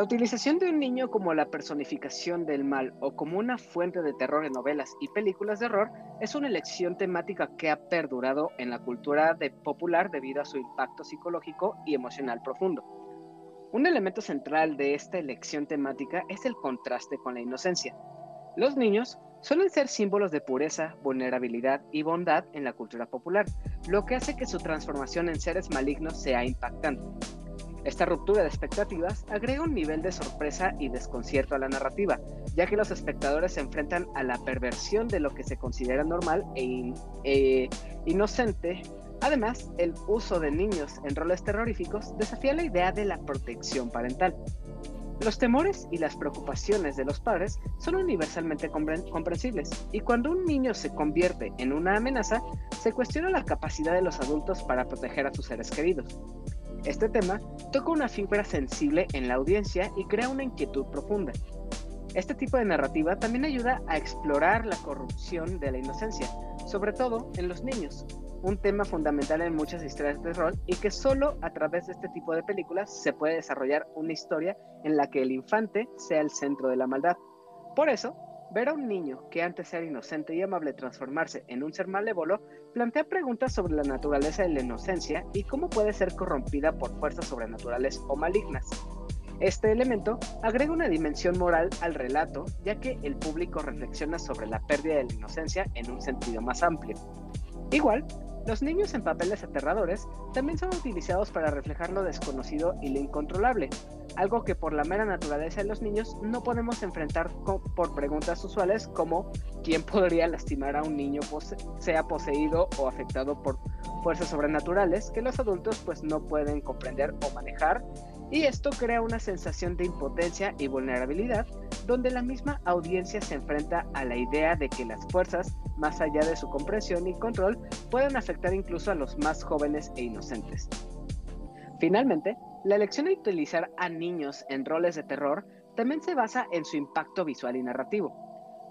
La utilización de un niño como la personificación del mal o como una fuente de terror en novelas y películas de horror es una elección temática que ha perdurado en la cultura popular debido a su impacto psicológico y emocional profundo. Un elemento central de esta elección temática es el contraste con la inocencia. Los niños suelen ser símbolos de pureza, vulnerabilidad y bondad en la cultura popular, lo que hace que su transformación en seres malignos sea impactante. Esta ruptura de expectativas agrega un nivel de sorpresa y desconcierto a la narrativa, ya que los espectadores se enfrentan a la perversión de lo que se considera normal e, e inocente Además, el uso de niños en roles terroríficos desafía la idea de la protección parental. Los temores y las preocupaciones de los padres son universalmente comprensibles y cuando un niño se convierte en una amenaza, se cuestiona la capacidad de los adultos para proteger a sus seres queridos. Este tema toca una fibra sensible en la audiencia y crea una inquietud profunda. Este tipo de narrativa también ayuda a explorar la corrupción de la inocencia, sobre todo en los niños, un tema fundamental en muchas historias de rol y que solo a través de este tipo de películas se puede desarrollar una historia en la que el infante sea el centro de la maldad. Por eso, ver a un niño que antes era inocente y amable transformarse en un ser malévolo plantea preguntas sobre la naturaleza de la inocencia y cómo puede ser corrompida por fuerzas sobrenaturales o malignas. Este elemento agrega una dimensión moral al relato, ya que el público reflexiona sobre la pérdida de la inocencia en un sentido más amplio. Igual, los niños en papeles aterradores también son utilizados para reflejar lo desconocido y lo incontrolable, algo que por la mera naturaleza de los niños no podemos enfrentar por preguntas usuales como quién podría lastimar a un niño sea poseído o afectado por fuerzas sobrenaturales que los adultos pues no pueden comprender o manejar y esto crea una sensación de impotencia y vulnerabilidad donde la misma audiencia se enfrenta a la idea de que las fuerzas, más allá de su comprensión y control, pueden afectar incluso a los más jóvenes e inocentes. Finalmente, la elección de utilizar a niños en roles de terror también se basa en su impacto visual y narrativo.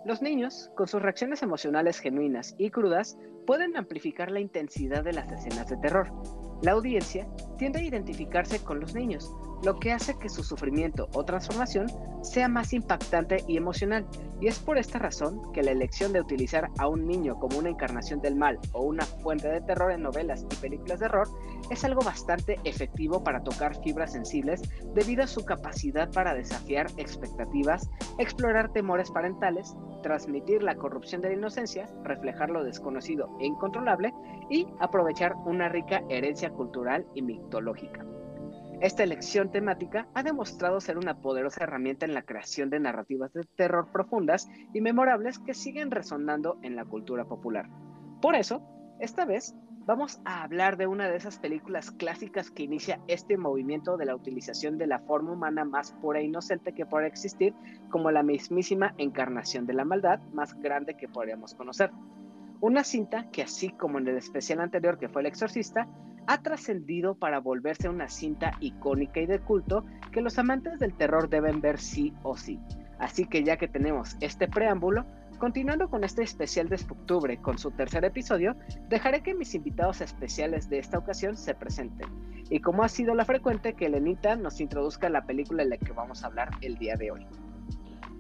Los niños, con sus reacciones emocionales genuinas y crudas, pueden amplificar la intensidad de las escenas de terror. La audiencia tiende a identificarse con los niños, lo que hace que su sufrimiento o transformación sea más impactante y emocional. Y es por esta razón que la elección de utilizar a un niño como una encarnación del mal o una fuente de terror en novelas y películas de horror es algo bastante efectivo para tocar fibras sensibles debido a su capacidad para desafiar expectativas, explorar temores parentales, transmitir la corrupción de la inocencia, reflejar lo desconocido incontrolable y aprovechar una rica herencia cultural y mitológica. Esta elección temática ha demostrado ser una poderosa herramienta en la creación de narrativas de terror profundas y memorables que siguen resonando en la cultura popular. Por eso, esta vez vamos a hablar de una de esas películas clásicas que inicia este movimiento de la utilización de la forma humana más pura e inocente que puede existir, como la mismísima encarnación de la maldad más grande que podríamos conocer. Una cinta que así como en el especial anterior que fue El Exorcista, ha trascendido para volverse una cinta icónica y de culto que los amantes del terror deben ver sí o sí. Así que ya que tenemos este preámbulo, continuando con este especial de octubre con su tercer episodio, dejaré que mis invitados especiales de esta ocasión se presenten. Y como ha sido la frecuente, que Lenita nos introduzca la película de la que vamos a hablar el día de hoy.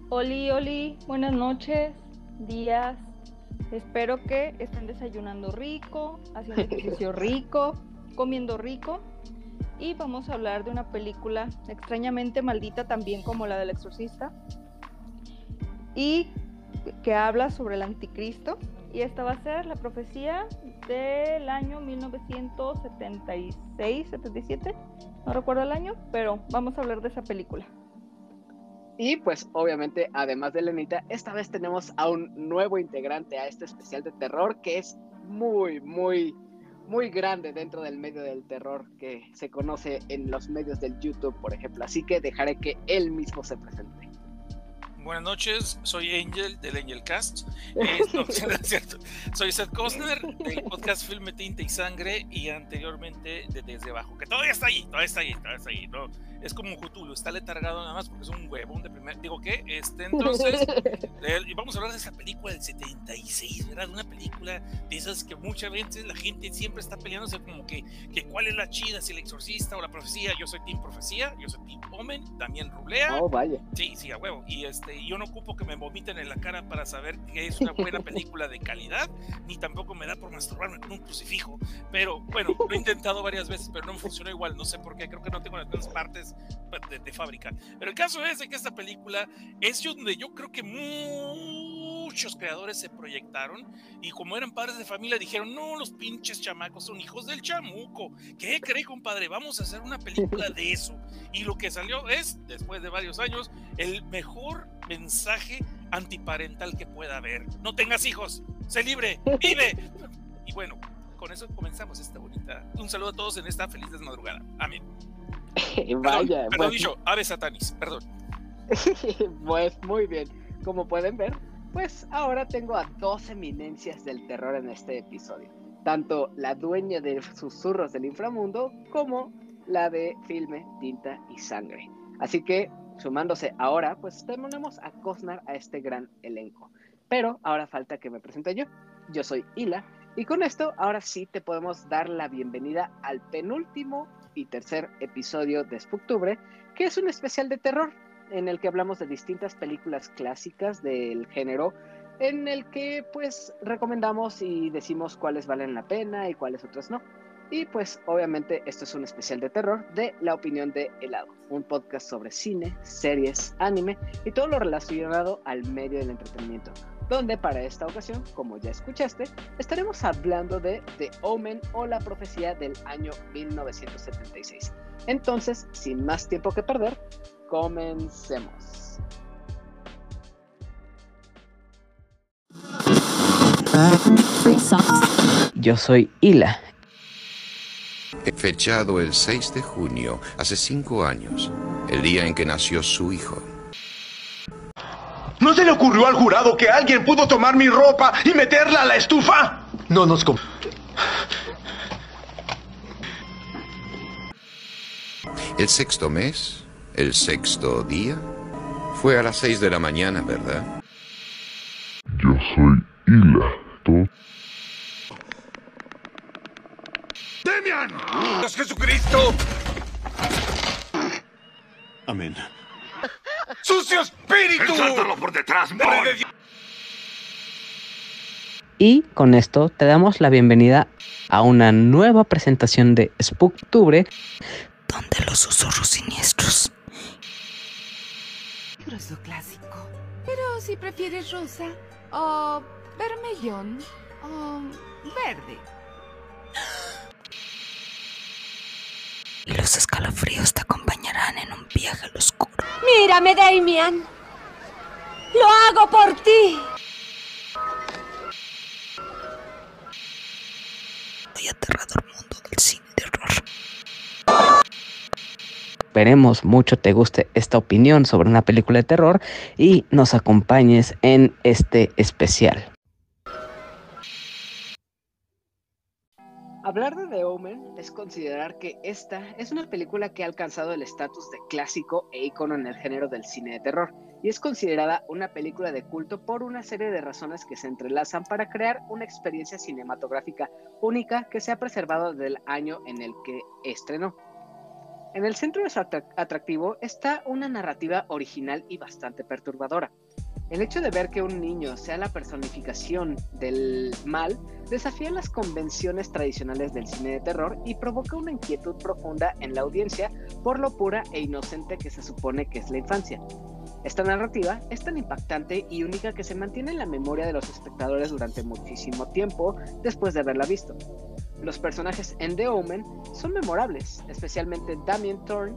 Oli, Oli, buenas noches, días. Espero que estén desayunando rico, haciendo ejercicio rico, comiendo rico. Y vamos a hablar de una película extrañamente maldita también como la del exorcista. Y que habla sobre el anticristo. Y esta va a ser la profecía del año 1976, 77, no recuerdo el año, pero vamos a hablar de esa película. Y pues obviamente, además de Lenita, esta vez tenemos a un nuevo integrante a este especial de terror que es muy, muy muy grande dentro del medio del terror que se conoce en los medios del YouTube, por ejemplo. Así que dejaré que él mismo se presente. buenas noches, soy Angel del Angel Cast. Eh, no, es cierto. Soy Seth Costner del podcast Filme Tinta y Sangre y anteriormente de Desde Abajo, que todavía está ahí, todavía está ahí, todavía está ahí. ¿no? Es como un Cthulhu, está letargado nada más porque es un huevón de primer. Digo, ¿qué? Este, entonces, eh, vamos a hablar de esa película del 76, ¿verdad? Una película de esas que muchas veces la gente siempre está peleándose como que, que cuál es la chida, si el exorcista o la profecía. Yo soy Team Profecía, yo soy Team Omen, también Rulea. Oh, vaya. Sí, sí, a huevo. Y este, yo no ocupo que me vomiten en la cara para saber que es una buena película de calidad, ni tampoco me da por masturbarme con un crucifijo. Pero bueno, lo he intentado varias veces, pero no me funcionó igual. No sé por qué, creo que no tengo las mismas partes de, fábrica. Pero el caso es de que esta película es donde yo creo que muchos creadores se proyectaron y como eran padres de familia dijeron, no, los pinches chamacos son hijos del chamuco. ¿Qué cree, compadre? Vamos a hacer una película de eso. Y lo que salió es, después de varios años, el mejor mensaje antiparental que pueda haber. No tengas hijos, sé libre, vive. Y bueno, con eso comenzamos esta bonita. Un saludo a todos en esta feliz desmadrugada. Amén. Vaya. Perdón, pues, dicho, Ave Satanis, perdón. pues muy bien. Como pueden ver, pues ahora tengo a dos eminencias del terror en este episodio. Tanto la dueña de susurros del inframundo como la de filme, tinta y sangre. Así que, sumándose ahora, pues tenemos a Cosnar a este gran elenco. Pero ahora falta que me presente yo. Yo soy Hila y con esto ahora sí te podemos dar la bienvenida al penúltimo y tercer episodio de Spooktubre, que es un especial de terror en el que hablamos de distintas películas clásicas del género, en el que pues recomendamos y decimos cuáles valen la pena y cuáles otras no. Y pues obviamente esto es un especial de terror de La Opinión de Helado, un podcast sobre cine, series, anime y todo lo relacionado al medio del entretenimiento donde para esta ocasión, como ya escuchaste, estaremos hablando de The Omen o la profecía del año 1976. Entonces, sin más tiempo que perder, comencemos. Yo soy Hila. Fechado el 6 de junio, hace cinco años, el día en que nació su hijo. ¿No se le ocurrió al jurado que alguien pudo tomar mi ropa y meterla a la estufa? No nos... El sexto mes, el sexto día, fue a las seis de la mañana, ¿verdad? Yo soy Hila. ¡Demian! ¡Dios Jesucristo! Amén. ¡Sucio espíritu! ¡Sáltalo por detrás, Madre de Dios! Y con esto te damos la bienvenida a una nueva presentación de Spooktubre, donde los susurros siniestros. Grosso clásico. Pero si prefieres rosa, o vermellón, o verde. Y los escalofríos te acompañarán en un viaje al oscuro. Mírame, Damian. Lo hago por ti. Y aterrador mundo del cine terror. Esperemos mucho te guste esta opinión sobre una película de terror y nos acompañes en este especial. Hablar de The Omen es considerar que esta es una película que ha alcanzado el estatus de clásico e icono en el género del cine de terror, y es considerada una película de culto por una serie de razones que se entrelazan para crear una experiencia cinematográfica única que se ha preservado del año en el que estrenó. En el centro de su atractivo está una narrativa original y bastante perturbadora. El hecho de ver que un niño sea la personificación del mal desafía las convenciones tradicionales del cine de terror y provoca una inquietud profunda en la audiencia por lo pura e inocente que se supone que es la infancia. Esta narrativa es tan impactante y única que se mantiene en la memoria de los espectadores durante muchísimo tiempo después de haberla visto. Los personajes en The Omen son memorables, especialmente Damien Thorne,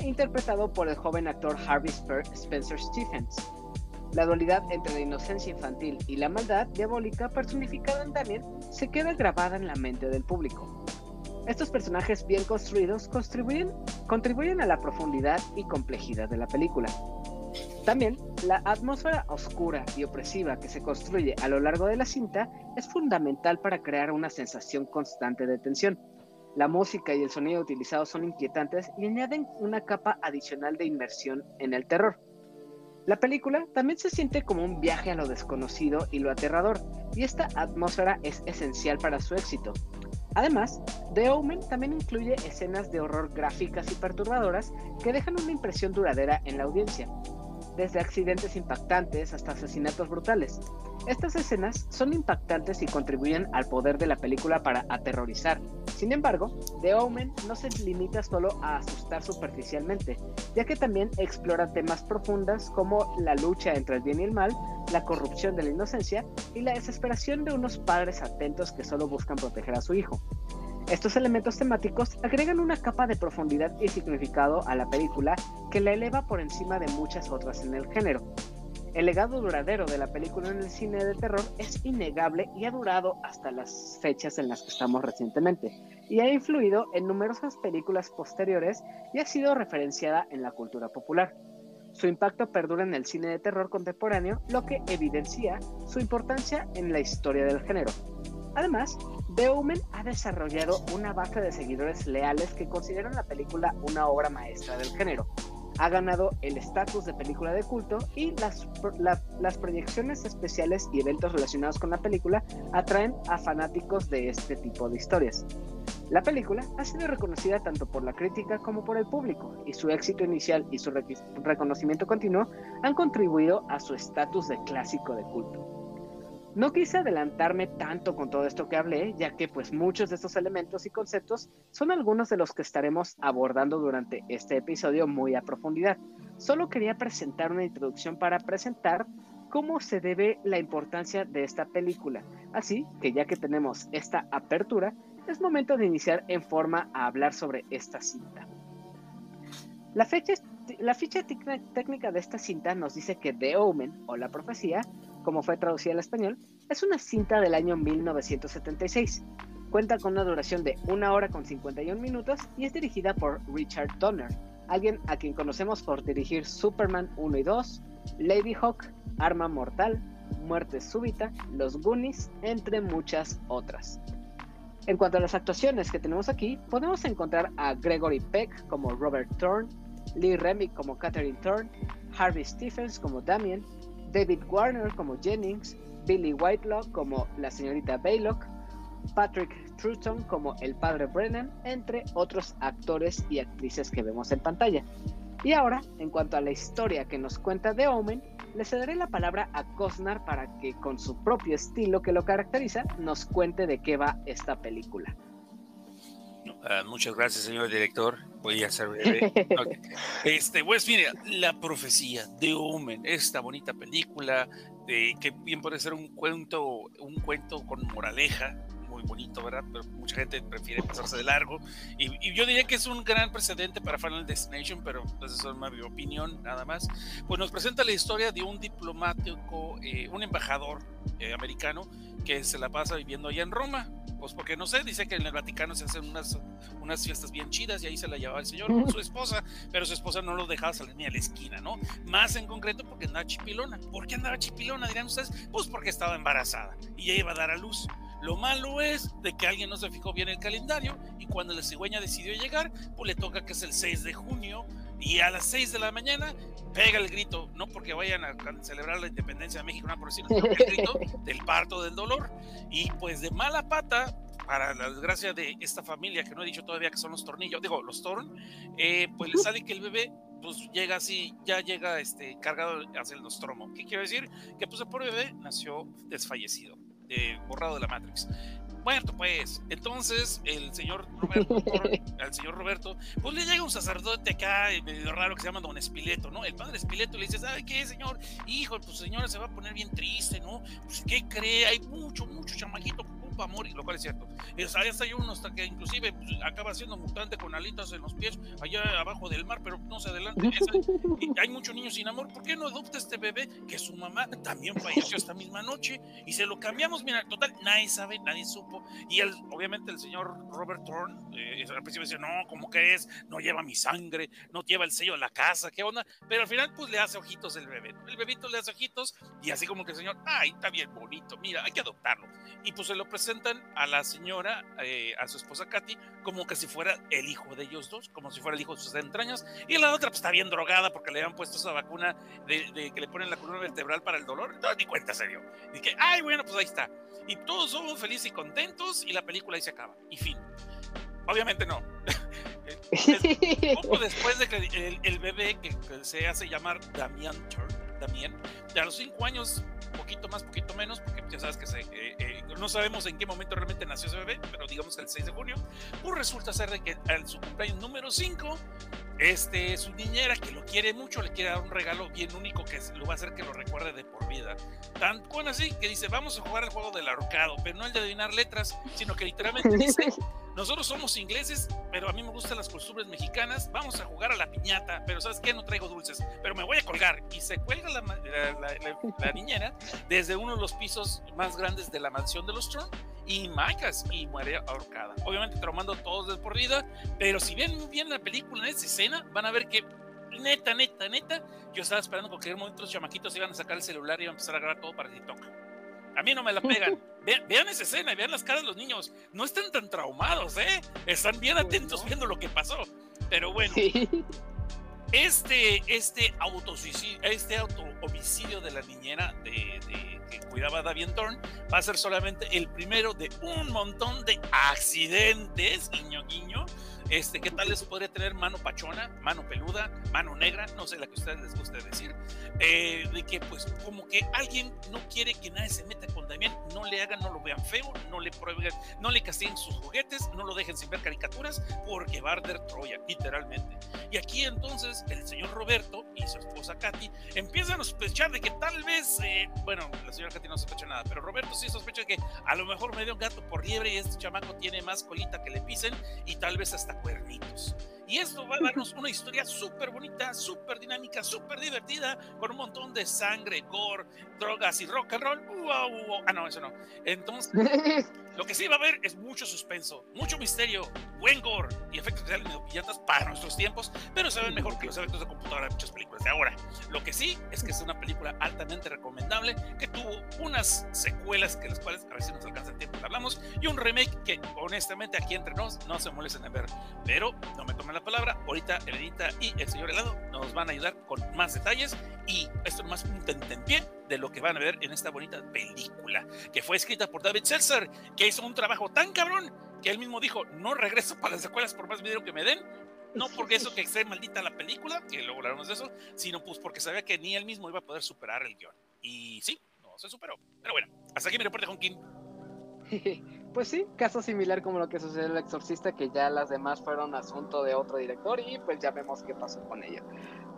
interpretado por el joven actor Harvey Spencer Stephens. La dualidad entre la inocencia infantil y la maldad diabólica personificada en Damien se queda grabada en la mente del público. Estos personajes bien construidos contribuyen, contribuyen a la profundidad y complejidad de la película. También, la atmósfera oscura y opresiva que se construye a lo largo de la cinta es fundamental para crear una sensación constante de tensión. La música y el sonido utilizados son inquietantes y añaden una capa adicional de inmersión en el terror. La película también se siente como un viaje a lo desconocido y lo aterrador, y esta atmósfera es esencial para su éxito. Además, The Omen también incluye escenas de horror gráficas y perturbadoras que dejan una impresión duradera en la audiencia, desde accidentes impactantes hasta asesinatos brutales. Estas escenas son impactantes y contribuyen al poder de la película para aterrorizar. Sin embargo, The Omen no se limita solo a asustar superficialmente, ya que también explora temas profundas como la lucha entre el bien y el mal, la corrupción de la inocencia y la desesperación de unos padres atentos que solo buscan proteger a su hijo. Estos elementos temáticos agregan una capa de profundidad y significado a la película que la eleva por encima de muchas otras en el género. El legado duradero de la película en el cine de terror es innegable y ha durado hasta las fechas en las que estamos recientemente, y ha influido en numerosas películas posteriores y ha sido referenciada en la cultura popular. Su impacto perdura en el cine de terror contemporáneo, lo que evidencia su importancia en la historia del género. Además, The Omen ha desarrollado una base de seguidores leales que consideran la película una obra maestra del género. Ha ganado el estatus de película de culto y las proyecciones especiales y eventos relacionados con la película atraen a fanáticos de este tipo de historias. La película ha sido reconocida tanto por la crítica como por el público, y su éxito inicial y su reconocimiento continuo han contribuido a su estatus de clásico de culto. No quise adelantarme tanto con todo esto que hablé, ya que pues muchos de estos elementos y conceptos son algunos de los que estaremos abordando durante este episodio muy a profundidad. Solo quería presentar una introducción para presentar cómo se debe la importancia de esta película. Así que ya que tenemos esta apertura, es momento de iniciar en forma a hablar sobre esta cinta. La, fecha, la ficha técnica de esta cinta nos dice que The Omen, o la profecía, como fue traducida al español, es una cinta del año 1976. Cuenta con una duración de 1 hora con 51 minutos y es dirigida por Richard Donner, alguien a quien conocemos por dirigir Superman 1 y 2, Lady Hawk, Arma Mortal, Muerte Súbita, Los Goonies, entre muchas otras. En cuanto a las actuaciones que tenemos aquí, podemos encontrar a Gregory Peck como Robert Thorne, Lee Remick como Catherine Thorne, Harvey Stephens como Damien, David Warner como Jennings, Billy Whitelaw como la señorita Baylock, Patrick Troughton como el padre Brennan, entre otros actores y actrices que vemos en pantalla. Y ahora, en cuanto a la historia que nos cuenta The Omen, le cederé la palabra a Cosnar para que, con su propio estilo que lo caracteriza, nos cuente de qué va esta película. Ah, muchas gracias, señor director. Voy a ser breve. Este, pues mire, La Profecía de Omen, esta bonita película de, que bien puede ser un cuento, un cuento con moraleja, muy bonito, ¿verdad? Pero mucha gente prefiere pasarse de largo. Y, yo diría que es un gran precedente para Final Destination, pero pues eso es mi opinión, nada más. Pues nos presenta la historia de un diplomático, eh, un embajador eh, americano que se la pasa viviendo allá en Roma pues porque no sé, dice que en el Vaticano se hacen unas, unas fiestas bien chidas y ahí se la llevaba el señor con su esposa, pero su esposa no lo dejaba salir ni a la esquina, ¿no? Más en concreto porque andaba chipilona. ¿Por qué andaba chipilona, dirán ustedes? Pues porque estaba embarazada y ya iba a dar a luz. Lo malo es de que alguien no se fijó bien el calendario y cuando la cigüeña decidió llegar, pues le toca que es el 6 de junio y a las 6 de la mañana pega el grito, no porque vayan a celebrar la independencia de México, no por decirlo, el grito del parto del dolor. Y pues de mala pata, para la desgracia de esta familia, que no he dicho todavía que son los tornillos, digo, los Torn, eh, pues le sale que el bebé pues llega así, ya llega este, cargado hacia el nostromo. ¿Qué quiere decir? Que pues el pobre bebé nació desfallecido, borrado de la Matrix muerto, pues. Entonces, el señor Roberto, al señor Roberto, pues le llega un sacerdote acá, eh, medio raro, que se llama Don Espileto, ¿no? El padre Espileto le dice, ¿sabe qué, señor? Hijo, pues señora se va a poner bien triste, ¿no? Pues, ¿qué cree? Hay mucho, mucho chamaquito va a morir, lo cual es cierto. Es, ahí está uno hasta que inclusive pues, acaba siendo mutante con alitas en los pies allá abajo del mar, pero no se adelante. y hay muchos niños sin amor. ¿Por qué no adopta este bebé que su mamá también falleció esta misma noche? Y se lo cambiamos, mira, total, nadie sabe, nadie supo. Y él, obviamente el señor Robert Thorne eh, al principio dice, no, ¿cómo que es? No lleva mi sangre, no lleva el sello a la casa, ¿qué onda? Pero al final pues le hace ojitos el bebé. El bebito le hace ojitos y así como que el señor, ay, está bien bonito, mira, hay que adoptarlo. Y pues se lo presentan a la señora, eh, a su esposa Katy, como que si fuera el hijo de ellos dos, como si fuera el hijo de sus entrañas. Y la otra pues está bien drogada porque le han puesto esa vacuna de, que le ponen la columna vertebral para el dolor. No, ni cuenta se dio. Y que, ay, bueno, pues ahí está. Y todos somos felices y contentos y la película ahí se acaba. Y fin. Obviamente no. Poco después de que el, bebé que, se hace llamar Damian Damien, de a los cinco años, poquito más, poquito menos, porque ya sabes que eh, eh, no sabemos en qué momento realmente nació ese bebé, pero digamos que el 6 de junio, pues resulta ser de que en su cumpleaños número 5, este, su niñera que lo quiere mucho, le quiere dar un regalo bien único que lo va a hacer que lo recuerde de por vida. Tan bueno así que dice, vamos a jugar el juego del ahorcado, pero no el de adivinar letras, sino que literalmente dice nosotros somos ingleses, pero a mí me gustan las costumbres mexicanas. Vamos a jugar a la piñata, pero ¿sabes qué? No traigo dulces, pero me voy a colgar. Y se cuelga la, niñera desde uno de los pisos más grandes de la mansión de los Trump y macas y muere ahorcada. Obviamente traumando todos de por vida, pero si ven muy bien la película en esa escena, van a ver que neta, neta, neta, yo estaba esperando porque en momento los chamaquitos iban a sacar el celular y iban a empezar a grabar todo para TikTok. A mí no me la pegan. Vean, esa escena y vean las caras de los niños. No están tan traumados, ¿eh? Están bien atentos viendo lo que pasó. Pero bueno. Este, este autosuicidio, este auto homicidio de la niñera de, que cuidaba a Davian Thorne va a ser solamente el primero de un montón de accidentes, guiño guiño, este, ¿Qué tal les podría tener mano pachona, mano peluda, mano negra? No sé la que a ustedes les guste decir. Eh, de que, pues, como que alguien no quiere que nadie se meta con Damián, no le hagan, no lo vean feo, no le prohíban, no le castiguen sus juguetes, no lo dejen sin ver caricaturas, porque va a arder Troya, literalmente. Y aquí entonces el señor Roberto y su esposa Katy empiezan a sospechar de que tal vez, eh, bueno, la señora Katy no sospecha nada, pero Roberto sí sospecha que a lo mejor me dio un gato por liebre y este chamaco tiene más colita que le pisen y tal vez hasta cuernitos. Y esto va a darnos una historia súper bonita, súper dinámica, súper divertida, con un montón de sangre, gore, drogas y rock and roll. Ah, no, eso no. Entonces, lo que sí va a haber es mucho suspenso, mucho misterio, buen gore y efectos especiales pillatas para nuestros tiempos, pero se ven mejor que los efectos de computadora de muchas películas de ahora. Lo que sí es que es una película altamente recomendable que tuvo unas secuelas que las cuales a ver si nos alcanza el tiempo que hablamos y un remake que honestamente aquí entre nos no se molesten en ver, pero no me tomen la palabra. Ahorita Elenita y el señor Helado nos van a ayudar con más detalles y esto es más un tentempié de lo que van a ver en esta bonita película que fue escrita por David Seltzer, que hizo un trabajo tan cabrón que él mismo dijo: No regreso para las secuelas por más dinero que me den. No porque eso que esté maldita la película, que luego hablaremos de eso, sino pues porque sabía que ni él mismo iba a poder superar el guion. Y sí, no se superó. Pero bueno, hasta aquí mi reporte, Honkin. Pues sí, caso similar como lo que sucedió en El Exorcista, que ya las demás fueron asunto de otro director y pues ya vemos qué pasó con ello.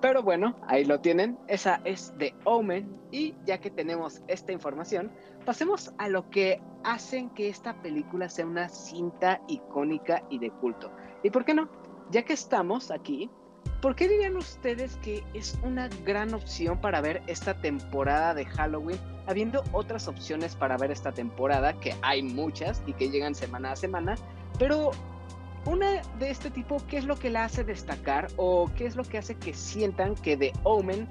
Pero bueno, ahí lo tienen, esa es The Omen y ya que tenemos esta información, pasemos a lo que hacen que esta película sea una cinta icónica y de culto. ¿Y por qué no? Ya que estamos aquí, ¿Por qué dirían ustedes que es una gran opción para ver esta temporada de Halloween, habiendo otras opciones para ver esta temporada, que hay muchas y que llegan semana a semana, pero una de este tipo, ¿qué es lo que la hace destacar o qué es lo que hace que sientan que The Omen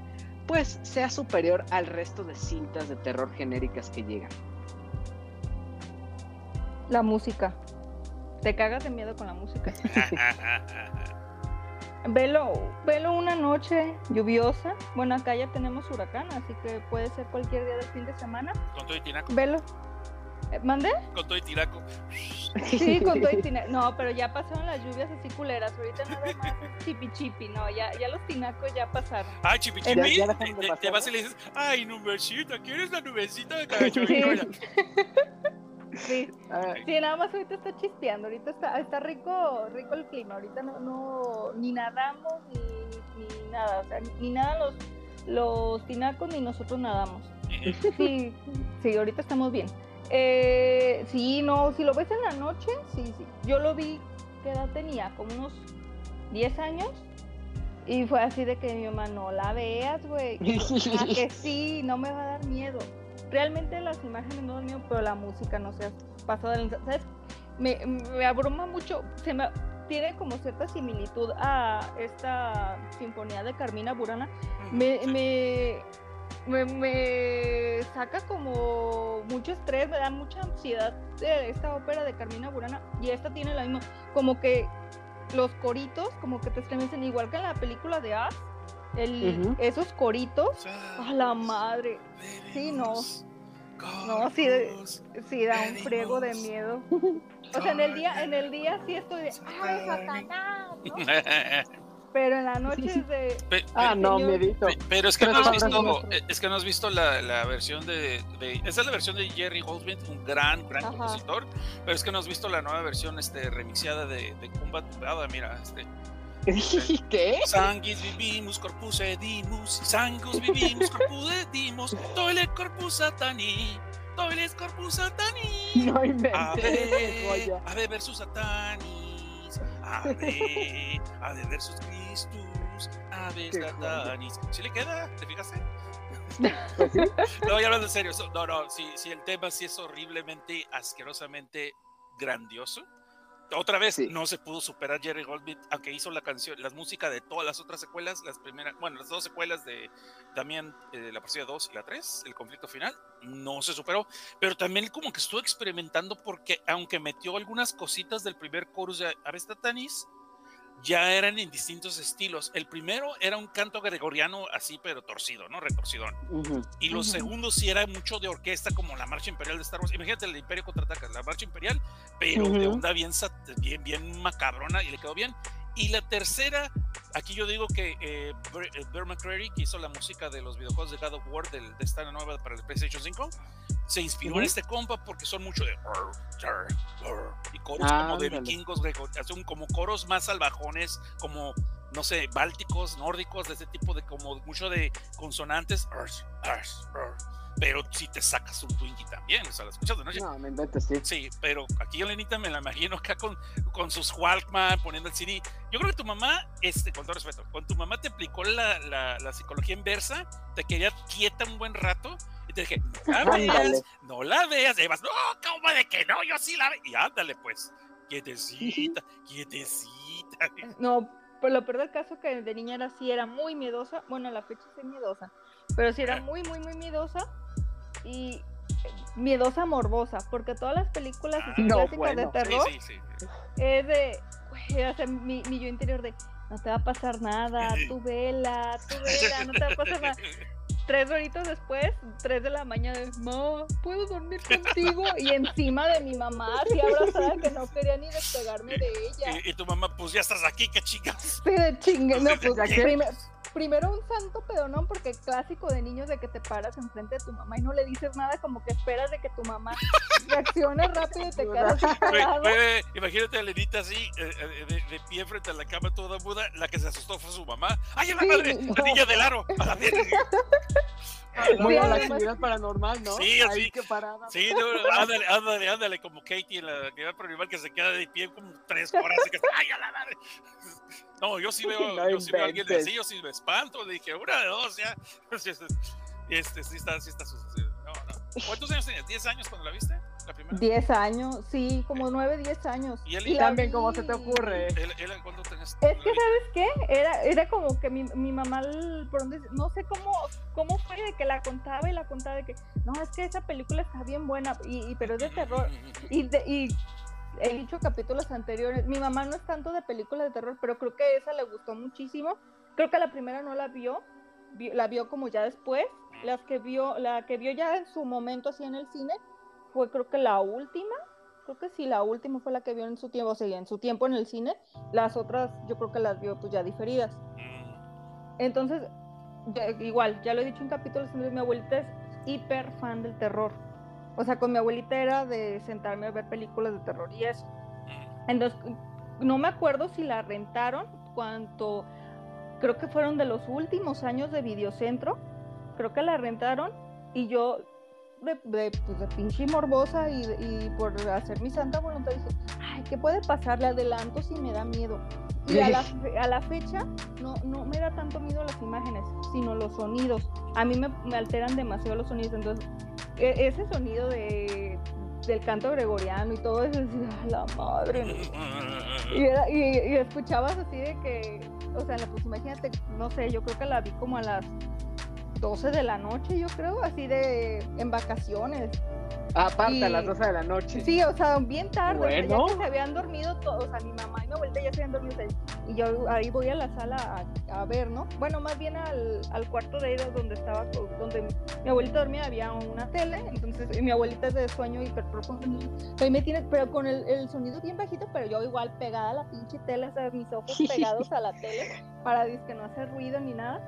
pues sea superior al resto de cintas de terror genéricas que llegan? La música. Te cagas de miedo con la música. Velo, velo una noche lluviosa. Bueno, acá ya tenemos huracán, así que puede ser cualquier día del fin de semana. Con todo y tinaco. Velo. Eh, ¿Mande? Con todo y tinaco. Sí, con todo y tinaco. No, pero ya pasaron las lluvias así culeras. Ahorita nada más chipi chipi. No, ya, ya los tinacos ya pasaron. Ay, chipi chipi. te, vas y le dices, ay, nubecita, ¿quieres la nubecita de cacho? Sí. sí, nada más ahorita está chispeando, ahorita está, está rico, rico el clima, ahorita no, no ni nadamos ni, ni, nada, o sea, ni nada los, los tinacos ni nosotros nadamos. Sí, sí, ahorita estamos bien. Eh, sí, no, si lo ves en la noche, sí, sí. Yo lo vi, ¿qué edad tenía? Como unos 10 años. Y fue así de que mi mamá, no la veas, güey. Ah, que sí, no me va a dar miedo. Realmente las imágenes no dan miedo, pero la música no se ha pasado de lanza. ¿Sabes? Me, me abruma mucho, se me tiene como cierta similitud a esta sinfonía de Carmina Burana. Me, me, me, me saca como mucho estrés, me da mucha ansiedad de esta ópera de Carmina Burana y esta tiene la misma, como que los coritos como que te estremecen igual que en la película de As, el, Ujú. esos coritos, a la madre, sí, no, no, sí, sí da un friego de miedo. O sea, en el día, en el día sí estoy de, ¡ay, Satanás! ¿no? Pero en la noche es de, Pe- Ah, no, miedito. pe- Pero es que no has visto, es que no has visto la, la versión de, de- esa es la versión de Jerry Goldsmith, un gran, gran Ajá. compositor, pero es que no has visto la nueva versión, este, remixeada de, de Tumbada, mira, este, ¿Qué? Sanguis vivimus corpus edimus, sangus vivimus corpus edimus, toile corpus satani, toiles corpus satani. No inventes, Ave. Ave versus Satanis, Ave, Ave versus Christus, Ave Qué. Satanis. ¿Sí le queda? ¿Te fijaste? Pues sí. No, ya hablando en serio, no, no, si, si el tema sí es horriblemente, asquerosamente grandioso. Otra vez, Sí. no se pudo superar Jerry Goldsmith, aunque hizo la canción, las músicas de todas las otras secuelas, las primeras, bueno, las dos secuelas de también eh, la partida 2 y la 3, el conflicto final, no se superó, pero también como que estuvo experimentando porque aunque metió algunas cositas del primer chorus de Avestatanis, ya eran en distintos estilos. El primero era un canto gregoriano así, pero torcido, ¿no? Retorcidón. Ujú. Y los Ujú. segundos sí era mucho de orquesta, como la marcha imperial de Star Wars. Imagínate el Imperio contraataca, la marcha imperial, pero de Ujú. onda bien, bien, bien macabrona y le quedó bien. Y la tercera, aquí yo digo que eh, eh, Bear McCreary, que hizo la música de los videojuegos de God of War del- de esta nueva para el PlayStation 5, se inspiró en Ujú. este compa porque son mucho de y coros como de Ándale. vikingos, como coros más salvajones, como no sé, bálticos, nórdicos, de ese tipo de como mucho de consonantes, pero si te sacas un Twinkie también, o sea, la escuchas de noche. No, no inventes, sí. Sí, pero aquí yo Lenita me la imagino acá con, con sus Walkman poniendo el CD. Yo creo que tu mamá, este, con todo respeto, cuando tu mamá te aplicó la, la, la psicología inversa, te quería quieta un buen rato te dije, no la veas, no la veas. Y vas, no, ¿cómo de que no? Yo sí la veo. Y ándale, pues, quietecita, quietecita. no, por lo peor del caso que de niña era así, era muy miedosa, bueno, a la fecha sí es miedosa, pero sí era muy, muy, muy miedosa y miedosa morbosa, porque todas las películas así No, clásicas bueno. de terror Sí, sí, sí. es de, güey, o sea, mi, mi yo interior de, no te va a pasar nada, tú vela, tú vela, no te va a pasar nada. Tres horitos después, tres de la mañana, de, ma, ¿puedo dormir contigo? Y encima de mi mamá, así abrazada, que no quería ni despegarme de ella. Y, y tu mamá, pues ya estás aquí, qué chingas. Sí, de chingue, no, pues ¿Ya qué? Prime- primero un santo pedonón, porque clásico de niños de que te paras enfrente de tu mamá y no le dices nada, como que esperas de que tu mamá reaccione rápido y te quedas imagínate a Lenita así, eh, eh, de, de pie frente a la cama toda muda, la que se asustó fue su mamá. ¡Ay, a la Sí, madre! no. ¡La niña del aro! ¡A la! Muy Sí, a la actividad paranormal, ¿no? Sí, Ahí así. que parada. Sí, no, ándale, ándale, ándale, como Katie en la actividad paranormal que se queda de pie como tres horas. y que, ¡Ay, a la madre! No, yo sí veo, No yo sí veo a alguien así, yo sí me espanto. Le dije, una de dos, ya. Este, sí está, sí está sucediendo. No, no. ¿Cuántos años tenías? ¿10 años cuando la viste? La primera. Diez años, sí, como nueve, diez años. ¿Y él- Y También, ¿cómo se te ocurre? ¿Él, él cuánto tenías? Es que? ¿sabes qué? Era, era como que mi, mi mamá, por donde, no sé cómo, cómo fue de que la contaba y la contaba de que, no, es que esa película está bien buena, y, y- pero es de terror. Y, de- y he dicho capítulos anteriores, mi mamá no es tanto de películas de terror, pero creo que esa le gustó muchísimo. Creo que la primera no la vio, vi- la vio como ya después. Las que vio, la que vio ya en su momento así en el cine fue creo que la última. Creo que sí, la última fue la que vio en su tiempo, o sea, en su tiempo en el cine. Las otras yo creo que las vio pues ya diferidas. Entonces, igual, ya lo he dicho en capítulos mi abuelita es hiper fan del terror. O sea, con mi abuelita era de sentarme a ver películas de terror y eso. mm. Entonces, no me acuerdo si la rentaron cuanto, creo que fueron de los últimos años de Videocentro. Creo que la rentaron y yo de, de, pues, de pinche morbosa y, y por hacer mi santa voluntad dije, ay, ¿qué puede pasar? Le adelanto si me da miedo. Y a la, a la fecha no, no me da tanto miedo las imágenes, sino los sonidos. A mí me, me alteran demasiado los sonidos. Entonces, ese sonido de, del canto gregoriano y todo eso, decía, "A la madre. ¿no?". Y, era- y escuchabas así de que, o sea, pues imagínate, no sé, yo creo que la vi como a las 12 de la noche, yo creo, así de en vacaciones. Aparte, a las Y- 12 de la noche. Sí, o sea, bien tarde, o sea, Bueno. ya que se habían dormido todos, o sea, mi mamá y mi abuelita ya se habían dormido, y yo ahí voy a la sala a, a ver, ¿no? Bueno, más bien al, al cuarto de ellos donde estaba, co- donde mi, abuelita dormía, había una tele, entonces, y mi abuelita es de sueño hiper profundo, ahí me tienes, pero con el, el sonido bien bajito, pero yo igual pegada a la pinche tele, o sea, mis ojos pegados a la tele, para que no hace ruido ni nada.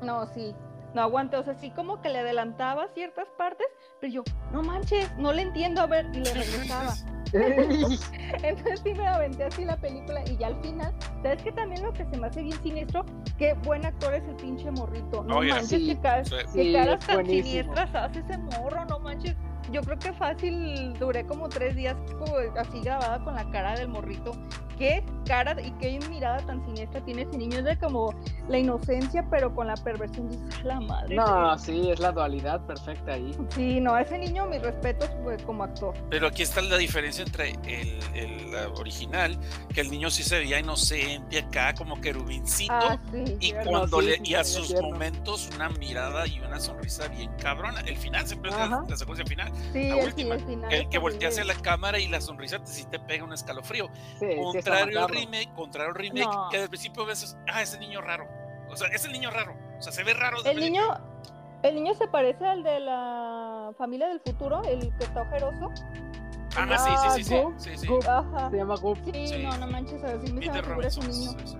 No, sí, no aguanté, o sea, sí como que le adelantaba ciertas partes, pero yo, no manches, no le entiendo, a ver, y le regresaba. Entonces sí me aventé así la película y ya al final, ¿sabes que también lo que se me hace bien siniestro? Qué buen actor es el pinche morrito. No manches, sí, qué, sí. qué caras tan buenísimo. siniestras hace ese morro, no manches. Yo creo que fácil duré como tres días como así grabada con la cara del morrito. Qué cara y qué mirada tan siniestra tiene ese niño. Es de como la inocencia, pero con la perversión. Dices, "A la madre. No, sí, es la dualidad perfecta ahí. Sí, no, ese niño, mis respetos pues, como actor. Pero aquí está la diferencia entre el, el la original, que el niño sí se veía inocente acá, como querubincito. Ah, sí. y tierno, cuando sí, le, sí, y a sus tierno. momentos una mirada y una sonrisa bien cabrona. El final siempre es la, Ajá. la secuencia final. Sí, la el, última, el final. Que voltea hacia horrible. la cámara y la sonrisa te, sí te pega un escalofrío. Sí, sí está contrario al remake, contrario al remake, No. que al principio ves, ah, ese niño raro. O sea, es el niño raro. O sea, se ve raro. El niño, el niño se parece al de la familia del futuro, el que está ojeroso. Ah, sí, sí, sí, sí. Goop, sí, sí. Goop. Ajá. Se llama Goop. Sí, Sí. no, no manches, a ver si me se me figura ese niño. sí, sí.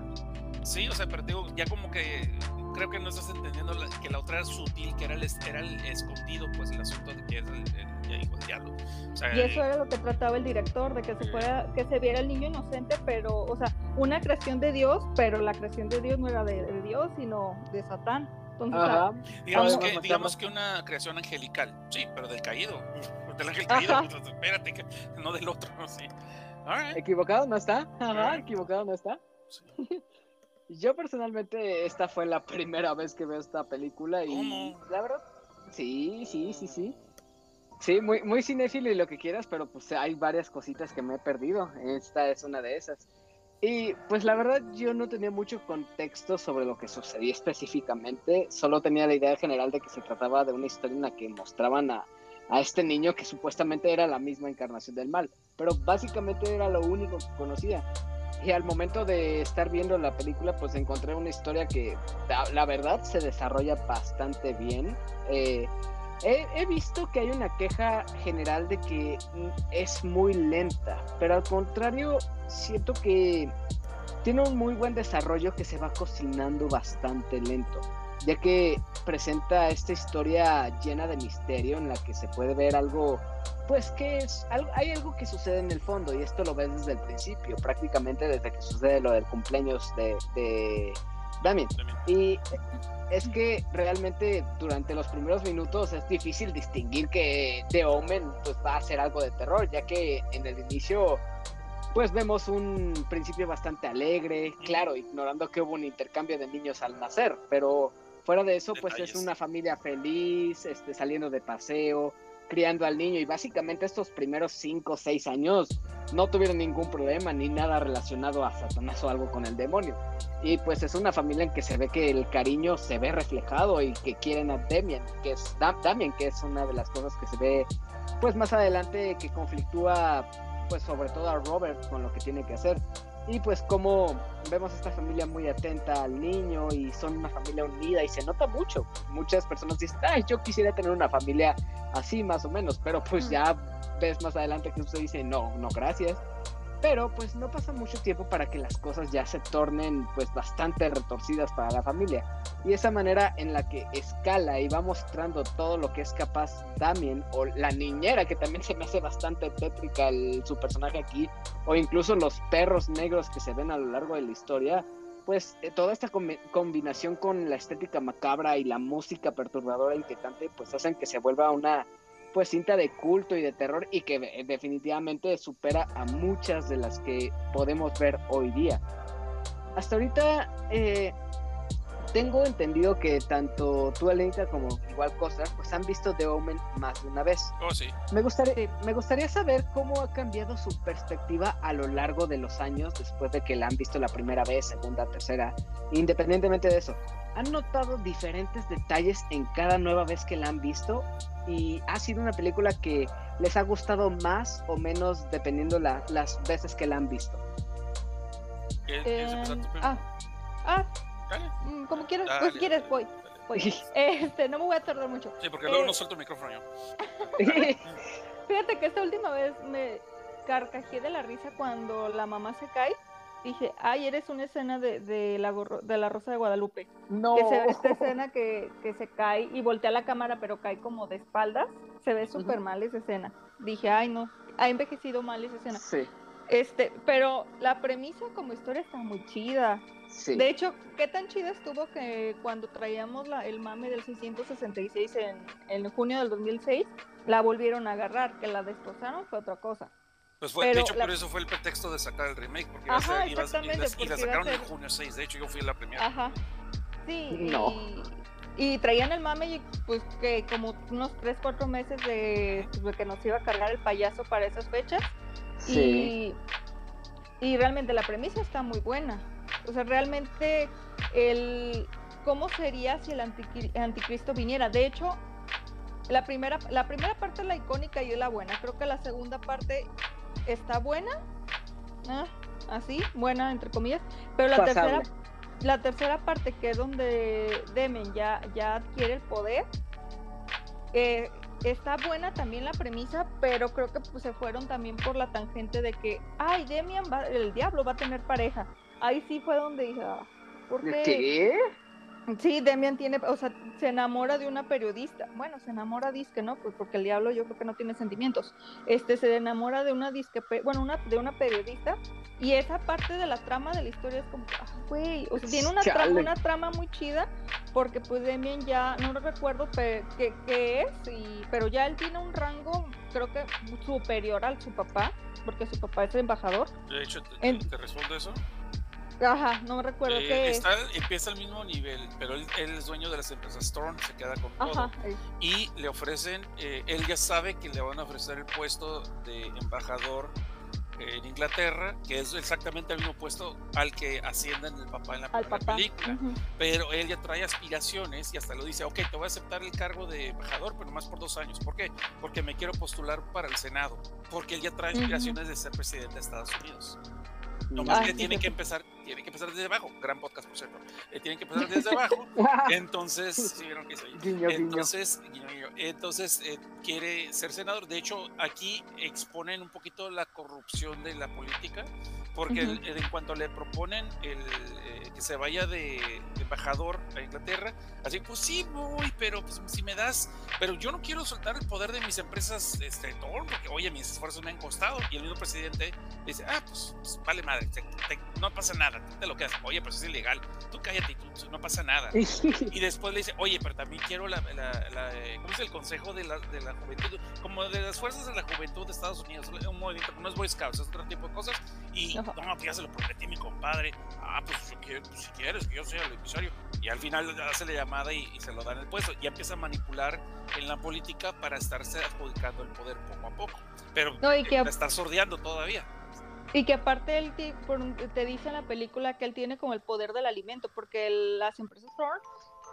Sí, o sea, pero digo, ya como que creo que no estás entendiendo la- que la otra era sutil, que era el, era el escondido, pues el asunto de que es el, el- el diablo. O sea, Y eso era lo que trataba el director, de que se fuera, que se viera el niño inocente, pero, o sea, una creación de Dios, pero la creación de Dios no era de, de Dios, sino de Satán. Entonces, Ajá. digamos, que, matarlo. digamos que una creación angelical, sí, pero del caído. Del ángel caído, pues, espérate, que, no del otro, sí. All right. ¿Equivocado no está? Ajá, Ah. equivocado no está. Sí. Yo personalmente esta fue la primera vez que veo esta película y ¿Cómo? la verdad, sí, sí, sí, sí. Sí, muy, muy cinéfilo y lo que quieras, pero pues hay varias cositas que me he perdido. Esta es una de esas. Y pues la verdad yo no tenía mucho contexto sobre lo que sucedía específicamente, solo tenía la idea general de que se trataba de una historia en la que mostraban a, a este niño que supuestamente era la misma encarnación del mal, pero básicamente era lo único que conocía. Y al momento de estar viendo la película, pues encontré una historia que la, verdad se desarrolla bastante bien. Eh, he, visto que hay una queja general de que es muy lenta, pero al contrario, siento que tiene un muy buen desarrollo que se va cocinando bastante lento, ya que presenta esta historia llena de misterio en la que se puede ver algo pues que es hay algo que sucede en el fondo y esto lo ves desde el principio, prácticamente desde que sucede lo del cumpleaños de, de Damien. Y es que realmente durante los primeros minutos es difícil distinguir que The Omen pues va a ser algo de terror, ya que en el inicio pues vemos un principio bastante alegre, claro, ignorando que hubo un intercambio de niños al nacer, pero fuera de eso pues es una familia feliz, este, saliendo de paseo, criando al niño y básicamente estos primeros 5 o 6 años no tuvieron ningún problema ni nada relacionado a Satanás o algo con el demonio. Y pues es una familia en que se ve que el cariño se ve reflejado y que quieren a Damien, que es Dam- Damien, que es una de las cosas que se ve pues más adelante que conflictúa pues sobre todo a Robert con lo que tiene que hacer. Y pues como vemos a esta familia muy atenta al niño y son una familia unida y se nota mucho. Muchas personas dicen, ay, yo quisiera tener una familia así más o menos, pero pues ya ves más adelante que usted dice, no, no, gracias. Pero pues no pasa mucho tiempo para que las cosas ya se tornen pues bastante retorcidas para la familia. Y esa manera en la que escala y va mostrando todo lo que es capaz Damien o la niñera que también se me hace bastante tétrica el- su personaje aquí o incluso los perros negros que se ven a lo largo de la historia, pues eh, toda esta combi- combinación con la estética macabra y la música perturbadora inquietante pues hacen que se vuelva una cinta de culto y de terror y que definitivamente supera a muchas de las que podemos ver hoy día. Hasta ahorita eh, tengo entendido que tanto tú, Elenita, como igual Cosa, pues han visto The Omen más de una vez. Oh, sí. Me gustaría, me gustaría saber cómo ha cambiado su perspectiva a lo largo de los años después de que la han visto la primera vez, segunda, tercera, independientemente de eso. ¿Han notado diferentes detalles en cada nueva vez que la han visto? ¿Y ha sido una película que les ha gustado más o menos dependiendo la, las veces que la han visto? ¿Qué- Eh, tú primero? ah, ah, Dale. mm, como quieras, Dale, pues quieres, voy. voy. Este, no me voy a tardar mucho. Sí, porque luego Eh, no suelto el micrófono yo. Fíjate que esta última vez me carcajé de la risa cuando la mamá se cae. Dije, ay, eres una escena de, de, la, gorro- de la Rosa de Guadalupe. no. Que se ve esta escena que, que se cae y voltea la cámara, pero cae como de espaldas. Se ve súper mal esa escena. Dije, ay, no, ha envejecido mal esa escena. Sí, Este, pero la premisa como historia está muy chida. Sí. De hecho, ¿qué tan chida estuvo que cuando traíamos la, el mame del 666 en, en junio del 2006, la volvieron a agarrar, que la destrozaron fue otra cosa. Pues fue, de pero hecho, la- por eso fue el pretexto de sacar el remake, porque iba a Ajá, ser- iba a- y exactamente, la- sacaron en junio 6. De hecho, yo fui a la primera. Ajá. Sí, No. y, y traían el mame y pues que como unos 3, 4 meses de, pues, de que nos iba a cargar el payaso para esas fechas. Sí. Y, y realmente la premisa está muy buena. O sea, realmente el cómo sería si el anticristo viniera. De hecho, la primera, la primera parte es la icónica y es la buena. Creo que la segunda parte está buena. ah, así, buena entre comillas. Pero la Pasable. tercera, la tercera parte, que es donde Demen ya, ya adquiere el poder, eh, está buena también la premisa, pero creo que pues, se fueron también por la tangente de que, ay, Demian va, el diablo va a tener pareja. Ahí sí fue donde dije, ah, ¿por qué? ¿Qué? Sí, Demian tiene, o sea, se enamora de una periodista. Bueno, se enamora disque, ¿no? Pues porque el diablo yo creo que no tiene sentimientos. Este se enamora de una disque, bueno, una de una periodista y esa parte de la trama de la historia es como, ah, güey, o sea, tiene una trama, Chale. una trama muy chida porque pues Demian ya no recuerdo qué, qué es, y, pero ya él tiene un rango, creo que superior al su papá, porque su papá es el embajador. De hecho, te, En- te respondo eso. Ajá, no recuerdo Eh, qué está, empieza al mismo nivel, pero él, él es dueño de las empresas Storm, se queda con es. todo. Ajá, eh, Y le ofrecen, eh, él ya sabe que le van a ofrecer el puesto de embajador en Inglaterra, que es exactamente el mismo puesto al que ascienden el papá en la papá. película. ujú. Pero él ya trae aspiraciones y hasta lo dice, ok, te voy a aceptar el cargo de embajador, pero más por dos años. ¿Por qué? Porque me quiero postular para el Senado, porque él ya trae aspiraciones de ser presidente de Estados Unidos. No Ah, más que sí, tiene sí, que empezar, tiene que empezar desde abajo. Gran podcast, por cierto. Eh, tienen que empezar desde abajo. Entonces, ¿sí vieron que soy? Guiño. Entonces, guiño, guiño. entonces eh, quiere ser senador. De hecho, aquí exponen un poquito la corrupción de la política, porque el- en cuanto le proponen el, eh, que se vaya de, de embajador a Inglaterra, así, pues sí voy, pero pues, si me das, pero yo no quiero soltar el poder de mis empresas este, Thor, porque oye, mis esfuerzos me han costado. Y el mismo presidente dice, ah, pues, pues, vale madre, te- te- no pasa nada, lo quedas. Oye, pues es ilegal, tú cállate, tú, no pasa nada. Y después le dice, oye, pero también quiero la, la, la, ¿cómo es el consejo de la, de la juventud? Como de las fuerzas de la juventud de Estados Unidos, un movimiento, no es Boy Scouts, es otro tipo de cosas. Y Ajá. no, pues ya se lo prometí a mi compadre. Ah, pues yo quiero, pues, si quieres, que yo sea el emisario. Y al final hace la llamada y, y se lo dan el puesto. Y empieza a manipular en la política para estarse adjudicando el poder poco a poco. Pero No, y que- está sordeando todavía. Y que aparte él te dice en la película que él tiene como el poder del alimento, porque el- las empresas Thor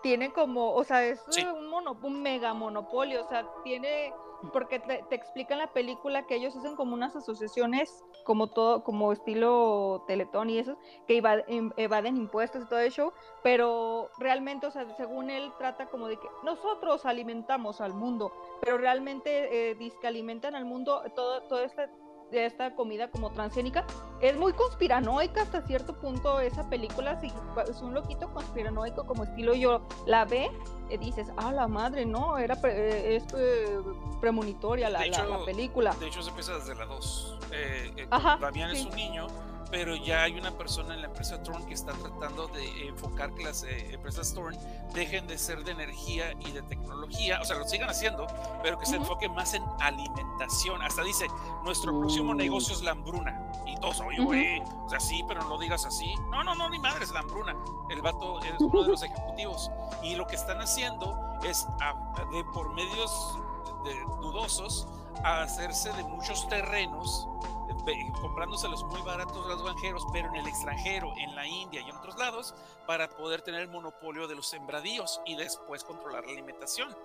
tienen como, o sea, es Sí. un, mono, un mega monopolio, o sea, tiene, porque te, te explica en la película que ellos hacen como unas asociaciones, como todo, como estilo Teletón y eso, que em- evaden impuestos y todo eso, pero realmente, o sea, según él trata como de que nosotros alimentamos al mundo, pero realmente eh, disque alimentan al mundo todo, todo este de esta comida como transgénica. Es muy conspiranoica hasta cierto punto esa película. Si es un loquito conspiranoico como estilo yo la ve, eh, dices, ah, la madre, no, era pre- eh, es eh, premonitoria la, la- película. De hecho, se empieza desde la 2. Eh, Ajá, Damián es un niño pero ya hay una persona en la empresa Thorn que está tratando de enfocar que las eh, empresas Thorn dejen de ser de energía y de tecnología, o sea, lo sigan haciendo, pero que se enfoquen más en alimentación. Hasta dice, nuestro próximo Uh. negocio es la hambruna. Y todos, oye, güey, o sea, sí, pero no lo digas así. No, no, no, ni madre, es la hambruna. El vato es uno de los ejecutivos. Y lo que están haciendo es, de por medios de- dudosos, a hacerse de muchos terrenos comprándoselos muy baratos los granjeros, pero en el extranjero, en la India y en otros lados, para poder tener el monopolio de los sembradíos y después controlar la alimentación.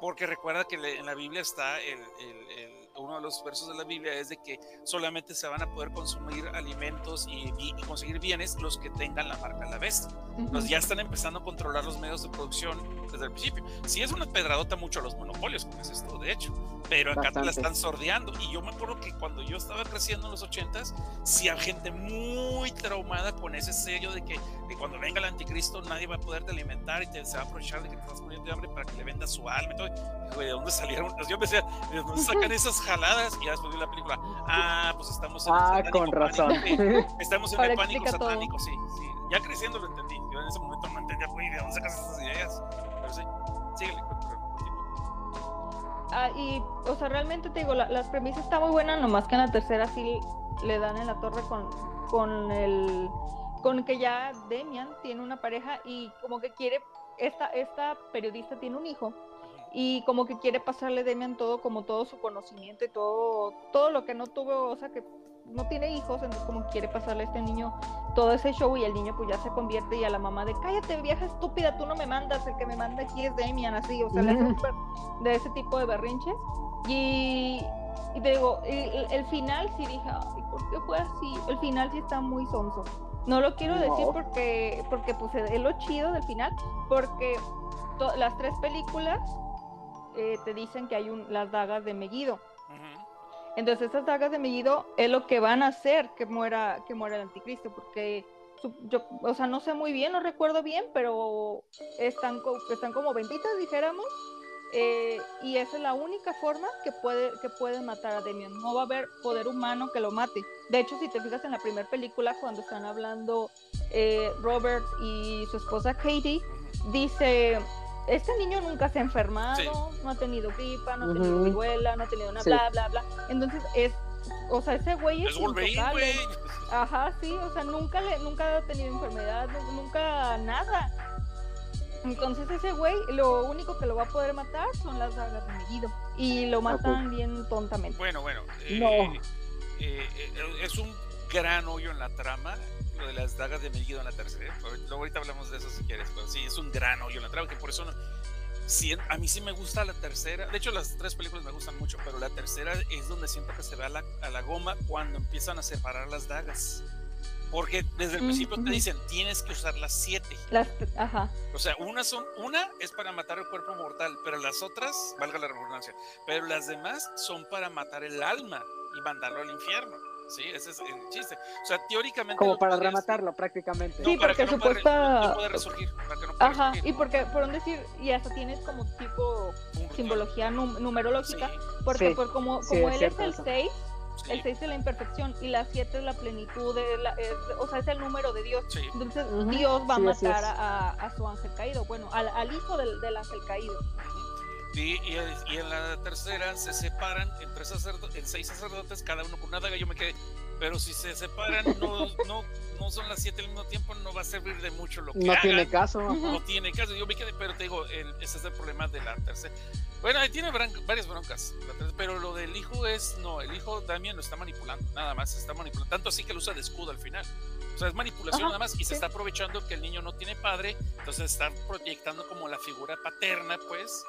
Porque recuerda que en la Biblia está el, el- el- uno de los versos de la Biblia es de que solamente se van a poder consumir alimentos y, y- y conseguir bienes los que tengan la marca de la bestia. Pues ya están empezando a controlar los medios de producción desde el principio. Sí es una pedradota mucho a los monopolios, como es esto, de hecho. Pero acá te la están sordeando. Y yo me acuerdo que cuando yo estaba creciendo en los ochentas, sí había gente muy traumada con ese sello de que, de cuando venga el anticristo nadie va a poderte alimentar y te, se va a aprovechar de que te estás muriendo de hambre para que le vendas su alma y todo. Y, güey, ¿de dónde salieron? Yo pensé, ¿de dónde sacan esas jaladas? Y ya después vi la película. Ah, pues estamos en el Ah, satánico con pánico, razón. sí. Estamos en Ahora el pánico todo. satánico, sí, sí. Ya creciendo lo entendí. Yo en ese momento no entendía, güey, ¿de dónde sacas esas ideas? Pero sí, síguele. Ah, y, o sea, realmente te digo, la- las premisas están muy buenas, nomás que en la tercera sí le dan en la torre con, con el con que ya Demian tiene una pareja y como que quiere, esta, esta periodista tiene un hijo y como que quiere pasarle Demian todo, como todo su conocimiento y todo, todo lo que no tuvo, o sea, que no tiene hijos, entonces como quiere pasarle a este niño todo ese show y el niño pues ya se convierte y a la mamá de cállate vieja estúpida, tú no me mandas, el que me manda aquí es Demian, así, o sea, de ese tipo de berrinches y, y te digo, el, el final sí dije, ay, ¿por qué fue así? El final sí está muy sonso. No lo quiero decir porque, porque pues es lo chido del final, porque las tres películas eh, te dicen que hay un, las dagas de Megiddo. Ujú. Entonces esas dagas de Megiddo es lo que van a hacer que muera, que muera el anticristo, porque yo, o sea, no sé muy bien, no recuerdo bien, pero están, están como benditas, dijéramos, eh, y esa es la única forma que puede, que pueden matar a Demian. No va a haber poder humano que lo mate. De hecho, si te fijas en la primera película, cuando están hablando eh, Robert y su esposa Katie, dice, este niño nunca se ha enfermado, Sí. no ha tenido gripa, no ha tenido viruela, no ha tenido una Sí. bla, bla, bla. Entonces es, o sea, ese güey es, Es intocable. güey. Ajá, sí, o sea, nunca le, nunca ha tenido enfermedad, nu- nunca nada. Entonces ese güey, lo único que lo va a poder matar son las dagas de Megiddo. Y lo matan bien tontamente. Bueno, bueno. eh, No. eh, eh, es un gran hoyo en la trama, lo de las dagas de Megiddo en la tercera. Luego ahorita hablamos de eso si quieres, pero sí, es un gran hoyo en la trama, que por eso no- sí, a mí sí me gusta la tercera. De hecho, las tres películas me gustan mucho, pero la tercera es donde siento que se ve a la, a la goma cuando empiezan a separar las dagas. Porque desde el Mm, principio te dicen, tienes que usar las siete. Las, ajá. O sea, una son, una es para matar el cuerpo mortal, pero las otras, valga la redundancia, pero las demás son para matar el alma y mandarlo al infierno. Sí, ese es el chiste. O sea, teóricamente. Como para podrías- rematarlo prácticamente. Sí, para porque que no pueda supuesta- no pueda resurgir. Para que no pueda Ajá, resurgir. y porque, por un decir, y hasta tienes como tipo Un simbología num- numerológica, Sí, porque Sí, por como, sí, como es él es el eso. 6, sí, el 6 es la imperfección y la 7 es la plenitud, de la- es- o sea, es el número de Dios. sí. Entonces Ujú, Dios va a sí, así matar es. a, a su ángel caído, bueno, al, al hijo del, del ángel caído. Ujú. Sí, y, y en la tercera se separan entre sacerdo- en seis sacerdotes, cada uno con una daga. Yo me quedé, pero si se separan, no, no, no son las siete al mismo tiempo, no va a servir de mucho lo que No hagan. tiene caso. no tiene caso. Yo me quedé, pero te digo, el- ese es el problema de la tercera. Bueno, ahí tiene bran- varias broncas, pero lo del hijo es, no, el hijo Damien lo está manipulando, nada más, se está manipulando, tanto así que lo usa de escudo al final. O sea, es manipulación Ajá, nada más y se sí. está aprovechando que el niño no tiene padre, entonces está proyectando como la figura paterna, pues,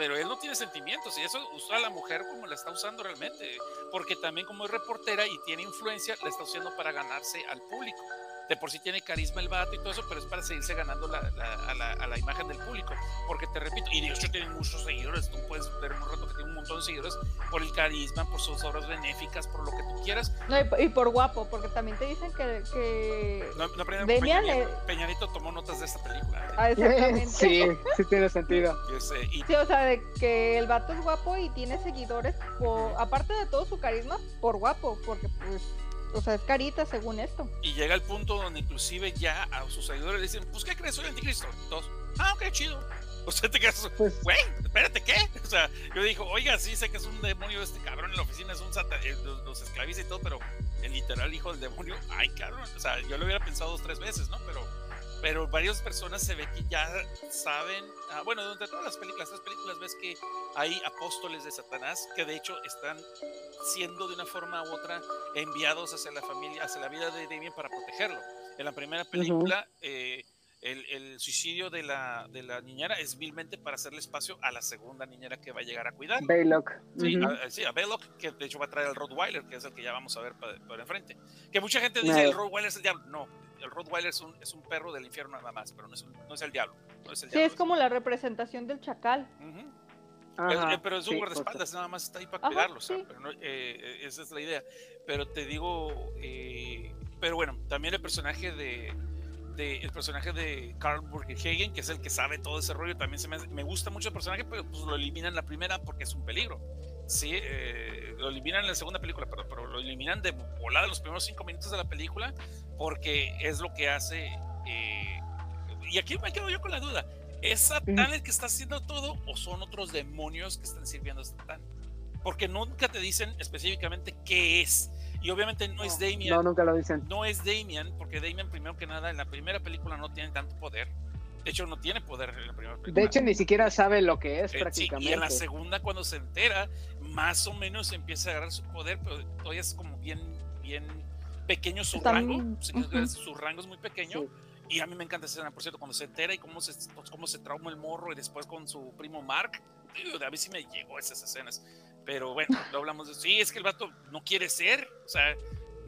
pero él no tiene sentimientos y eso usa a la mujer como la está usando realmente, porque también como es reportera y tiene influencia, la está usando para ganarse al público. De por sí tiene carisma el vato y todo eso, pero es para seguirse ganando la- la- a, la, a la imagen del público. Porque te repito, y de hecho tiene muchos seguidores, tú puedes ver un rato que tiene un montón de seguidores por el carisma, por sus obras benéficas, por lo que tú quieras. No, y, por- y por guapo, porque también te dicen que... que... No, no Peña- Peñanito tomó notas de esta película. ¿eh? Ah, exactamente. Sí, sí tiene sentido. Y Sí, o sea, de que el vato es guapo y tiene seguidores, por, aparte de todo su carisma, por guapo, porque pues o sea, es carita según esto. Y llega el punto donde inclusive ya a sus seguidores le dicen, pues ¿qué crees? Soy el anticristo. Todos, ah, ok, chido. O sea, te quedas, Pues- güey, espérate, ¿qué? O sea, yo digo, oiga, sí sé que es un demonio este cabrón en la oficina, es un satan, eh, los, los esclaviza y todo, pero el literal hijo del demonio, ay, cabrón. O sea, yo lo hubiera pensado dos, tres veces, ¿no? Pero, pero varias personas se ve que ya saben, ah, bueno, entre todas las películas, las películas ves que hay apóstoles de Satanás que de hecho están siendo de una forma u otra enviados hacia la familia, hacia la vida de Damien para protegerlo. En la primera película, eh, el, el suicidio de la, de la niñera es vilmente para hacerle espacio a la segunda niñera que va a llegar a cuidar. Baylock. Sí, Ujú. a, sí, a Belloc, que de hecho va a traer al Rottweiler, que es el que ya vamos a ver por, por enfrente. Que mucha gente dice Claro. el Rottweiler es el diablo. No, el Rottweiler es un, es un perro del infierno nada más, pero no es, un- no es el diablo. No es el Sí, diablo, es como la representación del chacal. Ajá, Eh, pero es un sí, guardaespaldas, nada más está ahí para Ajá, cuidarlo, o sea, sí. pero no, eh, eh, esa es la idea. Pero te digo, eh, pero bueno, también el personaje de, de- el personaje de Carl Burgerhagen, que es el que sabe todo ese rollo, también se me, me gusta mucho el personaje, pero pues lo eliminan en la primera porque es un peligro. Sí, eh, lo eliminan en la segunda película, pero, pero lo eliminan de volada en los primeros cinco minutos de la película porque es lo que hace. eh, y aquí me quedo yo con la duda: ¿es Satán el que está haciendo todo o son otros demonios que están sirviendo a Satán? Porque nunca te dicen específicamente qué es. Y obviamente no, es Damien. No, nunca lo dicen. No es Damien, porque Damien, primero que nada, en la primera película no tiene tanto poder. De hecho, no tiene poder en la primera película. De hecho, ni siquiera sabe lo que es Eh, sí, prácticamente. y en la segunda, cuando se entera, más o menos empieza a agarrar su poder, pero todavía es como bien, bien pequeño su Está rango. muy- sí, ujú. Su rango es muy pequeño. Y a mí me encanta esa escena, por cierto, cuando se entera y cómo se, cómo se trauma el morro y después con su primo Mark. Dude, a mí sí me llegó esas escenas. Pero bueno, no hablamos de. Sí, es que el vato no quiere ser. O sea,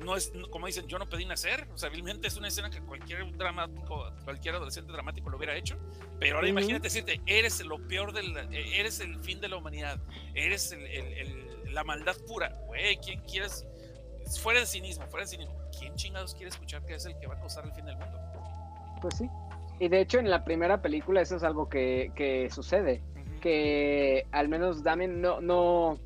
no es, como dicen, yo no pedí nacer. O sea, realmente es una escena que cualquier dramático, cualquier adolescente dramático lo hubiera hecho. Pero ahora Ujú. imagínate decirte, eres lo peor del, eres el fin de la humanidad. Eres el- el- el- la maldad pura. Güey, ¿quién quieres? Fuera de cinismo, fuera de cinismo. ¿Quién chingados quiere escuchar que es el que va a causar el fin del mundo? Pues sí. Y de hecho, en la primera película eso es algo que, que sucede. Que al menos Damien no, no,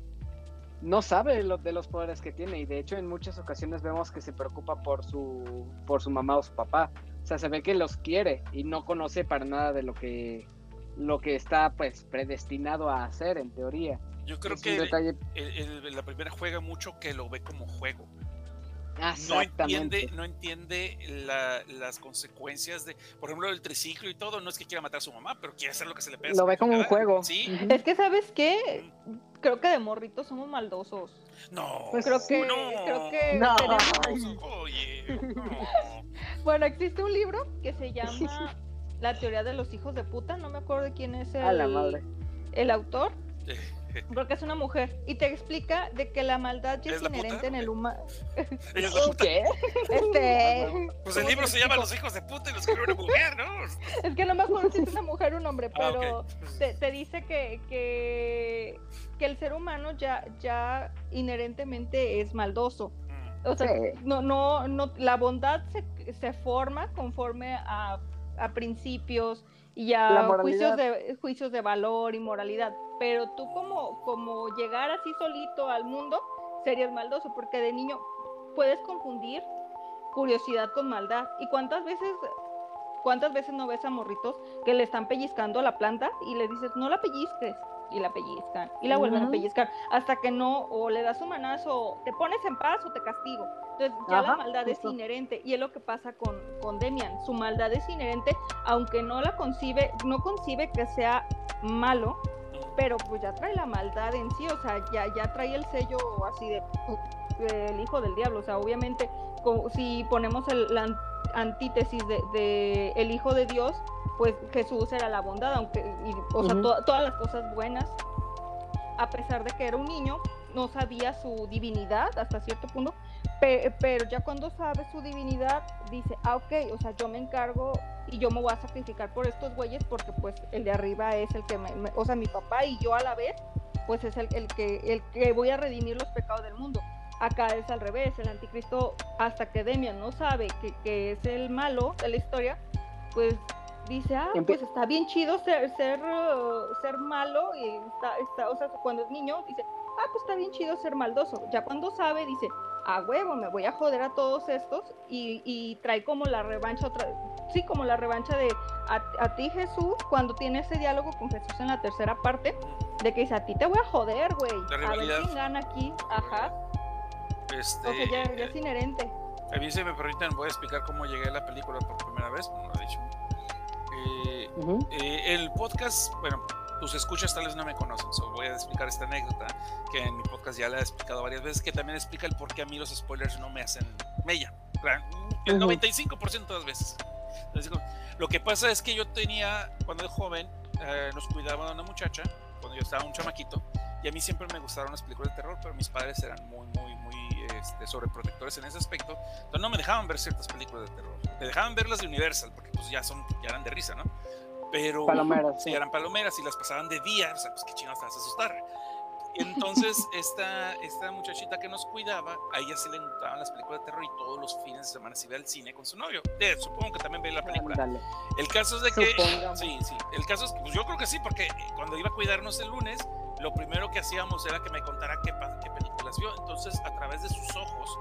no sabe lo, de los poderes que tiene. Y de hecho, en muchas ocasiones vemos que se preocupa por su, por su mamá o su papá. O sea, se ve que los quiere y no conoce para nada de lo que, lo que está pues predestinado a hacer, en teoría. Yo creo Es que detalle- el- el- la primera juega mucho que lo ve como juego. No Exactamente. entiende, no entiende la- las consecuencias de, por ejemplo, el triciclo y todo. No es que quiera matar a su mamá, pero quiere hacer lo que se le pega. Lo ve como un juego. Sí, Es que, ¿sabes qué? Creo que de morritos somos maldosos. no. Pues creo que, no. creo que No. tenemos- Oye, no. Bueno, existe un libro que se llama La teoría de los hijos de puta. No me acuerdo de quién es el, A la madre. el autor. Porque es una mujer. Y te explica de que la maldad ya ¿Es es, la puta? inherente en el humano. Ella es la puta. ¿Qué? Este. Pues el ¿cómo libro se llama? Los hijos de puta y lo escribió una mujer, ¿no? Es que no me acuerdo si es una mujer o un hombre, Ah, pero te, te dice que, que, que el ser humano ya, ya inherentemente es maldoso. Mm. O sea, Sí. no, no, no, la bondad se, se forma conforme a, a principios y a juicios de, juicios de valor y moralidad. Pero tú como, como llegar así solito al mundo serías maldoso, porque de niño puedes confundir curiosidad con maldad. ¿Y cuántas veces, cuántas veces no ves a morritos que le están pellizcando a la planta y le dices, no la pellizques? Y la pellizcan, y la vuelven a pellizcar, hasta que no, o le das un manazo, o te pones en paz o te castigo. Entonces ya la maldad justo. es inherente, y es lo que pasa con, con Demian. Su maldad es inherente, aunque no la concibe, no concibe que sea malo, pero pues ya trae la maldad en sí, o sea, ya, ya trae el sello así de el hijo del diablo, o sea, obviamente si ponemos el, la an- antítesis de, de el hijo de Dios, pues Jesús era la bondad, aunque, y, o sea, to- todas las cosas buenas, a pesar de que era un niño, no sabía su divinidad hasta cierto punto, pe- pero ya cuando sabe su divinidad, dice, ah, ok, o sea, yo me encargo y yo me voy a sacrificar por estos güeyes porque pues el de arriba es el que, me, me- o sea, mi papá y yo a la vez, pues es el, el que, el que voy a redimir los pecados del mundo. Acá es al revés, el anticristo hasta que Demian no sabe que, que es el malo de la historia, pues dice, ah, pues está bien chido ser, ser, ser malo y está, está, o sea, cuando es niño dice, ah, pues está bien chido ser maldoso. Ya cuando sabe, dice, a huevo, me voy a joder a todos estos y, y trae como la revancha otra sí, como la revancha de a, a, ti Jesús, cuando tiene ese diálogo con Jesús en la tercera parte, de que dice, a ti te voy a joder, güey, a ver quién gana aquí, ajá. Este, o sea, ya, ya es inherente. A mí, si me permiten, voy a explicar cómo llegué a la película por primera vez, como lo he dicho. Eh, uh -huh. eh, el podcast, bueno, tus escuchas tal vez no me conocen, so voy a explicar esta anécdota que en mi podcast ya la he explicado varias veces, que también explica el por qué a mí los spoilers no me hacen mella. El 95% de las veces. Entonces, lo que pasa es que yo tenía, cuando era joven, eh, nos cuidaba una muchacha, cuando yo estaba un chamaquito, y a mí siempre me gustaron las películas de terror, pero mis padres eran muy, muy, muy este, sobreprotectores en ese aspecto, entonces no me dejaban ver ciertas películas de terror. Me dejaban ver las de Universal, porque pues ya, son, ya eran de risa, ¿no? Pero palomeras, sí. eran palomeras y las pasaban de día, o sea, pues qué chingados te vas a asustar. Entonces, esta, esta muchachita que nos cuidaba, a ella sí le gustaban las películas de terror y todos los fines de semana se iba al cine con su novio. Supongo que también ve la película. Dale. El caso es de que. Supongamos. Sí, sí. El caso es que, pues yo creo que sí, porque cuando iba a cuidarnos el lunes, lo primero que hacíamos era que me contara qué, qué películas vio. Entonces, a través de sus ojos,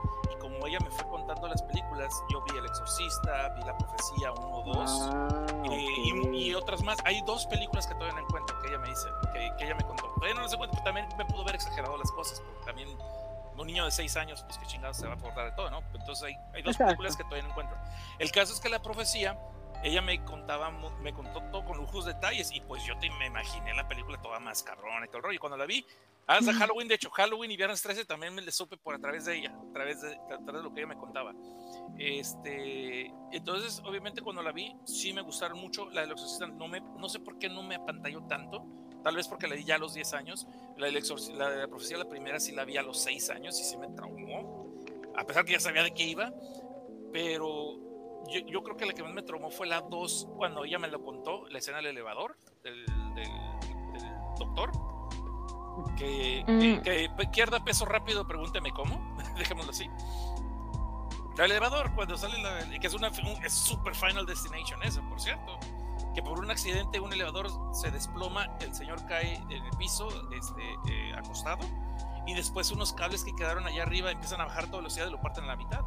como ella me fue contando las películas, yo vi El Exorcista, vi La Profecía 1, 2 Ah, eh, ok. y, y, otras más. Hay dos películas que todavía no encuentro que ella me dice, que, que ella me contó. Todavía no las encuentro, pero también me pudo haber exagerado las cosas, porque también un niño de 6 años, pues que chingados se va a acordar de todo, ¿no? Entonces hay, hay dos Exacto. películas que todavía no encuentro. El caso es que La Profecía, ella me contaba, me contó todo con lujos detalles, y pues yo te, me imaginé la película toda más cabrona y todo el rollo. Y cuando la vi, hasta Halloween, de hecho, Halloween y Viernes 13 también me le supe por a través de ella, a través de, a través de lo que ella me contaba. Este, entonces, obviamente, cuando la vi, sí me gustaron mucho. La del Exorcista, no, me, no sé por qué no me apantalló tanto. Tal vez porque la di ya a los 10 años. La, del exorci- la de la profecía, la primera, sí la vi a los 6 años y sí me traumó. A pesar que ya sabía de qué iba. Pero yo, yo creo que la que más me traumó fue la 2, cuando ella me lo contó, la escena del elevador, del, del, del doctor. Que, Mm. que, que pierda peso rápido, pregúnteme cómo. Dejémoslo así. El elevador, cuando sale la, que es una un- es super Final Destination eso, por cierto. Que por un accidente un elevador se desploma, el señor cae en el piso, este, eh, acostado, y después unos cables que quedaron allá arriba empiezan a bajar toda velocidad y lo parten a la mitad.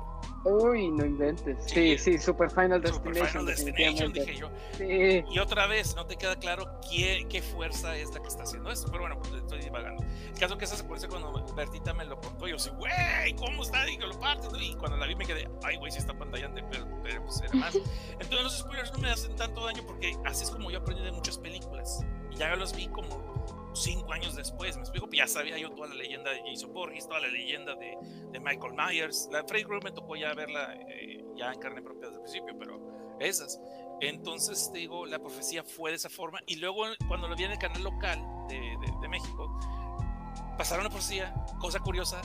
Uy, no inventes. Sí, sí, Super Final Super Destination. Final Destination, dije yo. Sí. Y otra vez, no te queda claro qué, qué fuerza es la que está haciendo esto. Pero bueno, pues estoy divagando. El caso que esa secuencia cuando Bertita me lo contó, yo así, güey, ¿cómo está? Y que lo partes. Y cuando la vi me quedé, ay, güey, sí está pantallante, pero, pero pues era más. Entonces los spoilers no me hacen tanto daño porque así es como yo aprendí de muchas películas. Y ya los vi como cinco años después, me explico, ya sabía yo toda la leyenda de Jason Voorhees, toda la leyenda de, de Michael Myers. La Freddy Krueger me tocó ya verla eh, ya en carne propia desde el principio, pero esas. Entonces, digo, la profecía fue de esa forma. Y luego, cuando lo vi en el canal local de, de, de México, pasaron la profecía, cosa curiosa,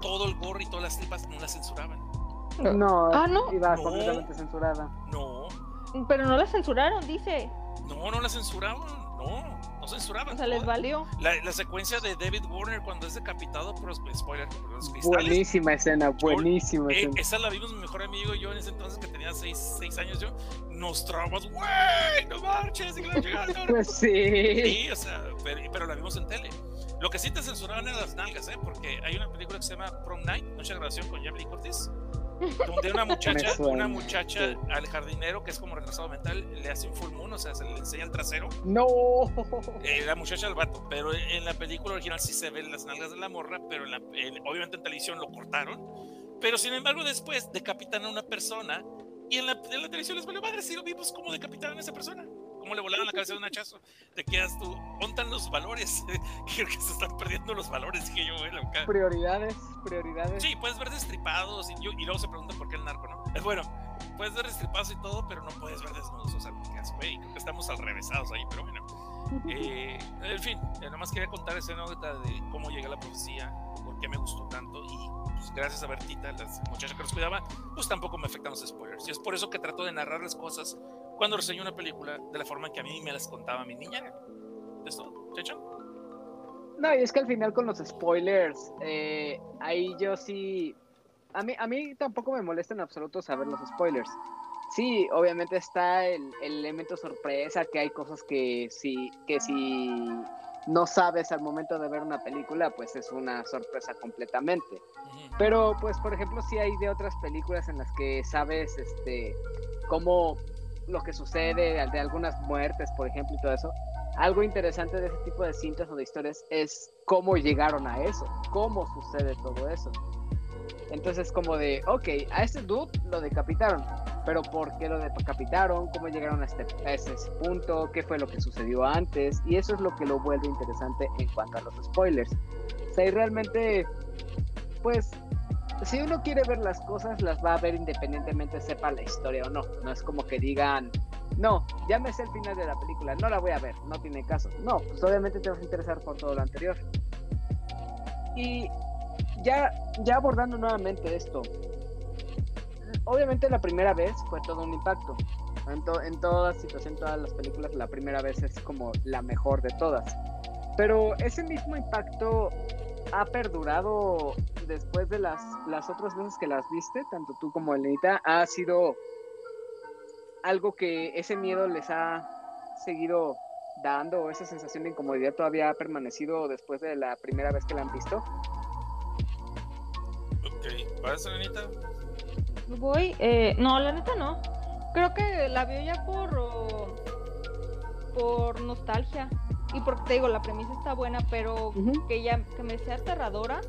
todo el gore y todas las tripas no las censuraban. No, Ah, no. iba No. completamente censurada. No, Pero no la censuraron, dice. no, no las censuraban, no, no censuraban. O sea, les valió. La, la secuencia de David Warner cuando es decapitado por los spoiler, por los cristales. Buenísima escena, buenísima Eh, escena. esa la vimos mi mejor amigo y yo en ese entonces que tenía 6 años yo. Nos traumas, güey, no marches, y que la chingada, no, no". Pues sí. Sí, o sea, pero, pero la vimos en tele. Lo que sí te censuraban eran las nalgas, ¿eh? Porque hay una película que se llama Prom Night, Noche de Grabación con Jamie Lee Curtis, donde una muchacha, una muchacha sí. al jardinero que es como retrasado mental le hace un full moon, o sea, se le enseña el trasero. No. Eh, la muchacha al vato, pero en la película original sí se ven las nalgas de la morra, pero en la- en- obviamente en televisión lo cortaron. Pero sin embargo, después decapitan a una persona y en la, en la televisión les valió madre si lo vimos como decapitaron a esa persona. Cómo le volaban la cabeza de un hachazo. Te quedas tú, ¿ontan los valores? Creo que se están perdiendo los valores, dije yo, güey, loca. Prioridades, prioridades. Sí, puedes ver destripados y, yo- y luego se pregunta por qué el narco, ¿no? Es bueno, puedes ver destripados y todo, pero no puedes ver desnudos. O sea, ¿qué haces, güey? Creo que estamos al revésados ahí, pero bueno. Eh, en fin, eh, nada más quería contar esa anécdota de cómo llegué a la profecía, por qué me gustó tanto y pues, gracias a Bertita, la muchacha que nos cuidaba, pues tampoco me afectan los spoilers. Y es por eso que trato de narrar las cosas cuando reseño una película de la forma en que a mí me las contaba mi niña. ¿Es todo? No, y es que al final con los spoilers, eh, ahí yo sí. A mí, a mí tampoco me molesta en absoluto saber los spoilers. Sí, obviamente está el, el elemento sorpresa, que hay cosas que sí, que sí no sabes al momento de ver una película, pues es una sorpresa completamente. Pero, pues, por ejemplo, sí hay de otras películas en las que sabes, este, cómo lo que sucede, de algunas muertes, por ejemplo, y todo eso. Algo interesante de ese tipo de cintas o de historias es cómo llegaron a eso, cómo sucede todo eso. Entonces, como de, ok, a ese dude lo decapitaron, pero ¿por qué lo decapitaron? ¿Cómo llegaron a, este, a ese punto? ¿Qué fue lo que sucedió antes? Y eso es lo que lo vuelve interesante en cuanto a los spoilers. O sea, y realmente, pues, si uno quiere ver las cosas, las va a ver independientemente sepa la historia o no. No es como que digan, no, ya me sé el final de la película, no la voy a ver, no tiene caso. No, pues obviamente te vas a interesar por todo lo anterior. Y ya, ya abordando nuevamente esto, obviamente la primera vez fue todo un impacto. En, en toda situación, todas las películas, la primera vez es como la mejor de todas. Pero ese mismo impacto ha perdurado después de las, las otras veces que las viste, tanto tú como Elenita, ha sido algo que ese miedo les ha seguido dando o esa sensación de incomodidad todavía ha permanecido después de la primera vez que la han visto. Ok, ¿vas, Elenita? Voy, eh, no, la neta no. Creo que la vio ya por, por nostalgia. Y porque te digo, la premisa está buena, pero que ya que me sea aterradora.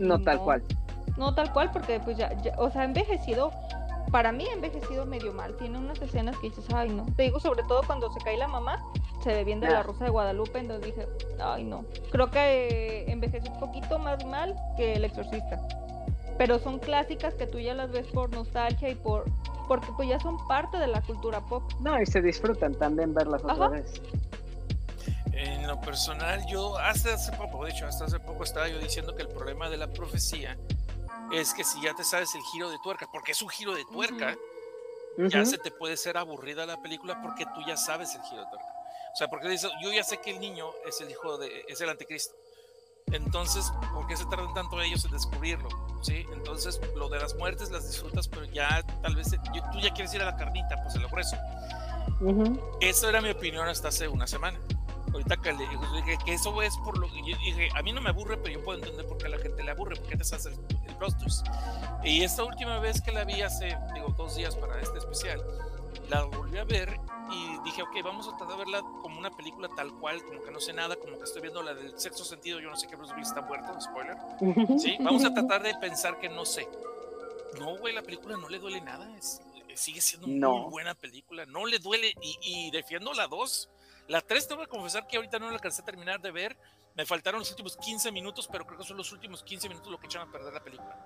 No, tal cual. No tal cual, porque pues ya, o sea, envejecido, para mí ha envejecido medio mal. Tiene unas escenas que dices, ay no. Te digo, sobre todo cuando se cae la mamá, se ve bien de la Rosa de Guadalupe, entonces dije, ay no. Creo que envejeció un poquito más mal que El Exorcista. Pero son clásicas que tú ya las ves por nostalgia y por porque pues ya son parte de la cultura pop. No, y se disfrutan también verlas otra vez. En lo personal, yo hasta hace poco, de hecho, hasta hace poco estaba yo diciendo que el problema de la profecía es que si ya te sabes el giro de tuerca, porque es un giro de tuerca, ya se te puede ser aburrida la película porque tú ya sabes el giro de tuerca. O sea, porque dices, yo ya sé que el niño es el hijo de, es el anticristo. Entonces, ¿por qué se tardan tanto ellos en descubrirlo? ¿Sí? Entonces, lo de las muertes las disfrutas, pero ya tal vez tú ya quieres ir a la carnita, pues el grueso. Eso era mi opinión hasta hace una semana ahorita que le dije que eso es por lo que yo dije, a mí no me aburre, pero yo puedo entender por qué a la gente le aburre, porque te hace el, el Y esta última vez que la vi hace, digo, dos días para este especial, la volví a ver y dije, ok, vamos a tratar de verla como una película tal cual, como que no sé nada, como que estoy viendo la del sexto sentido, yo no sé qué Bruce Willis está muerto, spoiler. Sí, vamos a tratar de pensar que no sé. No, güey, la película no le duele nada, es, sigue siendo una muy buena película, no le duele y, y defiendo la dos la 3 tengo que confesar que ahorita no la alcancé a terminar de ver. Me faltaron los últimos 15 minutos, pero creo que son los últimos 15 minutos lo que echan a perder la película.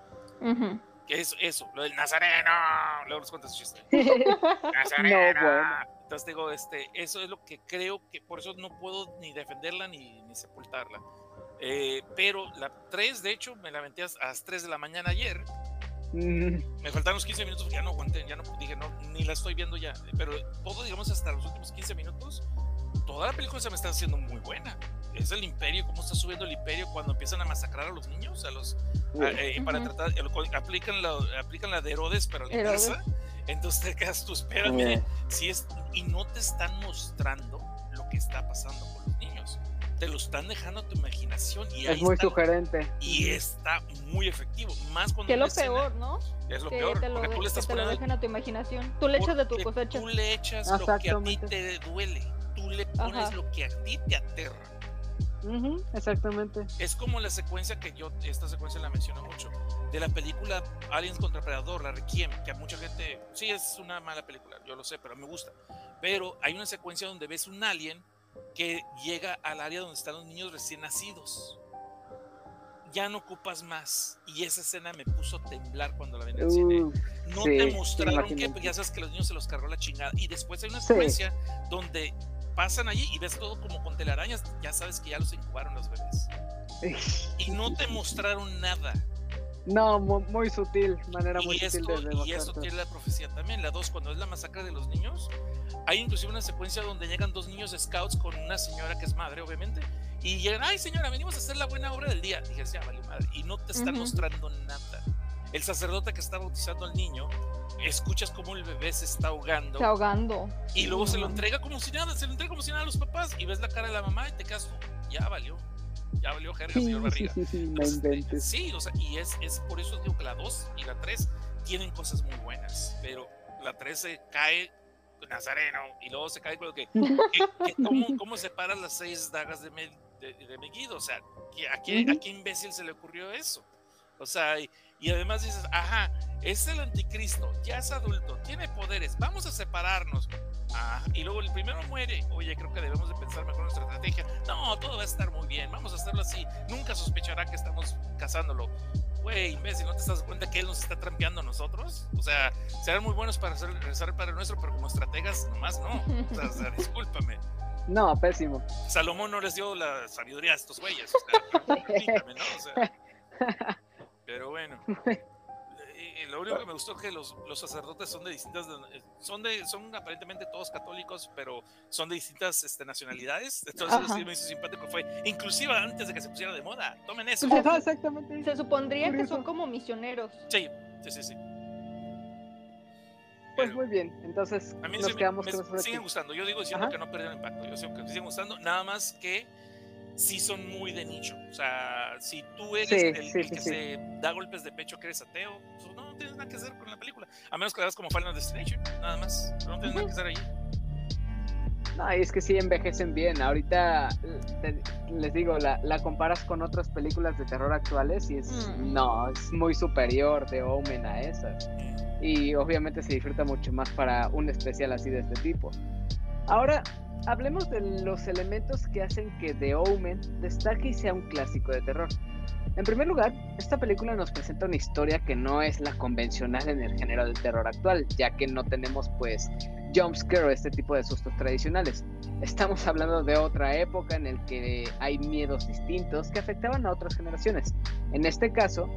Que es eso, lo del Nazareno. Luego nos cuentas chiste. Nazareno. Entonces digo, este, eso es lo que creo que por eso no puedo ni defenderla ni, ni sepultarla. Eh, pero la 3, de hecho, me la aventé a, las 3 de la mañana ayer. Me faltaron los 15 minutos, ya no aguanté, ya no dije, no, ni la estoy viendo ya. Pero todo, digamos, hasta los últimos 15 minutos, toda la película se me está haciendo muy buena. Es el imperio, cómo está subiendo el imperio cuando empiezan a masacrar a los niños, a los eh, para tratar, aplican la, aplican la de Herodes, pero la inversa. Entonces te quedas tú, espérame, si es, y no te están mostrando lo que está pasando con los niños. Te lo están dejando a tu imaginación. Y es muy sugerente. Y está muy efectivo. Más cuando. Que es lo peor, ¿no? Es lo peor. Te lo, tú le estás te lo dejan a tu imaginación. Tú le echas de tu cosecha. Tú le echas lo que a ti te duele tú le pones lo que a ti te aterra. exactamente. Es como la secuencia que yo, esta secuencia la menciono mucho, de la película Aliens contra Predador, la Requiem, que a mucha gente, sí es una mala película, yo lo sé, pero me gusta. Pero hay una secuencia donde ves un alien que llega al área donde están los niños recién nacidos. Ya no ocupas más. Y esa escena me puso a temblar cuando la vi en el cine. No te mostraron que ya sabes que los niños se los cargó la chingada. Y después hay una secuencia donde pasan allí y ves todo como con telarañas, ya sabes que ya los incubaron los bebés. y no te mostraron nada. No, muy, sutil, manera muy sutil de Y eso tiene la profecía también. La dos, cuando es la masacre de los niños, hay inclusive una secuencia donde llegan dos niños scouts con una señora que es madre, obviamente, y llegan, ay señora, venimos a hacer la buena obra del día. Dije, ya vale madre. Y no te están mostrando nada. El sacerdote que está bautizando al niño escuchas cómo el bebé se está ahogando. Está ahogando. Y luego se lo entrega como si nada, se lo entrega como si nada a los papás y ves la cara de la mamá y te quedas, ya valió. Ya valió jerga, señor Barriga. Sí, sí, sí, no Este, inventes. sí, o sea, y es, es por eso digo que la 2 y la 3 tienen cosas muy buenas, pero la 3 se cae Nazareno y luego se cae con lo que, que- que ¿cómo, cómo separas las seis dagas de, Me- de, de Megiddo? O sea, ¿qué- ¿a qué, ¿a qué imbécil se le ocurrió eso? O sea, y, y además dices, ajá, es el anticristo, ya es adulto, tiene poderes, vamos a separarnos. Ah, y luego el primero muere. Oye, creo que debemos de pensar mejor nuestra estrategia. No, todo va a estar muy bien. Vamos a hacerlo así. Nunca sospechará que estamos cazándolo. Güey, imbécil, ¿no te das cuenta que él nos está trampeando a nosotros? O sea, serán muy buenos para rezar Padre Nuestro, pero como estrategas nomás no. O sea, o sea, discúlpame. No, pésimo. Salomón no les dio la sabiduría a estos güeyes. O sea, ¿no? O sea, pero bueno. Eh, lo único que me gustó es que los, los sacerdotes son de distintas, eh, son de, son aparentemente todos católicos, pero son de distintas este, nacionalidades. Entonces Ajá. sí me hizo simpático fue, inclusive antes de que se pusiera de moda. Tomen eso. Ajá, exactamente. Se supondría que son como misioneros. Sí, sí, sí, sí. Pues muy bien, entonces A mí nos sí me- quedamos me con eso siguen aquí. gustando. Yo digo diciendo Ajá. que no perdieron impacto. Yo sigo que me siguen gustando. Nada más que sí son muy de nicho. O sea, si tú eres Sí, el, sí, el sí, que sí. se da golpes de pecho que eres ateo, pues no tienes nada que hacer con la película. A menos que la hagas como Final Destination, nada más. Pero no tienes nada que hacer ahí. No, y es que sí envejecen bien. Ahorita te- les digo, la, la comparas con otras películas de terror actuales y es Mm. no, es muy superior de Omen a esas. Y obviamente se disfruta mucho más para un especial así de este tipo. Ahora, hablemos de los elementos que hacen que The Omen destaque y sea un clásico de terror. En primer lugar, esta película nos presenta una historia que no es la convencional en el género del terror actual, ya que no tenemos pues jumpscare este tipo de sustos tradicionales. Estamos hablando de otra época en el que hay miedos distintos que afectaban a otras generaciones. En este caso,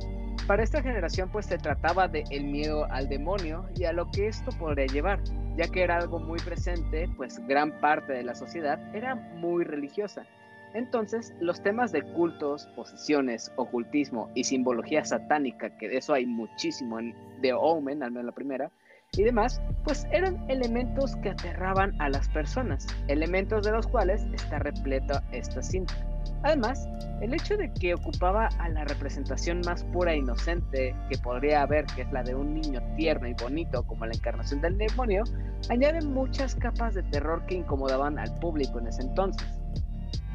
para esta generación pues se trataba de el miedo al demonio y a lo que esto podría llevar, ya que era algo muy presente, pues gran parte de la sociedad era muy religiosa. Entonces, los temas de cultos, posesiones, ocultismo y simbología satánica, que de eso hay muchísimo en The Omen, al menos la primera, y demás, pues eran elementos que aterraban a las personas, elementos de los cuales está repleta esta cinta. Además, el hecho de que ocupaba a la representación más pura e inocente que podría haber, que es la de un niño tierno y bonito como la encarnación del demonio, añade muchas capas de terror que incomodaban al público en ese entonces.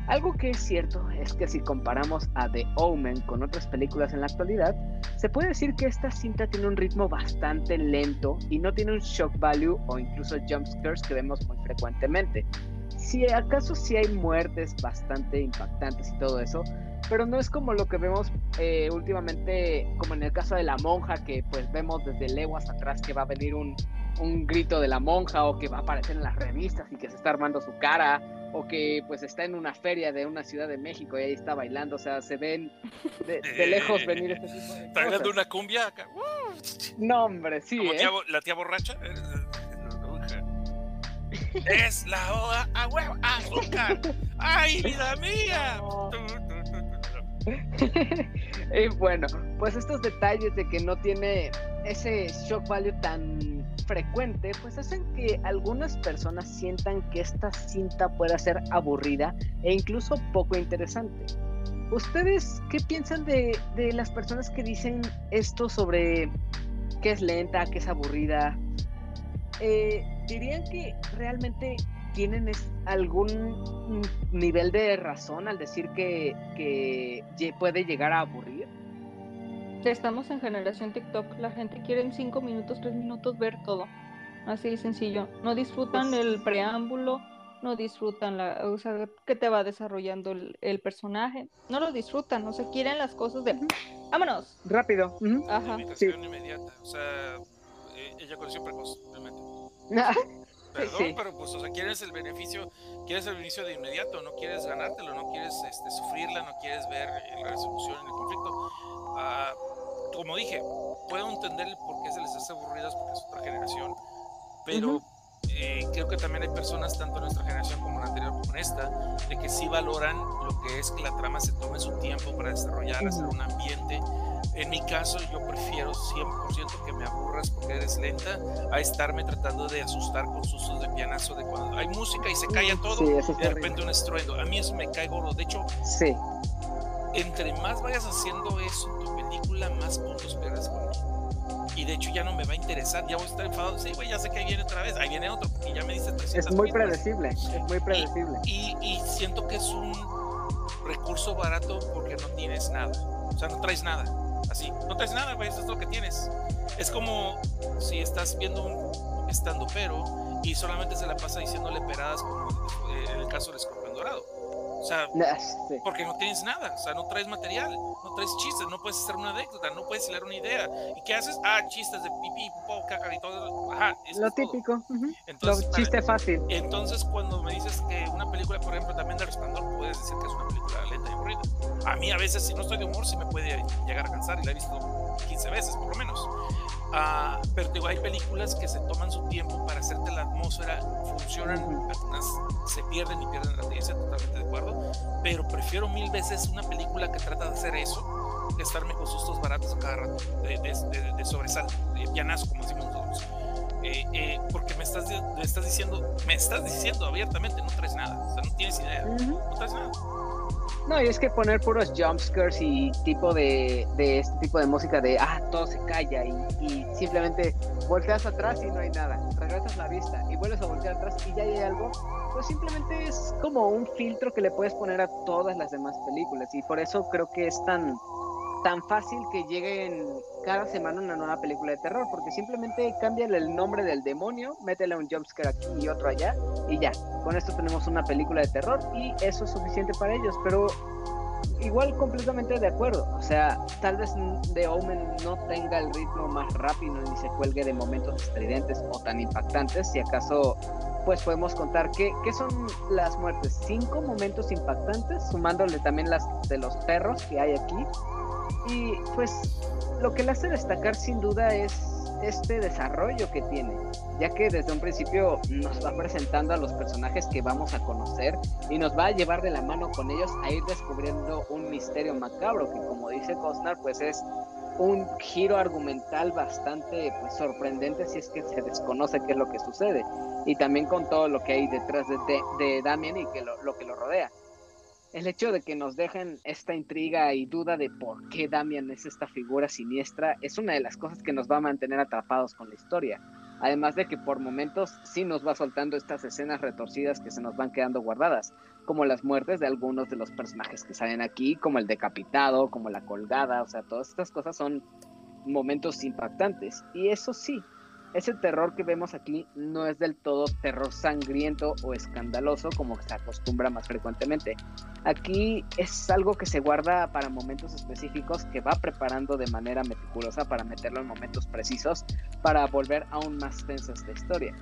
Algo que es cierto es que si comparamos a The Omen con otras películas en la actualidad, se puede decir que esta cinta tiene un ritmo bastante lento y no tiene un shock value o incluso jump scares que vemos muy frecuentemente. Si acaso sí hay muertes bastante impactantes y todo eso, pero no es como lo que vemos eh, últimamente, como en el caso de la monja, que pues vemos desde leguas atrás que va a venir un, un grito de la monja o que va a aparecer en las revistas y que se está armando su cara o que pues está en una feria de una ciudad de México y ahí está bailando, o sea, se ven de, de lejos venir este tipo de Está cosas. una cumbia acá. No, hombre, sí, Como ¿eh? tía la tía borracha. Es la hora a huevo, azúcar. ¡Ay, vida mía! y bueno, pues estos detalles de que no tiene ese shock value tan frecuente, pues hacen que algunas personas sientan que esta cinta pueda ser aburrida e incluso poco interesante. ¿Ustedes qué piensan de, de las personas que dicen esto sobre que es lenta, que es aburrida? Eh, ¿Dirían que realmente tienen es- algún nivel de razón al decir que, que puede llegar a aburrir? Estamos en generación TikTok. La gente quiere en 5 minutos, 3 minutos ver todo. Así de sencillo. No disfrutan Pues- el preámbulo, no disfrutan la, o sea, que te va desarrollando el, el personaje. No lo disfrutan, o sea, quieren las cosas de ¡vámonos! Rápido. Ajá. Ubicación inmediata. O sea, eh, eyaculación precoz, realmente. Perdón, Sí. pero pues, o sea, quieres el beneficio, quieres el beneficio de inmediato, no quieres ganártelo, no quieres este, sufrirla, no quieres ver la resolución en el conflicto. Ah, como dije, puedo entender el por qué se les hace aburridas porque es otra generación, pero eh, creo que también hay personas, tanto en nuestra generación como en la anterior como en esta, de que sí valoran lo que es que la trama se tome su tiempo para desarrollar, hacer un ambiente. En mi caso, yo prefiero 100% que me aburras porque eres lenta a estarme tratando de asustar con sustos de pianazo de cuando hay música y se calla todo Sí, eso y es de repente un estruendo. A mí eso me cae gordo. De hecho, Sí, entre más vayas haciendo eso en tu película, más puntos pierdes conmigo. Y de hecho ya no me va a interesar, ya voy a estar enfadado. Sí, güey, ya sé que ahí viene otra vez, ahí viene otro, porque ya me dice 300 es muy predecible, es muy predecible. Y, y siento que es un recurso barato porque no tienes nada. O sea, no traes nada. Así, no traes nada, güey, eso es lo que tienes. Es como si estás viendo un estando pero y solamente se la pasa diciéndole peradas como en el caso del escorpión dorado. O sea, porque no tienes nada, o sea, no traes material, no traes chistes, no puedes hacer una anécdota, no puedes hilar una idea. ¿Y qué haces? Ah, chistes de pipí, popó, caca y todo. Ajá, eso Lo es todo. típico. Entonces, Lo chiste fácil. entonces, cuando me dices que una película, por ejemplo, también de Resplandor, puedes decir que es una película lenta y aburrida. A mí, a veces, si no estoy de humor, sí me puede llegar a cansar y la he visto 15 veces, por lo menos. Ah, pero digo, hay películas que se toman su tiempo para hacerte la atmósfera, funcionan, algunas se pierden y pierden la audiencia, totalmente de acuerdo. Pero prefiero mil veces una película que trata de hacer eso que estarme con sustos baratos a cada rato, de, de, de- de sobresalto, de pianazo, como decimos nosotros. Eh, eh, porque me estás, me estás diciendo, me estás diciendo abiertamente, no traes nada, o sea, no tienes idea, Ujú. no traes nada. No, y es que poner puros jumpscares y tipo de, de este tipo de música de, ah, todo se calla y, y simplemente volteas atrás y no hay nada, regresas la vista y vuelves a voltear atrás y ya hay algo, pues simplemente es como un filtro que le puedes poner a todas las demás películas y por eso creo que es tan, tan fácil que lleguen cada semana una nueva película de terror, porque simplemente cámbiale el nombre del demonio, métele un jumpscare aquí y otro allá y ya, con esto tenemos una película de terror y eso es suficiente para ellos, pero igual completamente de acuerdo, o sea, tal vez The Omen no tenga el ritmo más rápido ni se cuelgue de momentos estridentes o tan impactantes, si acaso pues podemos contar que, que son las muertes, cinco momentos impactantes, sumándole también las de los perros que hay aquí, y pues lo que le hace destacar sin duda es este desarrollo que tiene, ya que desde un principio nos va presentando a los personajes que vamos a conocer y nos va a llevar de la mano con ellos a ir descubriendo un misterio macabro que como dice Cosnar pues es un giro argumental bastante pues, sorprendente si es que se desconoce qué es lo que sucede. Y también con todo lo que hay detrás de, de, de Damien y que lo, lo que lo rodea el hecho de que nos dejen esta intriga y duda de por qué Damian es esta figura siniestra es una de las cosas que nos va a mantener atrapados con la historia. Además de que por momentos sí nos va soltando estas escenas retorcidas que se nos van quedando guardadas, como las muertes de algunos de los personajes que salen aquí, como el decapitado, como la colgada, o sea, todas estas cosas son momentos impactantes. Y eso sí, ese terror que vemos aquí no es del todo terror sangriento o escandaloso como se acostumbra más frecuentemente. Aquí es algo que se guarda para momentos específicos que va preparando de manera meticulosa para meterlo en momentos precisos para volver aún más tensa esta historia.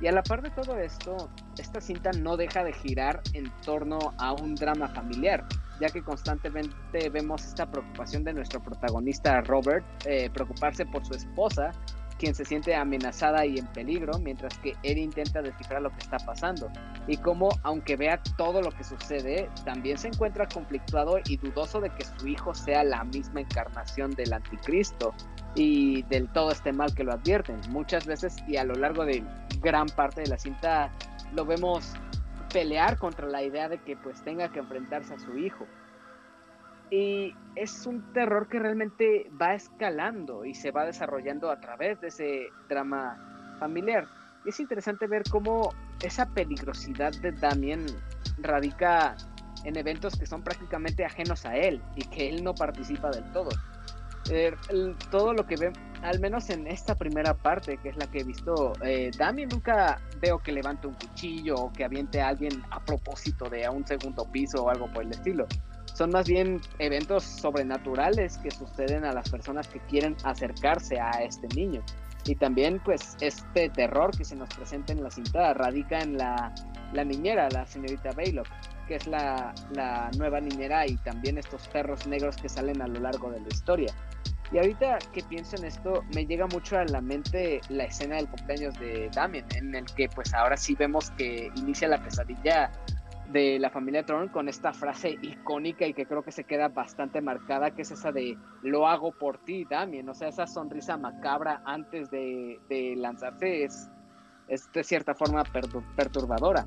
Y a la par de todo esto, esta cinta no deja de girar en torno a un drama familiar, ya que constantemente vemos esta preocupación de nuestro protagonista Robert, eh, preocuparse por su esposa, quien se siente amenazada y en peligro, mientras que él intenta descifrar lo que está pasando. Y como, aunque vea todo lo que sucede, también se encuentra conflictuado y dudoso de que su hijo sea la misma encarnación del anticristo y del todo este mal que lo advierten. Muchas veces y a lo largo de gran parte de la cinta lo vemos pelear contra la idea de que pues tenga que enfrentarse a su hijo. Y es un terror que realmente va escalando y se va desarrollando a través de ese drama familiar. Y es interesante ver cómo esa peligrosidad de Damien radica en eventos que son prácticamente ajenos a él y que él no participa del todo. Eh, todo lo que ve, al menos en esta primera parte, que es la que he visto, eh, Damien nunca veo que levante un cuchillo o que aviente a alguien a propósito de a un segundo piso o algo por el estilo son más bien eventos sobrenaturales que suceden a las personas que quieren acercarse a este niño. Y también pues este terror que se nos presenta en la cinta radica en la, la niñera, la señorita Baylock, que es la, la, nueva niñera y también estos perros negros que salen a lo largo de la historia. Y ahorita que pienso en esto, me llega mucho a la mente la escena del cumpleaños de Damien, en el que pues ahora sí vemos que inicia la pesadilla de la familia Tron con esta frase icónica y que creo que se queda bastante marcada, que es esa de lo hago por ti, Damien. O sea, esa sonrisa macabra antes de, de lanzarse es, es de cierta forma perturbadora.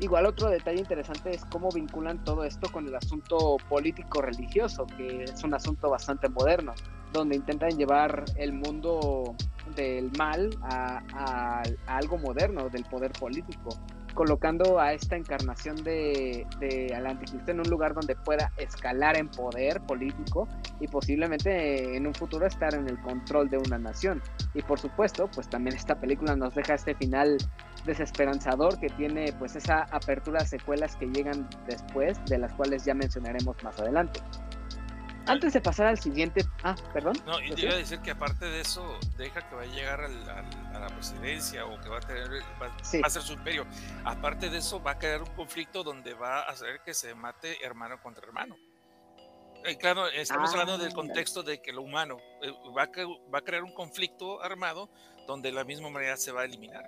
Igual otro detalle interesante es cómo vinculan todo esto con el asunto político-religioso, que es un asunto bastante moderno, donde intentan llevar el mundo del mal a, a algo moderno, del poder político colocando a esta encarnación de, de, al anticristo en un lugar donde pueda escalar en poder político y posiblemente en un futuro estar en el control de una nación. Y por supuesto, pues también esta película nos deja este final desesperanzador que tiene pues esa apertura a secuelas que llegan después, de las cuales ya mencionaremos más adelante. Antes de pasar al siguiente. Ah, perdón. No, y te iba a decir que aparte de eso, deja que va a llegar al, a la presidencia o que va a tener. Va, a ser su imperio. Aparte de eso, va a crear un conflicto donde va a hacer que se mate hermano contra hermano. Eh, claro, estamos hablando del ah. contexto de que lo humano eh, va, a, va a crear un conflicto armado donde de la misma manera se va a eliminar.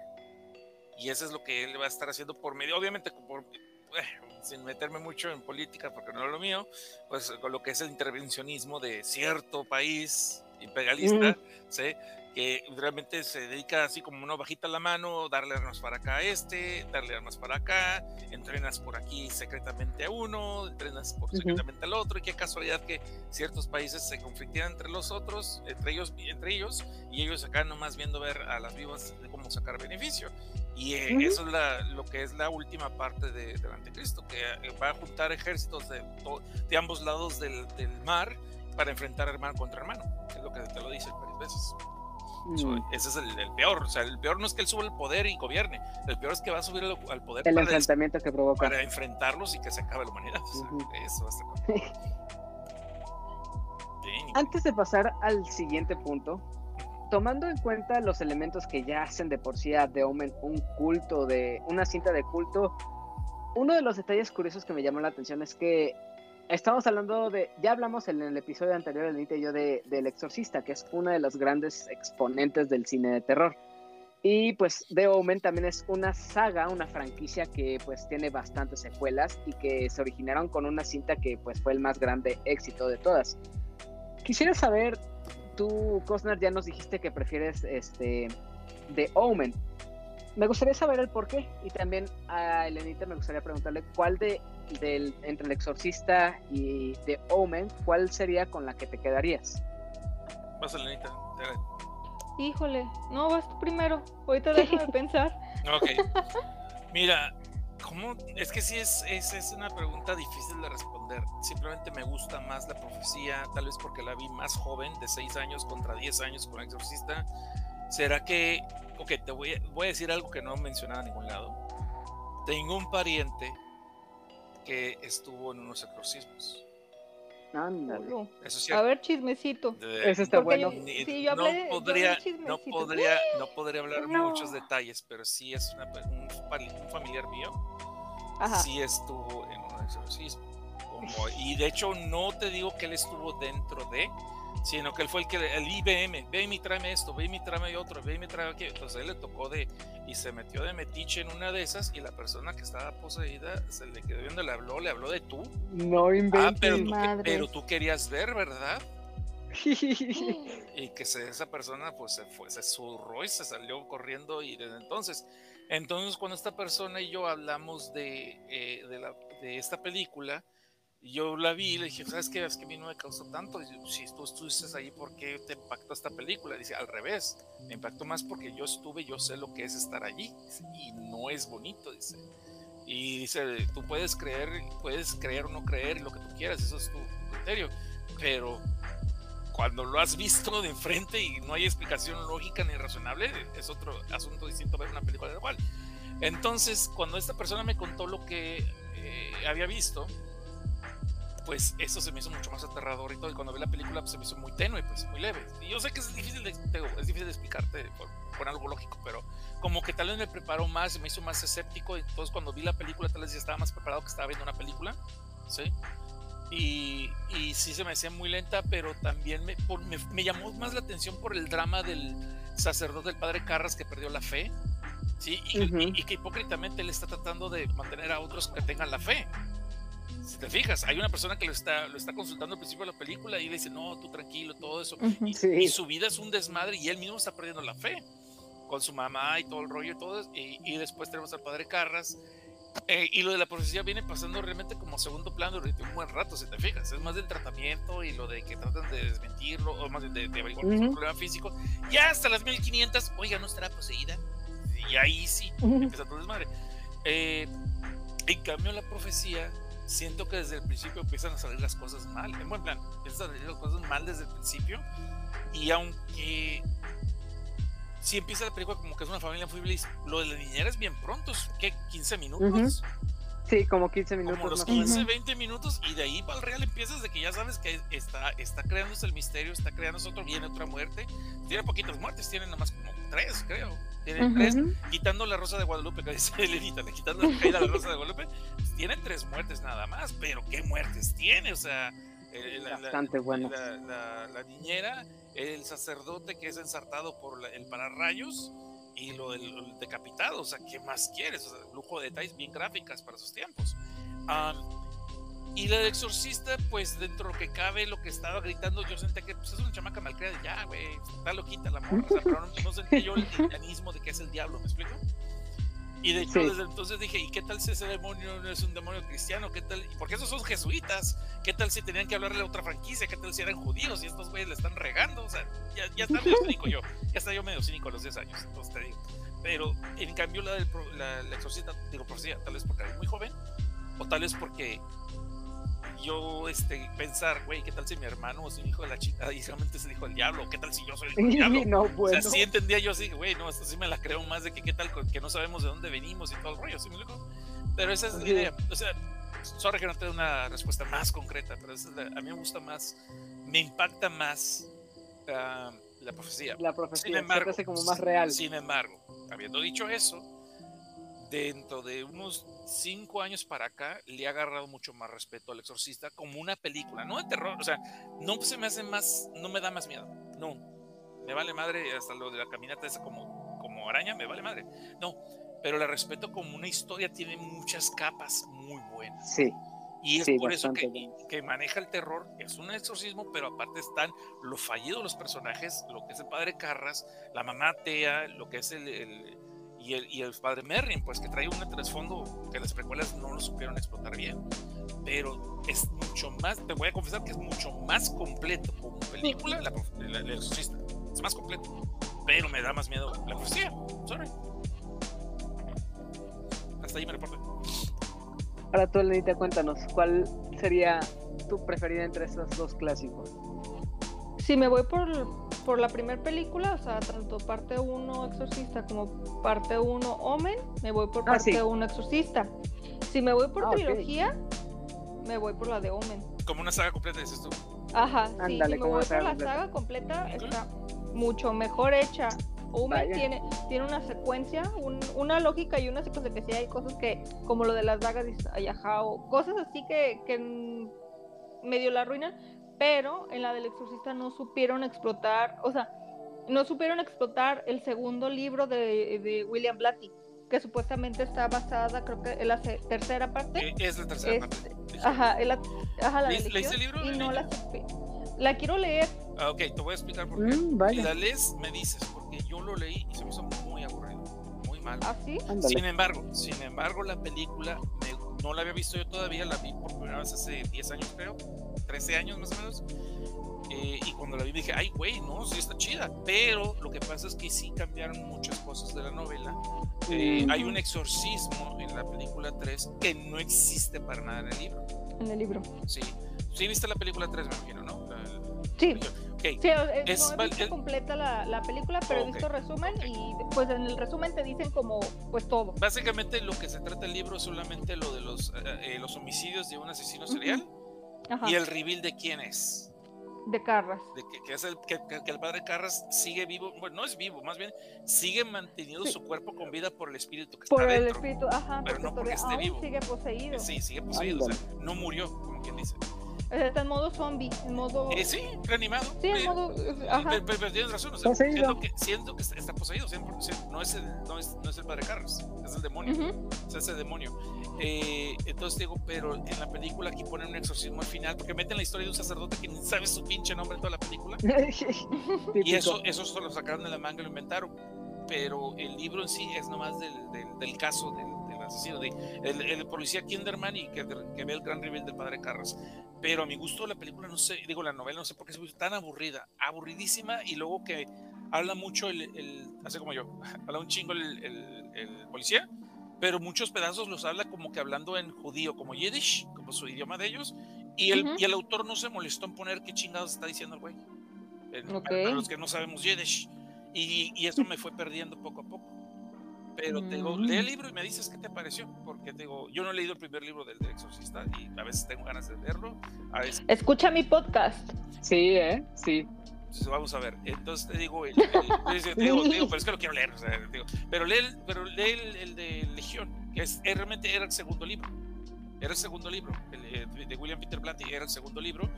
Y eso es lo que él va a estar haciendo por medio, obviamente, por, sin meterme mucho en política porque no es lo mío, pues con lo que es el intervencionismo de cierto país imperialista, ¿sí? que realmente se dedica así como una bajita la mano, darle armas para acá a este, darle armas para acá, entrenas por aquí secretamente a uno, entrenas por secretamente al otro, y qué casualidad que ciertos países se conflictieran entre los otros, entre ellos, entre ellos, y ellos acá nomás viendo ver a las vivas de cómo sacar beneficio. Y eh, eso es lo que es la última parte de, del anticristo, que eh, va a juntar ejércitos de, de ambos lados del, del, mar para enfrentar hermano contra hermano, es lo que te lo dicen varias veces. Mm. ese es el, peor, o sea, el peor no es que él suba el poder y gobierne, el peor es que va a subir al poder el para, enfrentamiento que provoca. para enfrentarlos y que se acabe la humanidad. eso va a estar Antes de pasar al siguiente punto, tomando en cuenta los elementos que ya hacen de por sí a The Omen un culto de una cinta de culto, uno de los detalles curiosos que me llamó la atención es que estamos hablando de, ya hablamos en el episodio anterior, Elite y yo, de, del Exorcista, que es uno de los grandes exponentes del cine de terror. Y pues The Omen también es una saga, una franquicia que pues tiene bastantes secuelas y que se originaron con una cinta que pues fue el más grande éxito de todas. Quisiera saber tú, Cosner, ya nos dijiste que prefieres este The Omen. Me gustaría saber el por qué y también a Elenita me gustaría preguntarle cuál de del, entre el exorcista y The Omen, cuál sería con la que te quedarías. Vas, Elenita. Híjole, no, vas tú primero. Ahorita déjame pensar. Ok. Mira, ¿cómo? Es que sí es, es, es, una pregunta difícil de responder. Simplemente me gusta más la profecía, tal vez porque la vi más joven, de 6 años contra 10 años con Exorcista. ¿Será que, ok, te voy voy a decir algo que no he mencionado a ningún lado? Tengo un pariente que estuvo en unos exorcismos. Ándale. Eso a ver, chismecito. Eso está bueno. sí, yo hablé, no, podría, no, podría, no podría hablar muchos detalles, pero sí es una, un, un, familiar mío. Ajá. Sí estuvo en un exorcismo. Como, y de hecho, no te digo que él estuvo dentro de, sino que él fue el que, el IBM, ve y tráeme esto, ve y tráeme otro, ve y tráeme aquello. Entonces él le tocó de, y se metió de metiche en una de esas, y la persona que estaba poseída se le quedó viendo, le habló, le habló de tú. No inventes. Ah, pero tú, pero tú querías ver, ¿verdad? y que se, esa persona pues se fue, se zurró y se salió corriendo y desde entonces, entonces cuando esta persona y yo hablamos de, eh, de, la, de esta película, yo la vi y le dije, ¿sabes qué? Es que a mí no me causó tanto. si tú estuviste ahí, ¿por qué te impactó esta película? Dice, al revés, me impactó más porque yo estuve, yo sé lo que es estar allí. y no es bonito, dice. Y dice, tú puedes creer, puedes creer o no creer lo que tú quieras, eso es tu criterio. Pero cuando lo has visto de enfrente y no hay explicación lógica ni razonable, es otro asunto distinto ver una película igual. Entonces, cuando esta persona me contó lo que eh, había visto, pues eso se me hizo mucho más aterrador y todo. Y cuando vi la película, pues se me hizo muy tenue, pues muy leve. Y yo sé que es difícil de, es difícil de explicarte por, algo lógico, pero como que tal vez me preparó más, me hizo más escéptico. Entonces, cuando vi la película, tal vez ya estaba más preparado que estaba viendo una película, ¿sí? Y, y sí se me hacía muy lenta, pero también me, por- me, me llamó más la atención por el drama del sacerdote, el padre Carras, que perdió la fe. Sí, y, Ujú. y- y que hipócritamente le está tratando de mantener a otros que tengan la fe. Si te fijas, hay una persona que lo está, lo está consultando al principio de la película y le dice, no, tú tranquilo, todo eso. Y, Sí. y su vida es un desmadre y él mismo está perdiendo la fe con su mamá y todo el rollo y todo. Y, y después tenemos al padre Carras. eh, y lo de la profecía viene pasando realmente como segundo plano durante un buen rato, si te fijas. Es más del tratamiento y lo de que tratan de desmentirlo, o más bien de, de averiguar que es un problema físico. Ya hasta las 1500, oiga, no estará poseída. Y ahí sí, empieza todo desmadre. Eh, en cambio, la profecía, siento que desde el principio empiezan a salir las cosas mal. En buen plan, empiezan a salir las cosas mal desde el principio. Y aunque si empieza la película como que es una familia muy feliz, lo de la niñera es bien pronto, ¿qué? 15 minutos. Sí, como 15 minutos. Como los más o menos. 15, 20 minutos, y de ahí para el real empiezas de que ya sabes que está, está creándose el misterio, está creándose otro, viene otra muerte. Tiene poquitas muertes, tiene nomás como tres, creo. Tiene Ujú. tres, quitando la Rosa de Guadalupe, que dice Elenita, le quitando la caída de la Rosa de Guadalupe, pues, tiene tres muertes nada más, pero ¿qué muertes tiene? O sea, eh, la, Bastante la, la- la niñera, el sacerdote que es ensartado por la- el pararrayos y lo del el decapitado, o sea, ¿qué más quieres? O sea, lujo de detalles bien gráficas para sus tiempos. Am, y la del exorcista, pues dentro de lo que cabe, lo que estaba gritando, yo sentía que pues, es una chamaca malcriada, ya, güey, está loquita la morra, o sea, pero no, no sentía yo el dinamismo de que es el diablo, ¿me explico? Y de hecho, Sí. desde entonces dije, ¿y qué tal si ese demonio no es un demonio cristiano? ¿Qué tal? Porque esos son jesuitas. ¿Qué tal si tenían que hablarle a otra franquicia? ¿Qué tal si eran judíos y estos güeyes le están regando? O sea, ya, ya está medio cínico yo. Ya está yo medio cínico a los 10 años, entonces te digo. Pero en cambio la del pro- la, la exorcista, digo profecía, tal vez porque era muy joven, o tal vez porque yo este, pensar, güey, ¿qué tal si mi hermano es un hijo de la chica y realmente es el hijo del diablo? ¿Qué tal si yo soy el hijo del diablo? no, O bueno. sea, sí entendía yo así, güey, no, esto sí me la creo más de que qué tal que no sabemos de dónde venimos y todo el rollo, ¿sí me explico? Pero esa es la idea. O sea, sorry que no te dé una respuesta más concreta, pero es la- a mí me gusta más, me impacta más ah, la profecía. La profecía Sin se embargo, hace como más real. Sin embargo, habiendo dicho eso, dentro de unos cinco años para acá, le ha agarrado mucho más respeto al exorcista como una película, no de terror, o sea, no se me hace más, no me da más miedo, no, me vale madre hasta lo de la caminata esa como, como araña, me vale madre, no, pero la respeto como una historia, tiene muchas capas muy buenas. Sí. Y es Sí, por eso que, que maneja el terror, es un exorcismo, pero aparte están lo fallido de los personajes, lo que es el padre Carras, la mamá Tea, lo que es el, el- y, el y el padre Merrin, pues que trae un trasfondo que las precuelas no lo supieron explotar bien. Pero es mucho más, te voy a confesar que es mucho más completo como película, la, prof- la- el exorcista. Es más completo, pero me da más miedo la profecía. Sorry. Hasta ahí me reporto. Ahora tú, Elenita, cuéntanos, ¿cuál sería tu preferida entre esos dos clásicos? Si me voy por, por la primera película, o sea, tanto parte 1 Exorcista como parte 1 Omen, me voy por Ah, parte sí. 1 Exorcista. Si me voy por Ah, trilogía, me voy por la de Omen. Como una saga completa, dices tú. Ajá, sí, Ándale, si me voy por la completa. saga completa, Ok. está mucho mejor hecha. Omen Vaya. tiene, tiene una secuencia, un- una lógica y una secuencia que sí hay cosas que, como lo de las dagas, dices, ay, ajá, o cosas así que, que medio la arruinan, pero en la del exorcista no supieron explotar, o sea, no supieron explotar el segundo libro de, de William Blatty, que supuestamente está basada, creo que en la tercera parte. Eh, Es la tercera Es- parte. Ajá, en la, ajá, la ¿Leíste- el libro, y no la La quiero leer, Ah, ok, te voy a explicar por qué. Mm, Si vaya. la lees, me dices, porque yo lo leí y se me hizo muy aburrido, muy mal. así. Ándale. Sin embargo, sin embargo, la película me- no la había visto yo todavía, la vi por primera vez hace 10 años, creo, 13 años más o menos. Eh, y cuando la vi dije, ay, güey, no, sí está chida. Pero lo que pasa es que sí cambiaron muchas cosas de la novela. Eh, Mm. Hay un exorcismo en la película 3 que no existe para nada en el libro. en el libro. Sí. Sí, viste la película 3, me imagino, ¿no? La- Sí, Ok. sí, eh, Es no he visto es- completa la, la película, pero Ok, he visto resumen ok. y pues en el resumen te dicen como pues todo. Básicamente lo que se trata el libro es solamente lo de los, eh, eh, los homicidios de un asesino serial Ajá, y el reveal de quién es. de Carras. De que, que es el, que, que- que el padre Carras sigue vivo, bueno, no es vivo, más bien sigue manteniendo Sí. su cuerpo con vida por el espíritu que Por está el dentro. espíritu, ajá, pero no porque esté vivo. sigue poseído. Sí, sigue poseído, o sea, no murió, como quien dice. O sea, está en modo zombie, en modo. Eh, sí, reanimado. Sí, en Eh, modo. Ajá. Pero, pero- pero tienes razón, o sea, Poseído. siento que, siento que está, poseído, 100%, no es, el, no, es, no es el padre Carras, es el demonio, Ujú. es ese demonio. Eh, entonces digo, pero en la película aquí ponen un exorcismo al final, porque meten la historia de un sacerdote que ni sabe su pinche nombre en toda la película, y eso, eso se lo sacaron de la manga y lo inventaron. Pero el libro en sí es nomás del, del, del caso del asesino, de, el, el policía Kinderman y que, que ve el gran reveal del padre Carras. Pero a mi gusto la película, no sé, digo la novela, no sé por qué se hizo tan aburrida, aburridísima y luego que habla mucho el, el hace como yo, habla un chingo el, el, policía, pero muchos pedazos los habla como que hablando en judío, como yiddish, como su idioma de ellos, y el, Ujú. y el autor no se molestó en poner qué chingados está diciendo el güey. En- Ok. Para los que no sabemos yiddish. Y, y eso me fue perdiendo poco a poco. Pero te digo, Mm. lee el libro y me dices qué te pareció. Porque te digo, yo no he leído el primer libro del, del Exorcista y a veces tengo ganas de leerlo. A veces Escucha mi podcast. Sí, ¿eh? Sí. pues, vamos a ver. Entonces te digo, el- el- te digo, te digo, pero es que lo quiero leer. o sea, digo, pero lee, el, pero lee el, el de Legión, que es, es- realmente era el segundo libro. Era el segundo libro, el, eh, de William Peter Blatty era el segundo libro,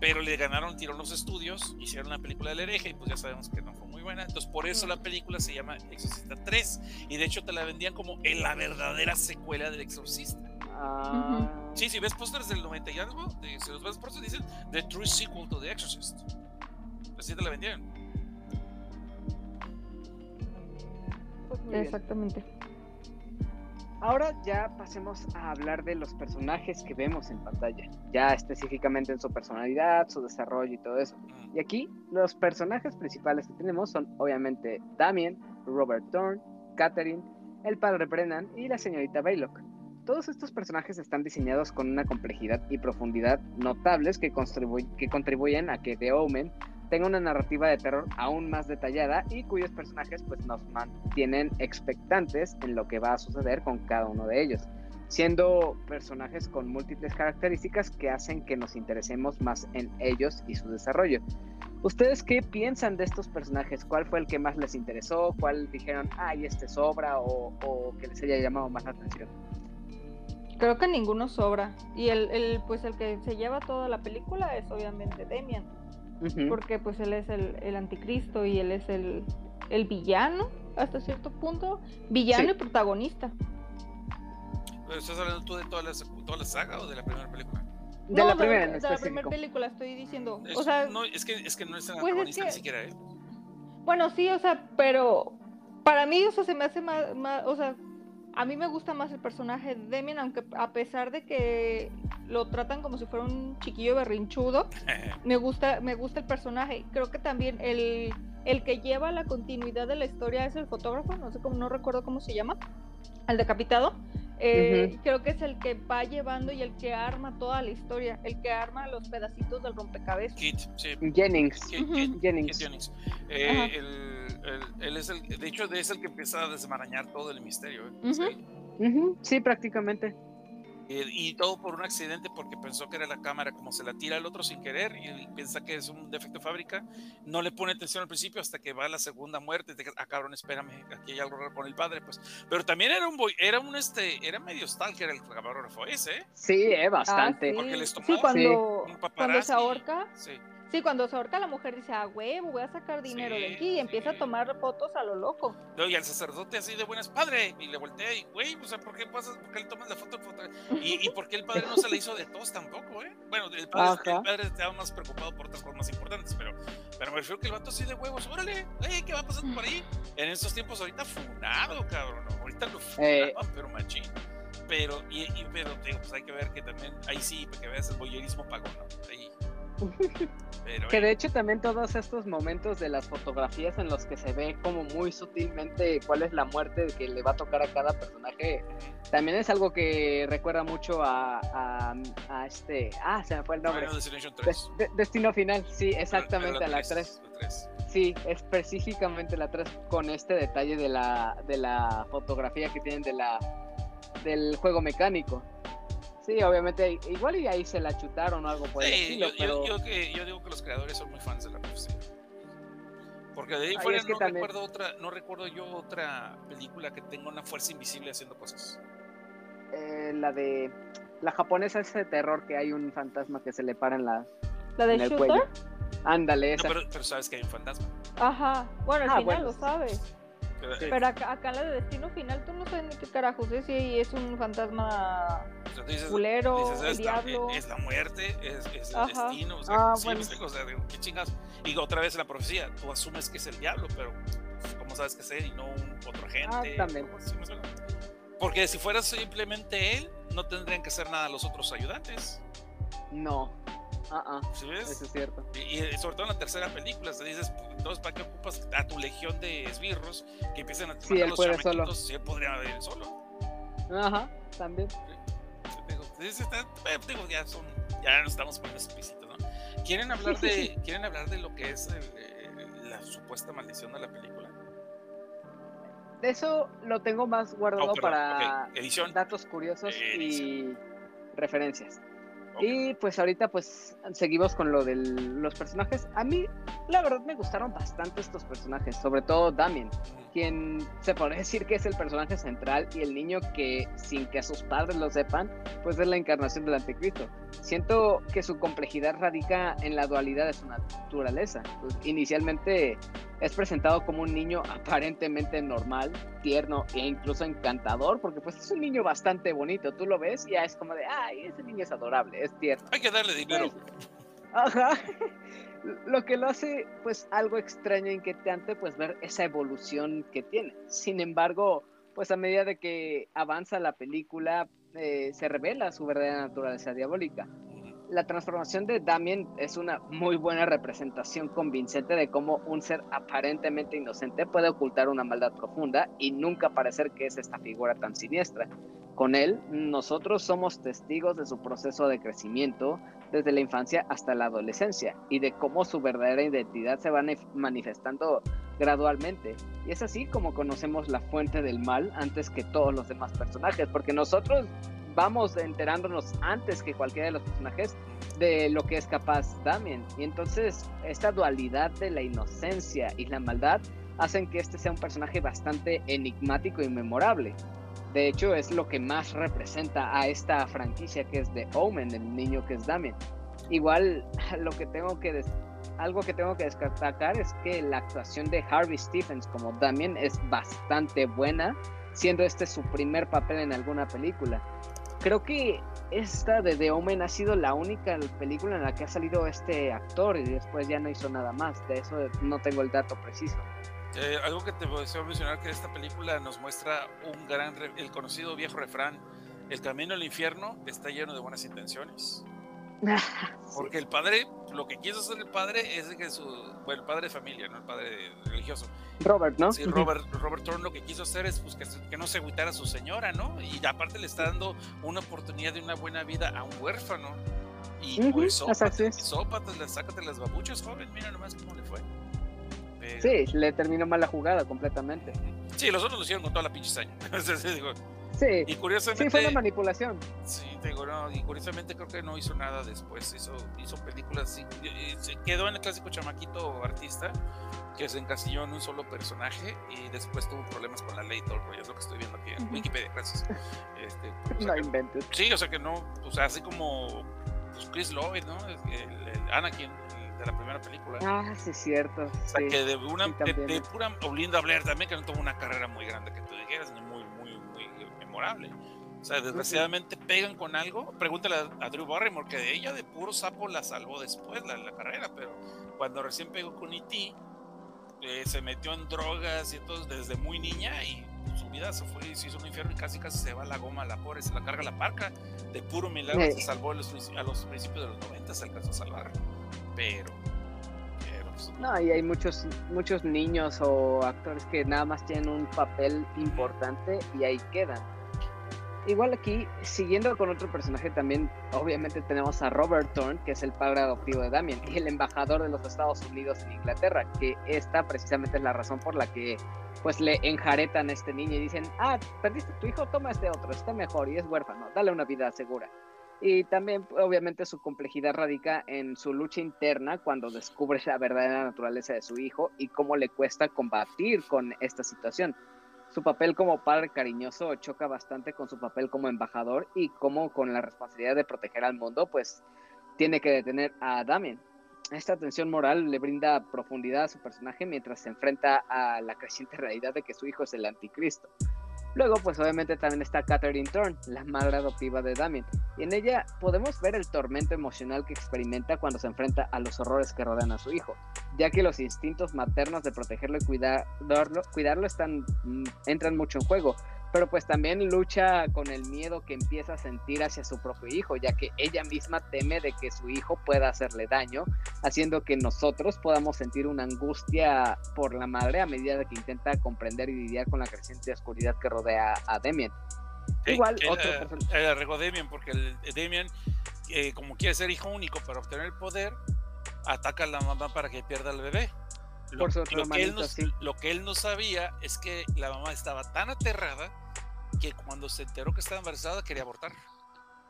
pero le ganaron, tiraron los estudios, hicieron la película del hereje y pues ya sabemos que no fue muy buena. Entonces por eso la película se llama Exorcista 3 y de hecho te la vendían como en la verdadera secuela del Exorcista. Ah, Sí, si ves pósters del 90 y algo, de- si los ves por eso dicen The True Sequel to The Exorcist. Así te la vendieron. pues bien. Ahora ya pasemos a hablar de los personajes que vemos en pantalla, ya específicamente en su personalidad, su desarrollo y todo eso. Mm. Y aquí los personajes principales que tenemos son obviamente Damien, Robert Thorne, Catherine, el padre Brennan y la señorita Baylock. Todos estos personajes están diseñados con una complejidad y profundidad notables que contribuyen a que The Omen tenga una narrativa de terror aún más detallada y cuyos personajes pues nos mantienen expectantes en lo que va a suceder con cada uno de ellos, siendo personajes con múltiples características que hacen que nos interesemos más en ellos y su desarrollo. ¿Ustedes qué piensan de estos personajes? ¿Cuál fue el que más les interesó? ¿Cuál dijeron, ay, este sobra? O, o que les haya llamado más la atención? Creo que ninguno sobra. Y el, el, pues el que se lleva toda la película es obviamente Demian. Porque pues él es el, el anticristo y él es el, el villano hasta cierto punto. Villano Sí. y protagonista. Pero ¿Estás hablando tú de toda la, toda la saga o de la primera película? De No, la primera en de la primera película estoy diciendo. Es- o sea, no, es que, es que no es el pues es antagonista que- ni siquiera él. Bueno, sí, o sea, pero para mí eso se me hace más, más- o sea, a mí me gusta más el personaje de Demian, aunque a pesar de que lo tratan como si fuera un chiquillo berrinchudo, me gusta, me gusta el personaje. Creo que también el, el que lleva la continuidad de la historia es el fotógrafo, no sé cómo, no recuerdo cómo se llama, el decapitado. Eh. Creo que es el que va llevando y el que arma toda la historia, el que arma los pedacitos del rompecabezas. Kit, sí. Jennings. Kit, Ujú. Kit- Kit Jennings. Jennings. Eh, el- el- él es el, de hecho, es el que empieza a desmarañar todo el misterio. ¿eh? Es Ujú. él. Ujú, Sí, prácticamente. Eh, y todo por un accidente porque pensó que era la cámara, como se la tira al otro sin querer y piensa que es un defecto de fábrica, no le pone atención al principio hasta que va a la segunda muerte, de que, ah cabrón, espérame, aquí hay algo raro con el padre, pues, pero también era un boy, era un este, era medio stalker el camarógrafo ese, ¿eh? Sí, eh, Ah, bastante. sí. Porque les Sí, cuando, un cuando se ahorca, Sí. Sí, cuando se ahorca la mujer dice, ah, huevo, voy a sacar dinero de Sí, aquí y empieza sí. a tomar fotos a lo loco. No, y al sacerdote así de buenas, padre, y le voltea y, güey, o sea, ¿por qué pasas, por qué le tomas la foto? foto? Y, y por qué el padre no se la hizo de todos tampoco, ¿eh? Bueno, el padre, Ajá. el padre estaba más preocupado por otras cosas más importantes, pero, pero me refiero que el vato así de huevos, órale, ey, ¿qué va pasando por ahí? En estos tiempos ahorita funado, cabrón, ¿no? ahorita lo Eh. funaban, pero machín. Pero, y, y- pero, pues hay que ver que también, ahí sí, para que veas el boyerismo pagón, ¿no? Ahí. Pero, Que de hecho también todos estos momentos de las fotografías en los que se ve como muy sutilmente cuál es la muerte que le va a tocar a cada personaje, también es algo que recuerda mucho a, a, a este... Ah, se me fue el nombre. Final Destination De- 3. de- Destino Final, sí, exactamente, a la 3. tres, la tres. Sí, específicamente la 3 con este detalle de la, de la fotografía que tienen de la, del juego mecánico. Sí, obviamente, igual y ahí se la chutaron o algo por el Sí, estilo, yo, yo- pero... yo que- yo digo que los creadores son muy fans de la profesión. Porque de ahí Ay, fuera es que no también- recuerdo otra, no recuerdo yo otra película que tenga una fuerza invisible haciendo cosas. eh, la de la japonesa ese de terror que hay un fantasma que se le para en la ¿La de en el Shooter? cuello. Ándale, No, esa. pero, pero sabes que hay un fantasma. Ajá. Bueno, al Ah, final bueno. lo sabes. Pero, Sí. Pero acá, acá la de Destino Final, tú no sabes ni qué carajos es si es un fantasma o sea, tú dices, culero, dices, el es, la, diablo. es la muerte, es, es el Ajá. destino. O sea, Ah, sí, bueno. me explico, o sea, digo, qué chingados. Y otra vez la profecía, tú asumes que es el diablo, pero pues, ¿cómo sabes que es él y no un otro agente? también. ¿Cómo- sí me explico? Porque si fuera simplemente él, no tendrían que hacer nada los otros ayudantes. No. Ah, ah, ¿Sí ves? eso es cierto. Y, y sobre todo en la tercera película, te dices, entonces, ¿para qué ocupas a tu legión de esbirros que empiecen a Sí, él los puede solo. Si él podría ir solo. Ajá, también. Sí, Digo, está- eh, digo, ya son, ya no estamos poniendo explícito, ¿no? ¿Quieren hablar de, quieren hablar de lo que es el, eh, la supuesta maldición de la película? De eso lo tengo más guardado Oh, para ok, edición. datos curiosos y referencias. Y pues ahorita pues seguimos con lo de los personajes. A mí la verdad me gustaron bastante estos personajes, sobre todo Damien, quien se podría decir que es el personaje central y el niño que sin que sus padres lo sepan, pues es la encarnación del anticristo. Siento que su complejidad radica en la dualidad de su naturaleza. Pues, inicialmente es presentado como un niño aparentemente normal, tierno e incluso encantador, porque pues es un niño bastante bonito. Tú lo ves y ya es como de, ay, ese niño es adorable, es tierno. Hay que darle dinero. Ajá. Lo que lo hace pues algo extraño e inquietante pues ver esa evolución que tiene. Sin embargo, pues a medida de que avanza la película eh, se revela su verdadera naturaleza diabólica. La transformación de Damien es una muy buena representación convincente de cómo un ser aparentemente inocente puede ocultar una maldad profunda y nunca parecer que es esta figura tan siniestra. Con él, nosotros somos testigos de su proceso de crecimiento desde la infancia hasta la adolescencia y de cómo su verdadera identidad se va manifestando gradualmente. Y es así como conocemos la fuente del mal antes que todos los demás personajes, porque nosotros vamos enterándonos antes que cualquiera de los personajes de lo que es capaz Damien. Y entonces esta dualidad de la inocencia y la maldad hacen que este sea un personaje bastante enigmático y memorable. De hecho, es lo que más representa a esta franquicia que es de Omen, el niño que es Damien. Igual, lo que tengo que algo que tengo que destacar es que la actuación de Harvey Stephens como Damien es bastante buena, siendo este su primer papel en alguna película. Creo que esta de The Omen ha sido la única película en la que ha salido este actor y después ya no hizo nada más. De eso no tengo el dato preciso. Eh, algo que te deseo mencionar que esta película nos muestra un gran, el conocido viejo refrán, el camino al infierno está lleno de buenas intenciones. Porque el padre, lo que quiso hacer el padre es que su, bueno, el padre de familia, no el padre religioso. Robert, ¿no? Sí, Robert, Robert Thorne lo que quiso hacer es pues, que, no se agüitara a su señora, ¿no? Y aparte le está dando una oportunidad de una buena vida a un huérfano. Y Ujú, pues así sópates, es. sópates, le- sácate las babuchas, joven, mira nomás cómo le fue. Pero- Sí, le terminó mal la jugada completamente. Sí, los otros lo hicieron con toda la pinche saña. Sí, y curiosamente, sí fue una manipulación. sí, te digo, no, y curiosamente creo que no hizo nada después. Hizo, hizo películas, se quedó en el clásico chamaquito artista que se encasilló en un solo personaje y después tuvo problemas con la ley y todo el rollo, es lo que estoy viendo aquí en. Wikipedia, gracias. Este, o sea No inventes. sí, o sea que no, o sea, así como pues, Chris Lloyd, ¿no? El, el Anakin de la primera película. Ah, sí, es cierto. O sea, sí. que de una sí, de, de pura o Linda Blair también que no tuvo una carrera muy grande que tú dijeras ni memorable o sea desgraciadamente pegan con algo pregúntale a, a Drew Barrymore que de ella de puro sapo la salvó después la, la carrera pero cuando recién pegó con E.T. eh, se metió en drogas y entonces desde muy niña y su vida se fue y se hizo un infierno y casi casi se va a la goma la pobre se la carga la parca de puro milagro Sí. se salvó a los, a los principios de los 90 se alcanzó a salvar pero pero pues, No, y hay muchos, muchos niños o actores que nada más tienen un papel importante y ahí quedan. Igual aquí, siguiendo con otro personaje también, obviamente tenemos a Robert Thorne, que es el padre adoptivo de Damien, y el embajador de los Estados Unidos en Inglaterra, que esta precisamente es la razón por la que pues le enjaretan a este niño y dicen, ah, perdiste tu hijo, toma este otro, está mejor y es huérfano, dale una vida segura. Y también, obviamente, su complejidad radica en su lucha interna cuando descubre la verdadera naturaleza de su hijo y cómo le cuesta combatir con esta situación. Su papel como padre cariñoso choca bastante con su papel como embajador y como con la responsabilidad de proteger al mundo, pues tiene que detener a Damien. Esta tensión moral le brinda profundidad a su personaje mientras se enfrenta a la creciente realidad de que su hijo es el anticristo. Luego, pues obviamente también está Catherine Thorne, la madre adoptiva de Damien, y en ella podemos ver el tormento emocional que experimenta cuando se enfrenta a los horrores que rodean a su hijo, ya que los instintos maternos de protegerlo y cuidarlo, cuidarlo mm, entran mucho en juego, pero pues también lucha con el miedo que empieza a sentir hacia su propio hijo, ya que ella misma teme de que su hijo pueda hacerle daño, haciendo que nosotros podamos sentir una angustia por la madre a medida de que intenta comprender y lidiar con la creciente oscuridad que rodea a Demian. Igual, otro regó Demian, porque el, Demian, eh, como quiere ser hijo único para obtener el poder, ataca a la mamá para que pierda al bebé. Lo, que él no, lo, que él no, sabía es que la mamá estaba tan aterrada que cuando se enteró que estaba embarazada quería abortar.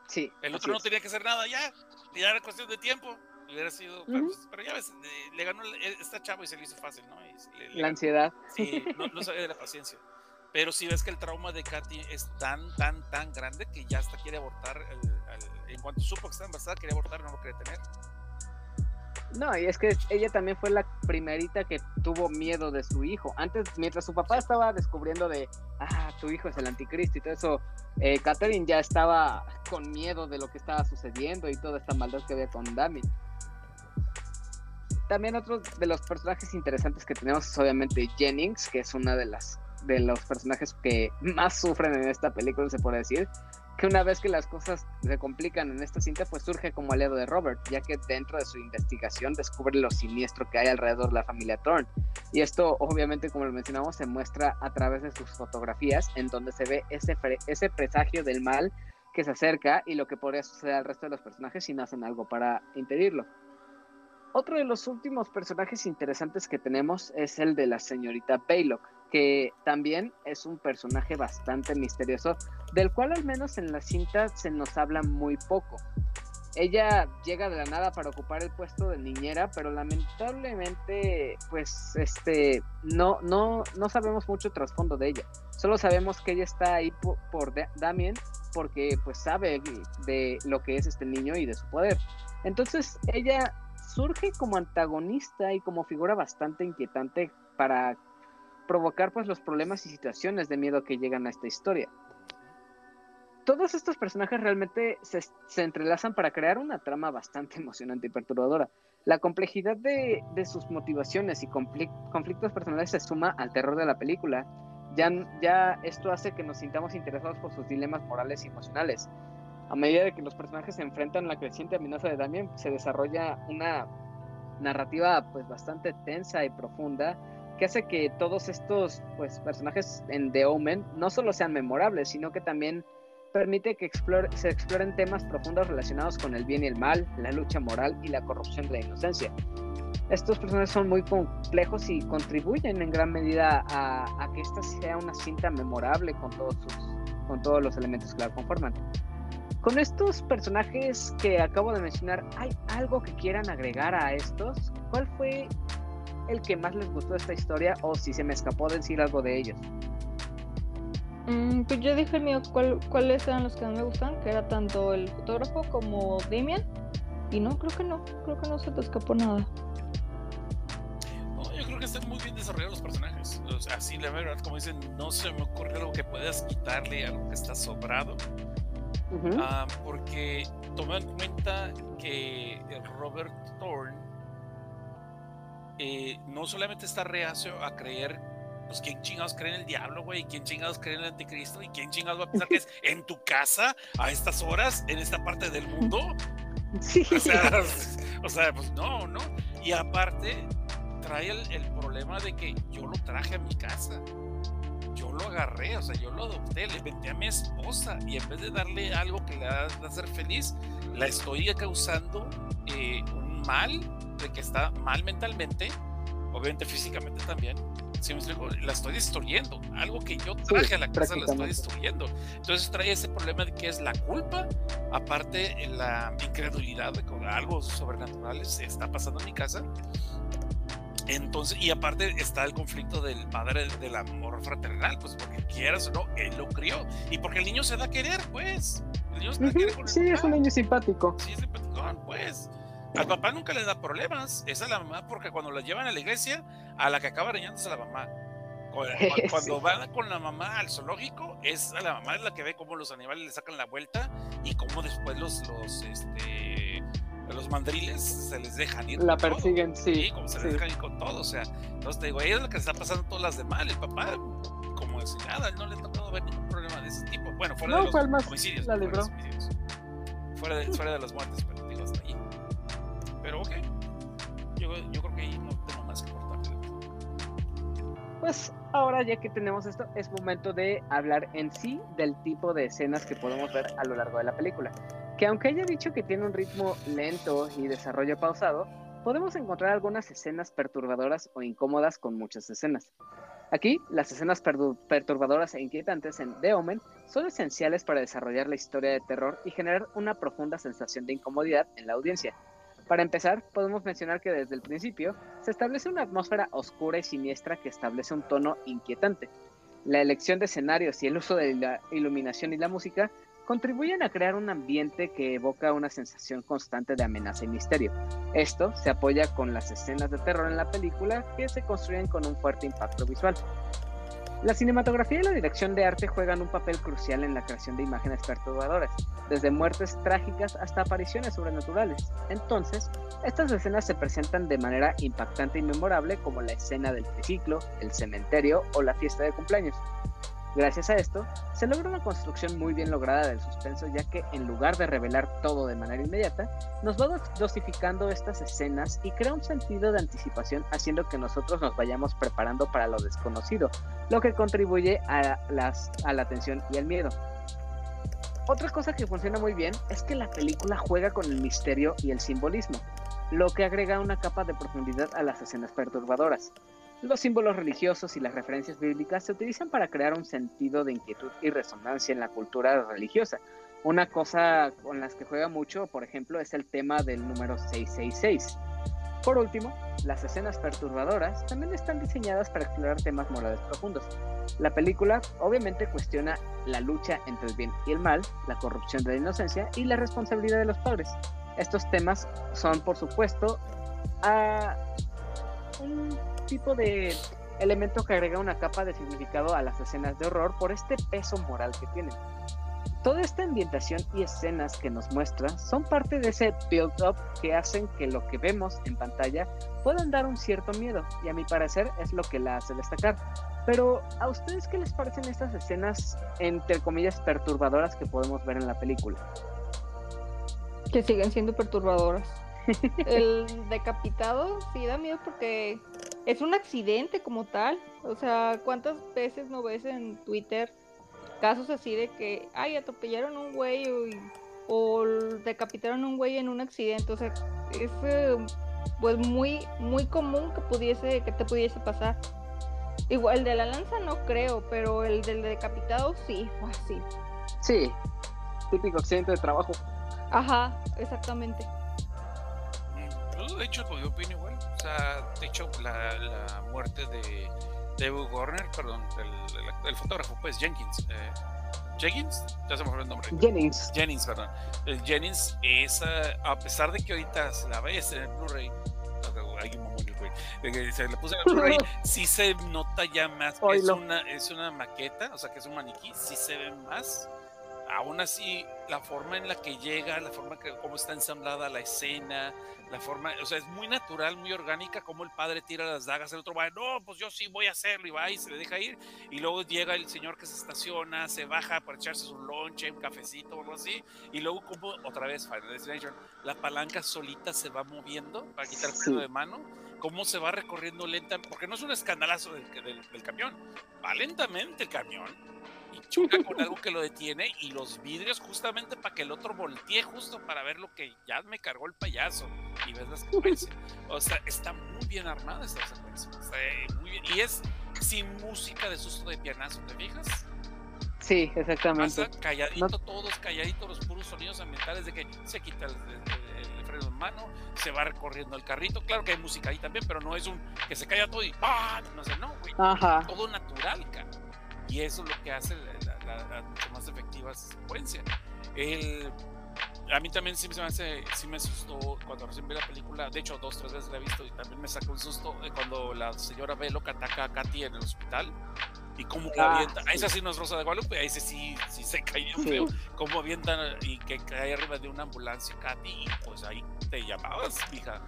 Sí. El otro no tenía que hacer nada, ya, ya era cuestión de tiempo. Hubiera sido, pues, pero, ya ves, le, ganó esta chava y se le hizo fácil, ¿no? la ansiedad. Sí, no, sabía de la paciencia. Pero si ves que el trauma de Katy es tan, tan, tan grande que ya hasta quiere abortar. en cuanto supo que estaba embarazada, quería abortar, no lo quería tener. No, y es que ella también fue la primerita que tuvo miedo de su hijo. Antes, mientras su papá estaba descubriendo de, ah, tu hijo es el anticristo y todo eso, eh, Catherine ya estaba con miedo de lo que estaba sucediendo y toda esta maldad que había con Dami. También otro de los personajes interesantes que tenemos es obviamente Jennings, que es una de las de los personajes que más sufren en esta película, se puede decir, que una vez que las cosas se complican en esta cinta, pues surge como aliado de Robert, ya que dentro de su investigación descubre lo siniestro que hay alrededor de la familia Thorne. Y esto, obviamente, como lo mencionamos, se muestra a través de sus fotografías, en donde se ve ese, ese presagio del mal que se acerca y lo que podría suceder al resto de los personajes si no hacen algo para impedirlo. Otro de los últimos personajes interesantes que tenemos es el de la señorita Baylock, que también es un personaje bastante misterioso, del cual al menos en la cinta se nos habla muy poco. Ella llega de la nada para ocupar el puesto de niñera, pero lamentablemente, pues, este, no, no, no sabemos mucho trasfondo de ella. Solo sabemos que ella está ahí por, por Damien, porque pues sabe de lo que es este niño y de su poder. Entonces ella surge como antagonista y como figura bastante inquietante para provocar pues los problemas y situaciones de miedo que llegan a esta historia. Todos estos personajes realmente se, entrelazan para crear una trama bastante emocionante y perturbadora. La complejidad de, sus motivaciones y conflictos personales se suma al terror de la película. Ya, ya esto hace que nos sintamos interesados por sus dilemas morales y emocionales a medida de que los personajes se enfrentan a la creciente amenaza de Damien, se desarrolla una narrativa pues bastante tensa y profunda que hace que todos estos pues personajes en The Omen no solo sean memorables, sino que también permite que se exploren temas profundos relacionados con el bien y el mal, la lucha moral y la corrupción de la inocencia. Estos personajes son muy complejos y contribuyen en gran medida a, a que esta sea una cinta memorable con todos, sus, con todos los elementos que la conforman. Con estos personajes que acabo de mencionar, ¿hay algo que quieran agregar a estos? ¿Cuál fue el que más les gustó esta historia o si se me escapó decir algo de ellos? Mm, pues yo dije el mío, ¿cuáles eran los que más me gustan? Que era tanto el fotógrafo como Damien. Y no, creo que no, creo que no se te escapó nada. No, yo creo que están muy bien desarrollados los personajes. O sea, así la verdad, como dicen, no se me ocurre algo que puedas quitarle, algo que está sobrado. Ah, porque toma en cuenta que Robert Thorne eh, no solamente está reacio a creer, pues quién chingados cree en el diablo, güey, quién chingados cree en el anticristo y quién chingados va a pensar que es en tu casa a estas horas, en esta parte del mundo. Sí. O sea, o sea pues no, ¿no? Y aparte trae el, el problema de que yo lo traje a mi casa yo lo agarré, o sea, yo lo adopté, le vendí a mi esposa y en vez de darle algo que le va a hacer feliz, la estoy causando eh, un mal, de que está mal mentalmente, obviamente físicamente también. Si me explico, la estoy destruyendo. Algo que yo traje a la casa la estoy destruyendo. Entonces trae ese problema de que es la culpa, aparte la incredulidad de que algo sobrenatural se está pasando en mi casa Entonces, y aparte está el conflicto del padre del amor fraternal, pues porque quieras o no, él lo crió. Y porque el niño se da a querer, pues. El niño se da a querer con el Sí, es un niño simpático. Sí, es simpaticón, pues. Al papá nunca le da problemas. Es la mamá, porque cuando la llevan a la iglesia, a la que acaba reñándose a la mamá. Cu- cu- Cuando Sí. van con la mamá al zoológico, es a la mamá la que ve cómo los animales le sacan la vuelta y cómo después los, los, este, los mandriles se les dejan ir. La con todo. persiguen, sí, como se sí. les dejan ir con todo. O sea, entonces te digo, ella es la que está pasando todas las de mal. El papá, como si nada, no le ha tocado ver ningún problema de ese tipo. Bueno, fuera No, de los homicidios. la fuera de libró. los homicidios. Fuera de, fuera de las muertes, pero digo, hasta ahí. Pero ok. Yo, creo que ahí no tengo más que cortar. Pues ahora ya que tenemos esto, es momento de hablar en sí del tipo de escenas que podemos ver a lo largo de la película. Que aunque haya dicho que tiene un ritmo lento y desarrollo pausado, podemos encontrar algunas escenas perturbadoras o incómodas con muchas escenas. Aquí, las escenas perturbadoras e inquietantes en The Omen son esenciales para desarrollar la historia de terror y generar una profunda sensación de incomodidad en la audiencia. Para empezar, podemos mencionar que desde el principio se establece una atmósfera oscura y siniestra que establece un tono inquietante. La elección de escenarios y el uso de la iluminación y la música contribuyen a crear un ambiente que evoca una sensación constante de amenaza y misterio. Esto se apoya con las escenas de terror en la película que se construyen con un fuerte impacto visual. La cinematografía y la dirección de arte juegan un papel crucial en la creación de imágenes perturbadoras, desde muertes trágicas hasta apariciones sobrenaturales. Entonces, estas escenas se presentan de manera impactante y memorable como la escena del triciclo, el cementerio o la fiesta de cumpleaños. Gracias a esto, se logra una construcción muy bien lograda del suspenso ya que en lugar de revelar todo de manera inmediata, nos va dos- dosificando estas escenas y crea un sentido de anticipación haciendo que nosotros nos vayamos preparando para lo desconocido, lo que contribuye a la tensión y el miedo. Otra cosa que funciona muy bien es que la película juega con el misterio y el simbolismo, lo que agrega una capa de profundidad a las escenas perturbadoras. Los símbolos religiosos y las referencias bíblicas se utilizan para crear un sentido de inquietud y resonancia en la cultura religiosa. Una cosa con las que juega mucho, por ejemplo, es el tema del número 666. Por último, las escenas perturbadoras también están diseñadas para explorar temas morales profundos. La película obviamente cuestiona la lucha entre el bien y el mal, la corrupción de la inocencia y la responsabilidad de los padres. Estos temas son, por supuesto, a un tipo de elemento que agrega una capa de significado a las escenas de horror por este peso moral que tienen. Toda esta ambientación y escenas que nos muestra son parte de ese build-up que hacen que lo que vemos en pantalla puedan dar un cierto miedo, y a mi parecer es lo que la hace destacar. Pero, ¿a ustedes qué les parecen estas escenas, entre comillas, perturbadoras que podemos ver en la película? Que siguen siendo perturbadoras. El decapitado sí da miedo porque es un accidente como tal. O sea, ¿cuántas veces no ves en Twitter casos así de que, ay, atropellaron a un güey o, o decapitaron a un güey en un accidente? O sea, es eh, pues muy, muy común que pudiese, que te pudiese pasar. Igual el de la lanza no creo, pero el del decapitado sí, fácil. Sí, típico accidente de trabajo. Ajá, exactamente. Yo, de hecho, pues, yo opino igual. O sea, de hecho, la, la muerte de David Warner, perdón, del fotógrafo, pues Jenkins. Eh, Jenkins, ya se me fue el nombre. Jennings. Jennings, perdón. El Jennings es, eh, a pesar de que ahorita se la ves en el Blu-ray, se le puse en el Blu-ray, sí se nota ya más que es una, es una maqueta, o sea que es un maniquí, sí se ve más. Aún así, la forma en la que llega, la forma que cómo está ensamblada la escena, la forma, o sea, es muy natural, muy orgánica, como el padre tira las dagas, el otro va, no, pues yo sí voy a hacerlo, y va y se le deja ir, y luego llega el señor que se estaciona, se baja para echarse su lonche, un cafecito o algo así, y luego como otra vez Final Destination, la palanca solita se va moviendo para quitar el freno de mano, cómo se va recorriendo lenta, porque no es un escandalazo del, del- del camión, va lentamente el camión y choca con algo que lo detiene y los vidrios justamente para que el otro voltee justo para ver lo que ya me cargó el payaso y ves la secuencia. O sea, está muy bien armada esta secuencia. está, eh, muy bien. Y es sin música de susto de pianazo, ¿te fijas? Sí, exactamente. Pasa calladito, todos calladitos, los puros sonidos ambientales de que se quita el, el- el freno de mano, se va recorriendo el carrito. Claro que hay música ahí también, pero no es un que se caiga todo y ¡pah! No sé, no, güey. Ajá. Todo natural, cara. Y eso es lo que hace la, la- la mucho más efectiva esa secuencia. El, a mí también sí me, hace, sí me asustó cuando recién vi la película. De hecho, dos, tres veces la he visto y también me sacó un susto eh, cuando la señora Velo que ataca a Katy en el hospital. Y cómo Ah, avienta. sí. Esa sí no es Rosa de Guadalupe, ahí sí, sí, se bien Sí. feo. Cómo avientan y que cae arriba de una ambulancia Katy. Y pues ahí te llamabas, hija.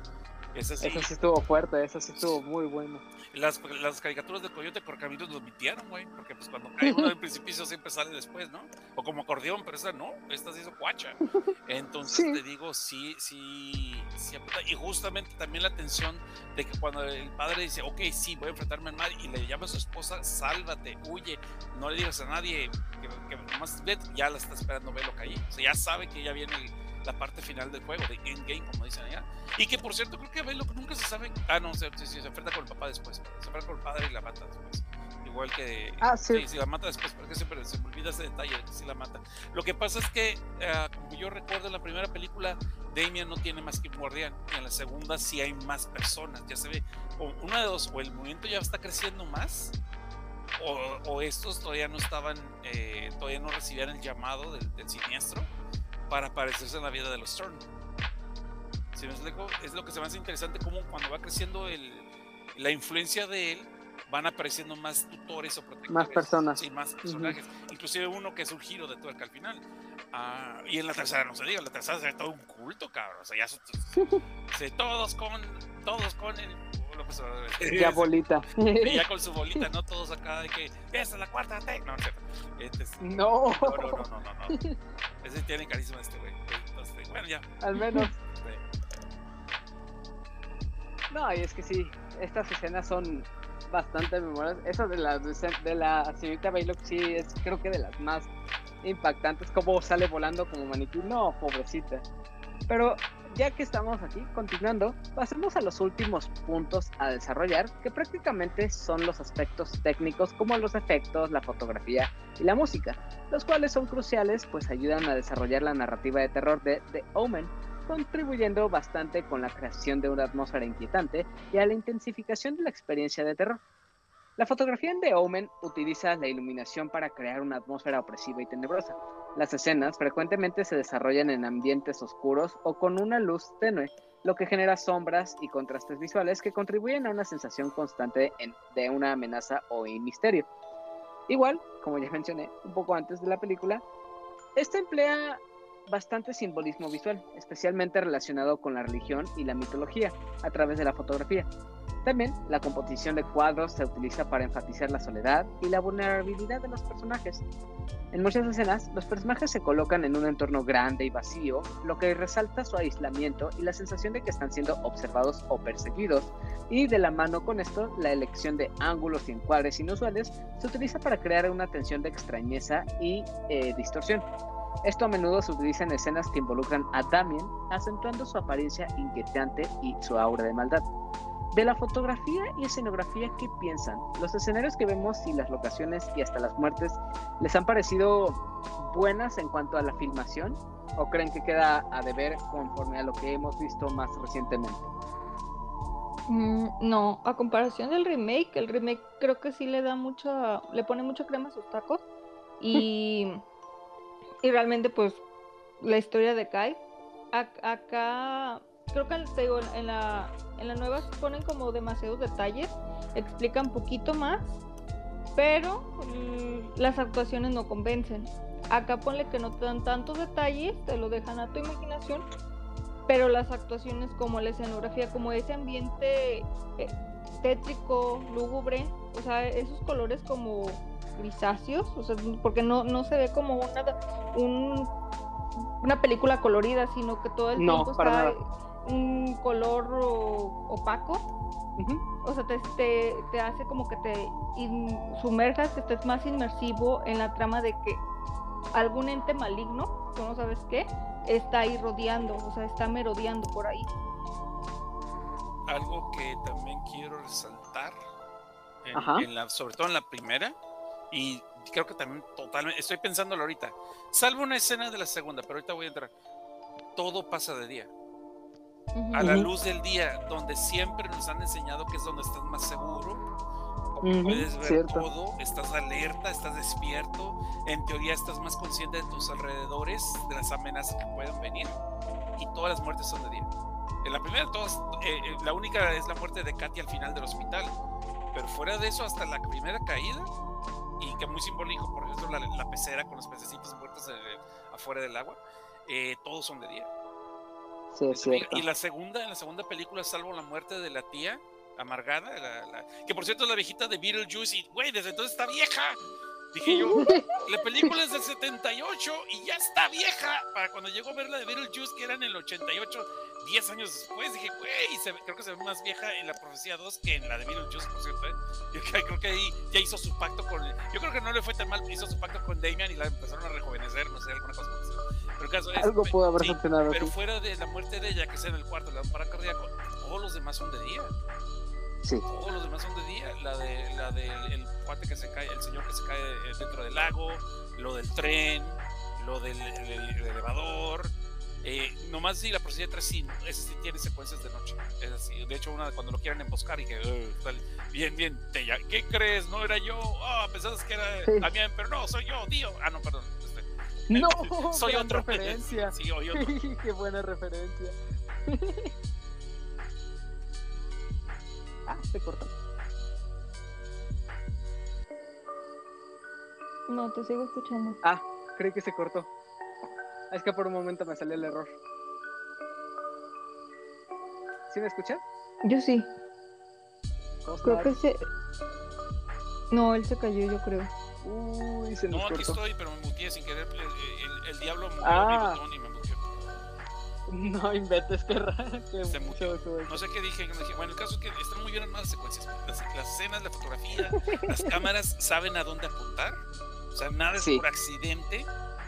Esa sí. Eso sí estuvo fuerte, eso sí estuvo muy bueno. Las, las caricaturas del Coyote Corcaminos lo omitieron, güey. Porque pues cuando cae uno del precipicio siempre sale después, ¿no? O como acordeón, pero esa no, esta se hizo cuacha. Entonces Sí. te digo, sí, sí, sí. Y justamente también la tensión de que cuando el padre dice, ok, sí, voy a enfrentarme al mal, y le llama a su esposa, sálvate, huye, no le digas a nadie que, que nomás ve, ya la está esperando Velo caí. O sea, ya sabe que ya viene el- la parte final del juego, de endgame, como dicen allá. Y que por cierto, creo que Velo nunca se sabe. Ah, no, se, se, se enfrenta con el papá después. Se enfrenta con el padre y la mata después. Igual que. Ah, sí. sí, la mata después, porque siempre se me olvida ese detalle de que sí la mata. Lo que pasa es que, ah, como yo recuerdo en la primera película, Damien no tiene más que un guardián. Y en la segunda sí hay más personas. Ya se ve. O una de dos, o el movimiento ya está creciendo más. O, o estos todavía no estaban, eh, todavía no recibían el llamado del, del siniestro para aparecerse en la vida de los Storm. ¿Sí me explico? Es lo que se me hace interesante como cuando va creciendo el, la influencia de él, van apareciendo más tutores o protectores. Más personas. Sí, más personajes. Inclusive uno que es un giro de tuerca al final. Ah, y en la tercera no se diga, en la tercera se ve todo un culto, cabrón. O sea, ya son- se- todos con, todos con el... Ya bolita. y ya con su bolita, no todos acá de que esa es la cuarta T. No, no. Este es- No. no, no, no, no, no, no. Ese tiene carisma este güey. Entonces, bueno, ya. Al menos. No, y es que sí, estas escenas son bastante memorables. Esa de la, de la señorita Baylock sí es creo que de las más impactantes. Como sale volando como maniquí. No, pobrecita. Pero ya que estamos aquí, continuando, pasemos a los últimos puntos a desarrollar, que prácticamente son los aspectos técnicos como los efectos, la fotografía y la música, los cuales son cruciales pues ayudan a desarrollar la narrativa de terror de The Omen, contribuyendo bastante con la creación de una atmósfera inquietante y a la intensificación de la experiencia de terror. La fotografía en The Omen utiliza la iluminación para crear una atmósfera opresiva y tenebrosa. Las escenas frecuentemente se desarrollan en ambientes oscuros o con una luz tenue, lo que genera sombras y contrastes visuales que contribuyen a una sensación constante de una amenaza o misterio. Igual, como ya mencioné un poco antes de la película, esta emplea bastante simbolismo visual, especialmente relacionado con la religión y la mitología, a través de la fotografía. También la composición de cuadros se utiliza para enfatizar la soledad y la vulnerabilidad de los personajes. En muchas escenas, los personajes se colocan en un entorno grande y vacío, lo que resalta su aislamiento y la sensación de que están siendo observados o perseguidos, y de la mano con esto, la elección de ángulos y encuadres inusuales se utiliza para crear una tensión de extrañeza y eh, distorsión. Esto a menudo se utiliza en escenas que involucran a Damien, acentuando su apariencia inquietante y su aura de maldad. De la fotografía y escenografía, ¿qué piensan? ¿Los escenarios que vemos y las locaciones y hasta las muertes les han parecido buenas en cuanto a la filmación? ¿O creen que queda a deber conforme a lo que hemos visto más recientemente? Mm, no, a comparación del remake, el remake creo que sí le da mucha, le pone mucha crema a sus tacos y, y realmente pues la historia de Kai, ac- acá creo que te digo, en la, en la nueva ponen como demasiados detalles, explican poquito más, pero mm, las actuaciones no convencen. Acá ponle que no te dan tantos detalles, te lo dejan a tu imaginación, pero las actuaciones como la escenografía, como ese ambiente eh, tétrico, lúgubre, o sea, esos colores como grisáceos, o sea, porque no, no se ve como una, un- una película colorida, sino que todo el No, tiempo está nada. Un color opaco. O sea, te, te, te hace como que te in- sumerjas, que estés más inmersivo en la trama de que algún ente maligno, tú no sabes qué, está ahí rodeando, o sea, está merodeando por ahí. Algo que también quiero resaltar, en la- sobre todo en la primera, y creo que también totalmente, estoy pensándolo ahorita, salvo una escena de la segunda, pero ahorita voy a entrar. Todo pasa de día. A la luz del día, donde siempre nos han enseñado que es donde estás más seguro, Ujú, puedes ver cierto. todo, estás alerta, estás despierto, en teoría estás más consciente de tus alrededores, de las amenazas que pueden venir, y todas las muertes son de día. En la primera, todas, eh, eh, la única es la muerte de Katy al final del hospital, pero fuera de eso, hasta la primera caída, y que muy simbólico, por ejemplo, la, la pecera con los pececitos muertos eh, afuera del agua, eh, todos son de día. Sí, es cierto. Y la segunda, en la segunda película, salvo la muerte de la tía amargada, la- la- que por cierto es la viejita de Beetlejuice, y güey, desde entonces está vieja. Dije yo, la película es del 78 y ya está vieja. Para cuando llegó a ver la de Beetlejuice, que era en el 88, 10 años después, dije, güey, creo que se ve más vieja en la profecía 2 que en la de Beetlejuice, por cierto. ¿eh? Yo creo- que ahí ya hizo su pacto con. Yo creo que no le fue tan mal, hizo su pacto con Damian y la empezaron a rejuvenecer, no sé, alguna cosa. Pero caso es. Algo pudo haber sí, funcionado Pero fuera de la muerte de ella, que es en el cuarto, la lámpara cardíaco, todos los demás son de día. Sí. Todos los demás son de día. La de la del el cuate que se cae, el señor que se cae eh, dentro del lago, lo del tren, lo del el- el- el elevador. Eh, nomás sí, la de tres sí, ese sí tiene secuencias de noche. Es así. De hecho, una cuando lo quieren emboscar y que "Ugh, tal, bien, bien, te ya- ¿qué crees? No era yo. Ah, pensabas que era Sí. Damián, pero no, soy yo, tío. Ah, no, perdón. este, No, soy gran otro. referencia. Sí, oí otro. Qué buena referencia. ah, se cortó. No, te sigo escuchando. Ah, creí que se cortó. Es que por un momento me salió el error. ¿Sí me escuchan? Yo sí. ¿Cómo Creo que se. No, él se cayó, yo creo. Uy, se nos No, aquí cortó. estoy, pero me muteé sin querer. El, el- el diablo movió Ah. mi botón y me muteó. No inventes, qué raro. Qué Se mucho estuvo eso. No sé qué dije, no dije. Bueno, el caso es que están muy bien armadas las secuencias. Las, las escenas, la fotografía, las cámaras saben a dónde apuntar. O sea, nada es Sí. por accidente.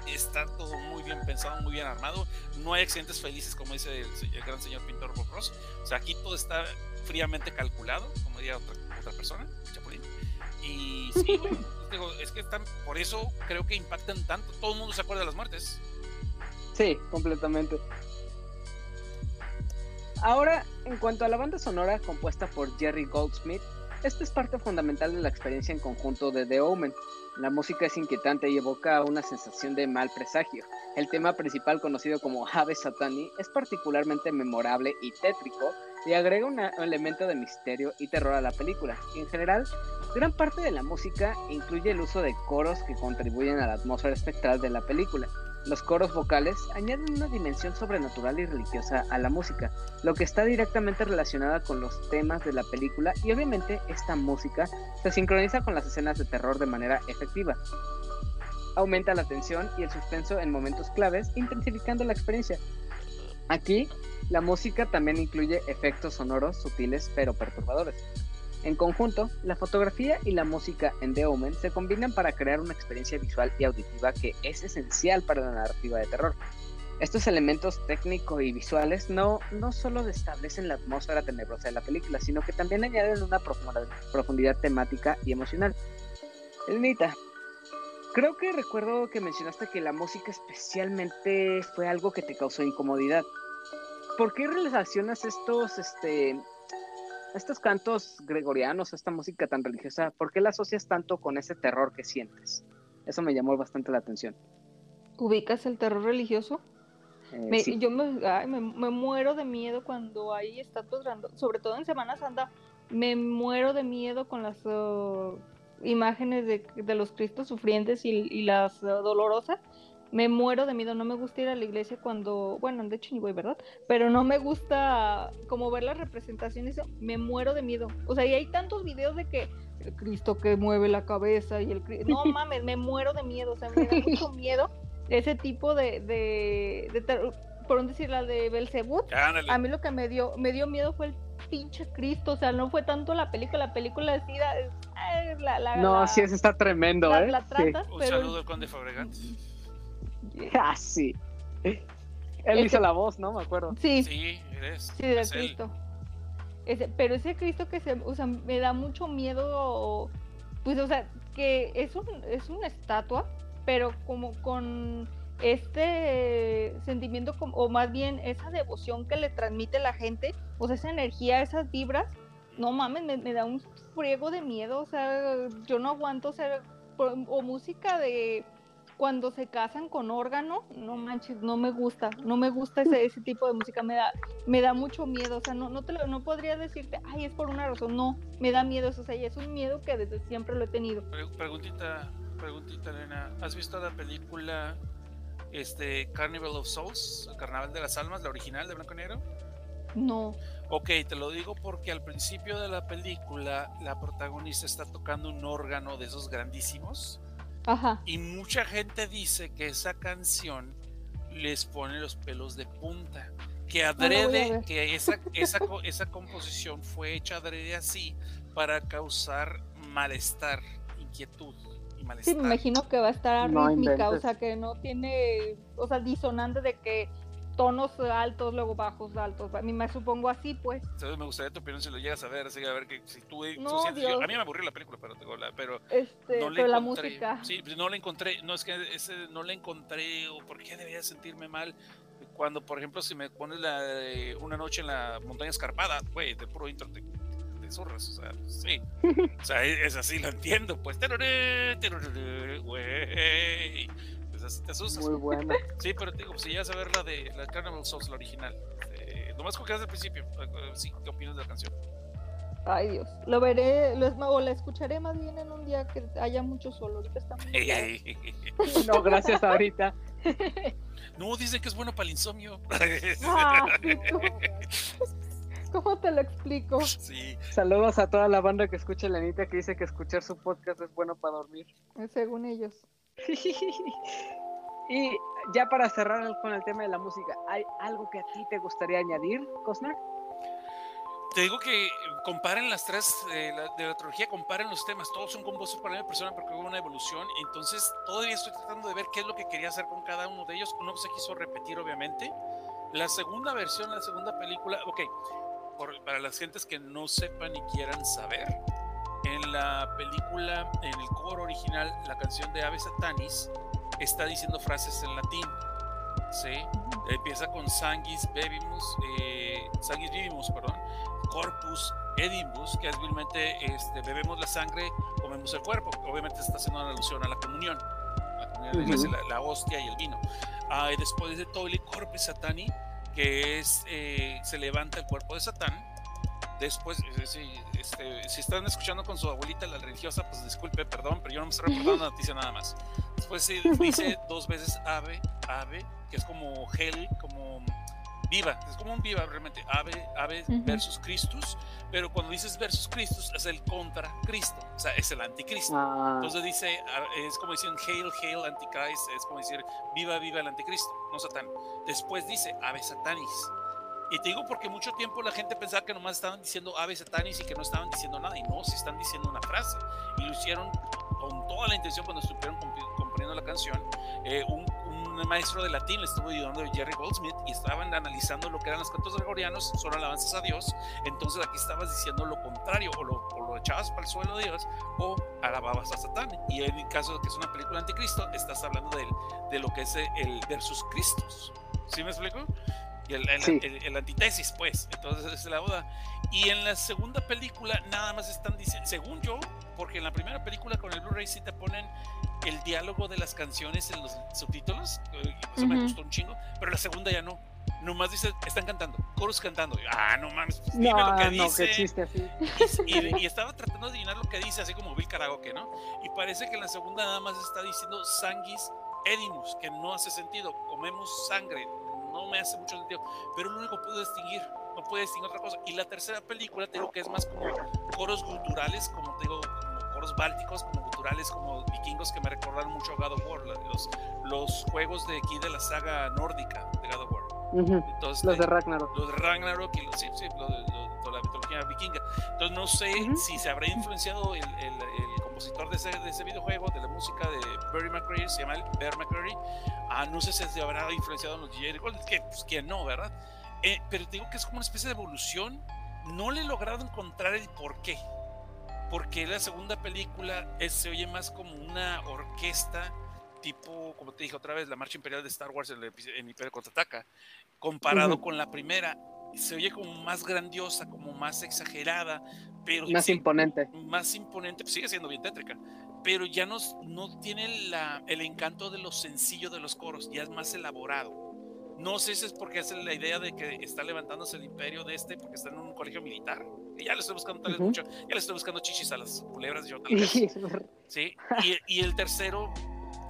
Está todo muy bien pensado, muy bien armado. No hay accidentes felices, como dice el, gran señor pintor Bob Ross. O sea, aquí todo está fríamente calculado, como diría otra, otra persona, Chapulín. Y sí, güey, digo, es que están, por eso creo que impactan tanto. Todo el mundo se acuerda de las muertes. Sí, completamente. Ahora, en cuanto a la banda sonora compuesta por Jerry Goldsmith, esta es parte fundamental de la experiencia en conjunto de The Omen. La música es inquietante y evoca una sensación de mal presagio. El tema principal, conocido como Ave Satani, es particularmente memorable y tétrico y agrega un elemento de misterio y terror a la película. En general, gran parte de la música incluye el uso de coros que contribuyen a la atmósfera espectral de la película. Los coros vocales añaden una dimensión sobrenatural y religiosa a la música, lo que está directamente relacionada con los temas de la película y obviamente esta música se sincroniza con las escenas de terror de manera efectiva. Aumenta la tensión y el suspenso en momentos claves, intensificando la experiencia. Aquí, la música también incluye efectos sonoros sutiles pero perturbadores. En conjunto, la fotografía y la música en The Omen se combinan para crear una experiencia visual y auditiva que es esencial para la narrativa de terror. Estos elementos técnicos y visuales no, no solo establecen la atmósfera tenebrosa de la película, sino que también añaden una profundidad temática y emocional. Elenita, creo que recuerdo que mencionaste que la música especialmente fue algo que te causó incomodidad. ¿Por qué relacionas estos, este, estos cantos gregorianos, esta música tan religiosa, por qué la asocias tanto con ese terror que sientes? Eso me llamó bastante la atención. ¿Ubicas el terror religioso? Eh, Me- sí. Yo me, ay, me, me muero de miedo cuando hay estatuas grandes, sobre todo en Semana Santa, me muero de miedo con las uh, imágenes de, de los Cristos sufrientes y, y las uh, dolorosas. Me muero de miedo, no me gusta ir a la iglesia cuando, bueno, de hecho ni voy, ¿verdad? Pero no me gusta como ver las representaciones, me muero de miedo. O sea, y hay tantos videos de que el Cristo que mueve la cabeza y el Cri- No mames, me muero de miedo, o sea, me da mucho miedo ese tipo de, de, de ter- por un decir la de Belzebú. Ándale. A mí lo que me dio, me dio miedo fue el pinche Cristo, o sea, no fue tanto la película, la película sí eh, la, la, No, la- sí, eso está tremendo, la- ¿eh? la Sí. tratas, Un saludo al conde Fabregat. Ah, sí. Él hizo la voz, ¿no? Me acuerdo. sí, Sí, eres. Sí, del es él. Cristo. Ese- pero ese Cristo que se, o sea, me da mucho miedo, pues, o sea, que es un, es una estatua, pero como con este sentimiento, o más bien esa devoción que le transmite la gente, o sea, esa energía, esas vibras, no mames, me, me da un friego de miedo, o sea, yo no aguanto, o sea, o música de cuando se casan con órgano, no manches, no me gusta, no me gusta ese, ese tipo de música, me da, me da mucho miedo, o sea, no, no, te lo- no podría decirte, ay, es por una razón, no, me da miedo, o sea, y es un miedo que desde siempre lo he tenido. Pre- Preguntita, preguntita, Elena. ¿Has visto la película este, Carnival of Souls? El Carnaval de las Almas, la original de Blanco y Negro. No, Ok, te lo digo porque al principio de la película la protagonista está tocando un órgano de esos grandísimos ajá, y mucha gente dice que esa canción les pone los pelos de punta. Que Ah, adrede, ver. que esa, esa, esa composición fue hecha adrede así para causar malestar, inquietud y sí, malestar. me imagino que va a estar No rítmica, o sea, que no tiene, o sea, disonante de que tonos altos, luego bajos, altos, a mí me supongo así, pues, Entonces me gustaría tu opinión si lo llegas a ver, así a ver que si tú, tú No, sientes- yo- a mí me aburrió la película, pero, digo, la- pero este, no le pero la encontré- música, Sí, pues no la encontré, no es que ese no la encontré o por qué debería sentirme mal. Cuando, por ejemplo, si me pones la de una noche en la montaña escarpada, güey, de puro intro te, te zurras, o sea, sí, o sea, es, es así, lo entiendo, pues, güey, pues así te asustas. Muy buena. Sí, pero te digo, pues, si llegas a ver la de la Carnival Souls, la original, eh, nomás con que el principio, eh, eh, sí, ¿qué opinas de la canción? ay Dios, lo veré, lo es- o la escucharé más bien en un día que haya mucho sol, ahorita está muy. No, gracias ahorita. No, dicen que es bueno para el insomnio. Ah, ¿Cómo te lo explico? Sí, Saludos a toda la banda que escucha la Anita que dice que escuchar su podcast es bueno para dormir. Según ellos. y ya para cerrar con el tema de la música, ¿hay algo que a ti te gustaría añadir, Cosner? te digo que comparen las tres eh, de la trilogía, comparen los temas, todos son compuestos por la misma persona porque hubo una evolución, entonces todavía estoy tratando de ver qué es lo que quería hacer con cada uno de ellos, uno se quiso repetir obviamente, la segunda versión, la segunda película, ok, por- para las gentes que no sepan y quieran saber, en la película, en el coro original, la canción de Ave Satanis está diciendo frases en latín, ¿sí? Empieza con Sanguis Bebimus, eh, Sanguis Vivimus, perdón, Corpus Edimbus, que es realmente este, bebemos la sangre, comemos el cuerpo. Obviamente está haciendo una alusión a la comunión, la comunión la iglesia, la, la hostia y el vino. Ah, y después de Toile Corpus Satani, que es eh, se levanta el cuerpo de Satán. Después, si, este, si están escuchando con su abuelita la religiosa, pues disculpe, perdón, pero yo no me estoy reportando la noticia nada más. Después sí, dice dos veces ave, ave, que es como hell, como viva, es como un viva realmente, ave, ave Ujú. versus Christus, pero cuando dices versus Christus es el contra Cristo, o sea, es el anticristo. Ah, Entonces dice, ah, es como decir Hail, Hail, Antichrist, es como decir viva, viva el anticristo, no Satán. Después dice Ave Satanis. Y te digo porque mucho tiempo la gente pensaba que nomás estaban diciendo Ave Satanis y que no estaban diciendo nada. Y no, si están diciendo una frase. Y lo hicieron con toda la intención cuando estuvieron componiendo la canción. Eh, un, un maestro de latín le estuvo ayudando, Jerry Goldsmith, y estaban analizando lo que eran los cantos gregorianos, son alabanzas a Dios. Entonces aquí estabas diciendo lo contrario, o lo, o lo echabas para el suelo de Dios, o alababas a Satán. Y en el caso de que es una película anticristo, estás hablando del, de lo que es el versus Cristos. ¿Sí me explico? El, el, Sí. el- antítesis, pues. Entonces es la boda. Y en la segunda película, nada más están diciendo, según yo, porque en la primera película con el Blu-ray sí te ponen el diálogo de las canciones en los subtítulos, eh, y eso me gustó un chingo, pero la segunda ya no. Nomás dice, están cantando, coros cantando. Y, ah, no mames, pues, dime no, lo que no, dice. chiste así. Y, y- y estaba tratando de adivinar lo que dice, así como Bill Karaoke, ¿no? Y parece que en la segunda nada más está diciendo sanguis edimus, que no hace sentido. Comemos sangre, no me hace mucho sentido. Pero lo único que puedo distinguir, no puedo distinguir otra cosa. Y la tercera película, te digo que es más como coros guturales, como te digo, como coros bálticos, como guturales, como vikingos que me recordaron mucho a God of War, los, los juegos de aquí de la saga nórdica de God of War. Entonces, Los de Ragnarok. los de Ragnarok y los, sí, sí, lo de, lo- de la mitología vikinga. Entonces no sé si se habrá influenciado el, el- el compositor de ese, de ese videojuego, de la música de Barry McCreary, se llama el Bear McCreary. Ah, no sé si se habrá influenciado en los DJ que pues quién no, ¿verdad? Eh, pero digo que es como una especie de evolución. No le he logrado encontrar el por qué. Porque la segunda película es- se oye más como una orquesta tipo, como te dije otra vez, la marcha imperial de Star Wars en, el en Imperio Contraataca, comparado Ujú. con la primera, se oye como más grandiosa, como más exagerada, pero Más sí- imponente. más imponente, pues sigue siendo bien tétrica, pero ya no, s- no tiene la, el encanto de lo sencillo de los coros, ya es más elaborado. No sé si es porque es la idea de que está levantándose el imperio de este, porque está en un colegio militar. Y ya le estoy buscando tal vez Ujú. mucho, ya le estoy buscando chichis a las culebras yo tal vez. Sí, y, y el tercero,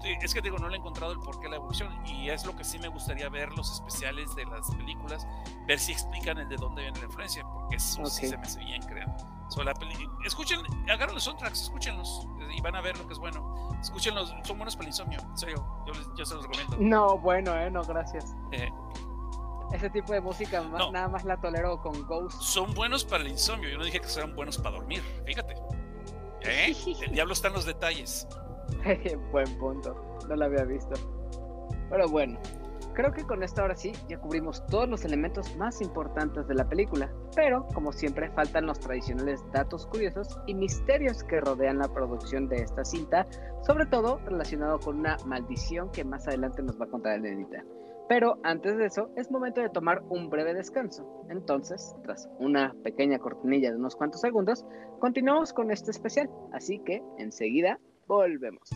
es que digo, no le he encontrado el porqué de la evolución, y es lo que sí me gustaría ver los especiales de las películas, ver si explican el de dónde viene la influencia, porque eso sí Ok. se me hace bien creado. So, la peli- escuchen, agarren los soundtracks, escúchenlos, y van a ver lo que es bueno. Escúchenlos, son buenos para el insomnio, en serio, yo, les- yo se los recomiendo. No, bueno, eh, no, gracias. Eh, Ese tipo de música No. nada más la tolero con Ghost. son buenos para el insomnio, yo no dije que sean buenos para dormir, fíjate. ¿Eh? El diablo está en los detalles. Buen punto. No lo había visto. Pero bueno, creo que con esto ahora sí ya cubrimos todos los elementos más importantes de la película. Pero, como siempre, faltan los tradicionales datos curiosos y misterios que rodean la producción de esta cinta, sobre todo relacionado con una maldición que más adelante nos va a contar Elenita. Pero antes de eso, es momento de tomar un breve descanso. Entonces, tras una pequeña cortinilla de unos cuantos segundos, continuamos con este especial. Así que, enseguida, volvemos.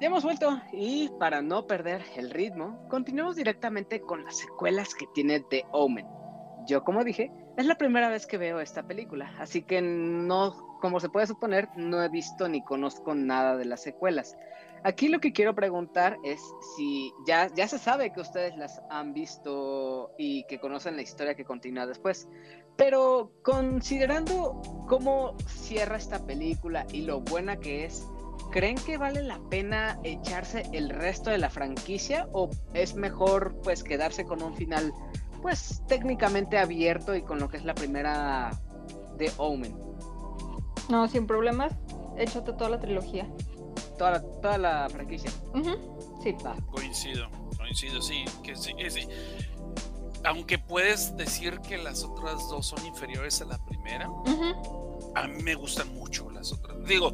Ya hemos vuelto y para no perder el ritmo, continuamos directamente con las secuelas que tiene The Omen. Yo, como dije, es la primera vez que veo esta película, así que no, como se puede suponer, no he visto ni conozco nada de las secuelas. Aquí lo que quiero preguntar es si ya, ya se sabe que ustedes las han visto y que conocen la historia que continúa después, pero considerando cómo cierra esta película y lo buena que es, ¿creen que vale la pena echarse el resto de la franquicia o es mejor pues quedarse con un final pues técnicamente abierto y con lo que es la primera de Omen? No, sin problemas, échate toda la trilogía. Toda la, toda la franquicia. Sí, Va. Coincido, coincido, sí, que sí, que sí. Aunque puedes decir que las otras dos son inferiores a la primera, a mí me gustan mucho. Digo,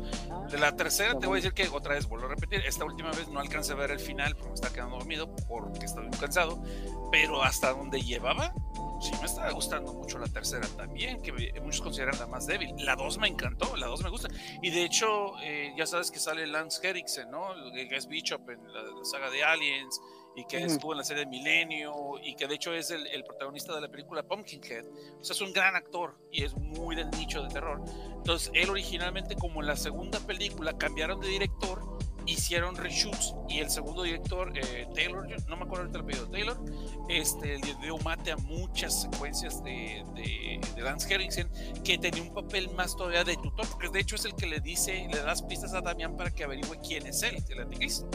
de la tercera te voy a decir que otra vez vuelvo a repetir, esta última vez no alcancé a ver el final porque me estaba quedando dormido, porque estaba muy cansado, pero hasta donde llevaba, sí me estaba gustando mucho la tercera también, que muchos consideran la más débil. La dos me encantó, la dos me gusta. Y de hecho, eh, ya sabes que sale Lance Henriksen, ¿no? Que es Bishop en la, la saga de Aliens y que estuvo en la serie de Milenio y que de hecho es el, el protagonista de la película Pumpkinhead. O sea, es un gran actor y es muy del nicho de terror. Entonces, él originalmente, como en la segunda película, cambiaron de director, hicieron reshoots y el segundo director, eh, Taylor, no me acuerdo el apellido, Taylor, este, le dio mate a muchas secuencias de, de, de Lance Henriksen, que tenía un papel más todavía de tutor, porque de hecho es el que le dice, le das pistas a Damián para que averigüe quién es él, el anticristo.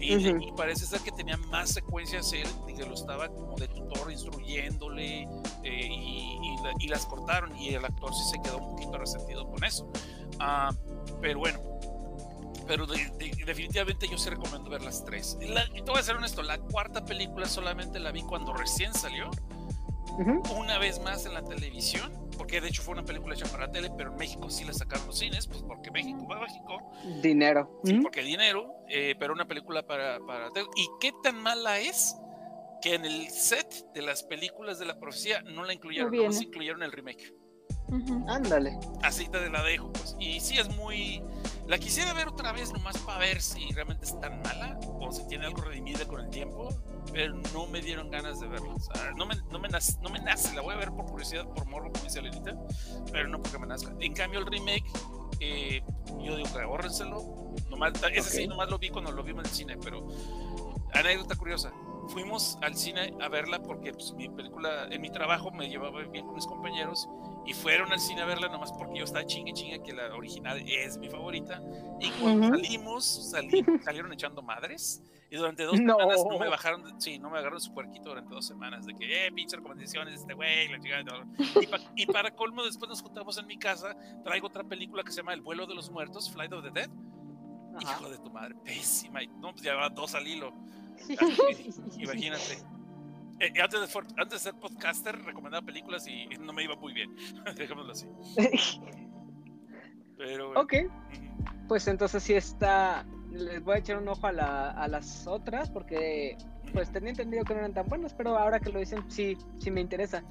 Y, Ujú. y parece ser que tenía más secuencias él y que lo estaba como de tutor instruyéndole eh, y, y la- y las cortaron y el actor sí se quedó un poquito resentido con eso. Ah, pero bueno, pero de- de- definitivamente yo sí recomiendo ver las tres. La- y te voy a ser honesto, la cuarta película solamente la vi cuando recién salió, Una vez más en la televisión, porque de hecho fue una película hecha para la tele, pero en México sí la sacaron los cines, pues porque México va a México, Dinero. sí, Ujú. porque dinero, eh, pero una película para, para tele. ¿Y qué tan mala es? Que en el set de las películas de la profecía no la incluyeron, viene. nomás incluyeron el remake. Ándale. Así te la dejo, pues. Y sí es muy. La quisiera ver otra vez nomás para ver si realmente es tan mala o si tiene algo redimible con el tiempo, pero no me dieron ganas de verla. O sea, no me, no me, nace, no me nace, la voy a ver por curiosidad, por morro, como dice Lenita, pero no porque me nazca. En cambio, el remake, eh, yo digo que ahórrenselo. Nomás, ese sí, nomás lo vi cuando lo vimos en el cine, pero anécdota curiosa. Fuimos al cine a verla porque pues, mi película, en mi trabajo me llevaba bien con mis compañeros y fueron al cine a verla nomás porque yo estaba chingue chingue que la original es mi favorita. Y cuando Ujú. salimos, salí- salieron echando madres y durante dos No. semanas no me bajaron, sí, no me agarraron su puerquito durante dos semanas de que, eh, pinche recomendaciones este güey, la chingada y pa- y para colmo, después nos juntamos en mi casa, traigo otra película que se llama El vuelo de los muertos, Flight of the Dead. Ajá. Hijo de tu madre, pésima. Y no, pues llevaba dos al hilo. Imagínate. Eh, antes, de, antes de ser podcaster, recomendaba películas y no me iba muy bien. Dejémoslo así. Pero bueno. ok, pues entonces sí está. Les voy a echar un ojo a, la- a las otras porque pues tenía entendido que no eran tan buenas, pero ahora que lo dicen, sí, sí me interesa.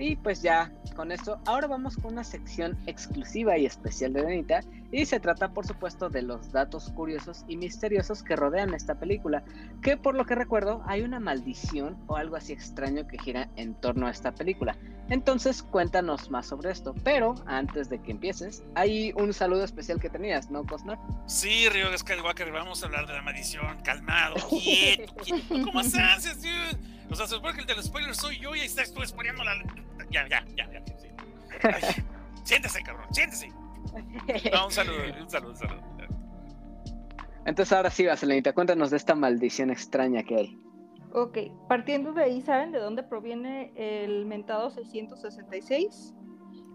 Y pues ya con esto, ahora vamos con una sección exclusiva y especial de Benita. Y se trata, por supuesto, de los datos curiosos y misteriosos que rodean esta película. Que por lo que recuerdo, hay una maldición o algo así extraño que gira en torno a esta película. Entonces, cuéntanos más sobre esto. Pero antes de que empieces, hay un saludo especial que tenías, ¿no, Cosner? Sí, Río Skywalker, vamos a hablar de la maldición. Calmado, quieto, quieto. ¿Cómo haces, dude? O sea, se supone que el del spoiler soy yo y ahí estás tú spoileando la. Ya, ya, ya, ya. sí. Ay, siéntese, cabrón, siéntese. No, un saludo, un saludo, un saludo. Entonces ahora sí, Vaselinita, cuéntanos de esta maldición extraña que hay. Ok, partiendo de ahí, ¿saben de dónde proviene el mentado 666?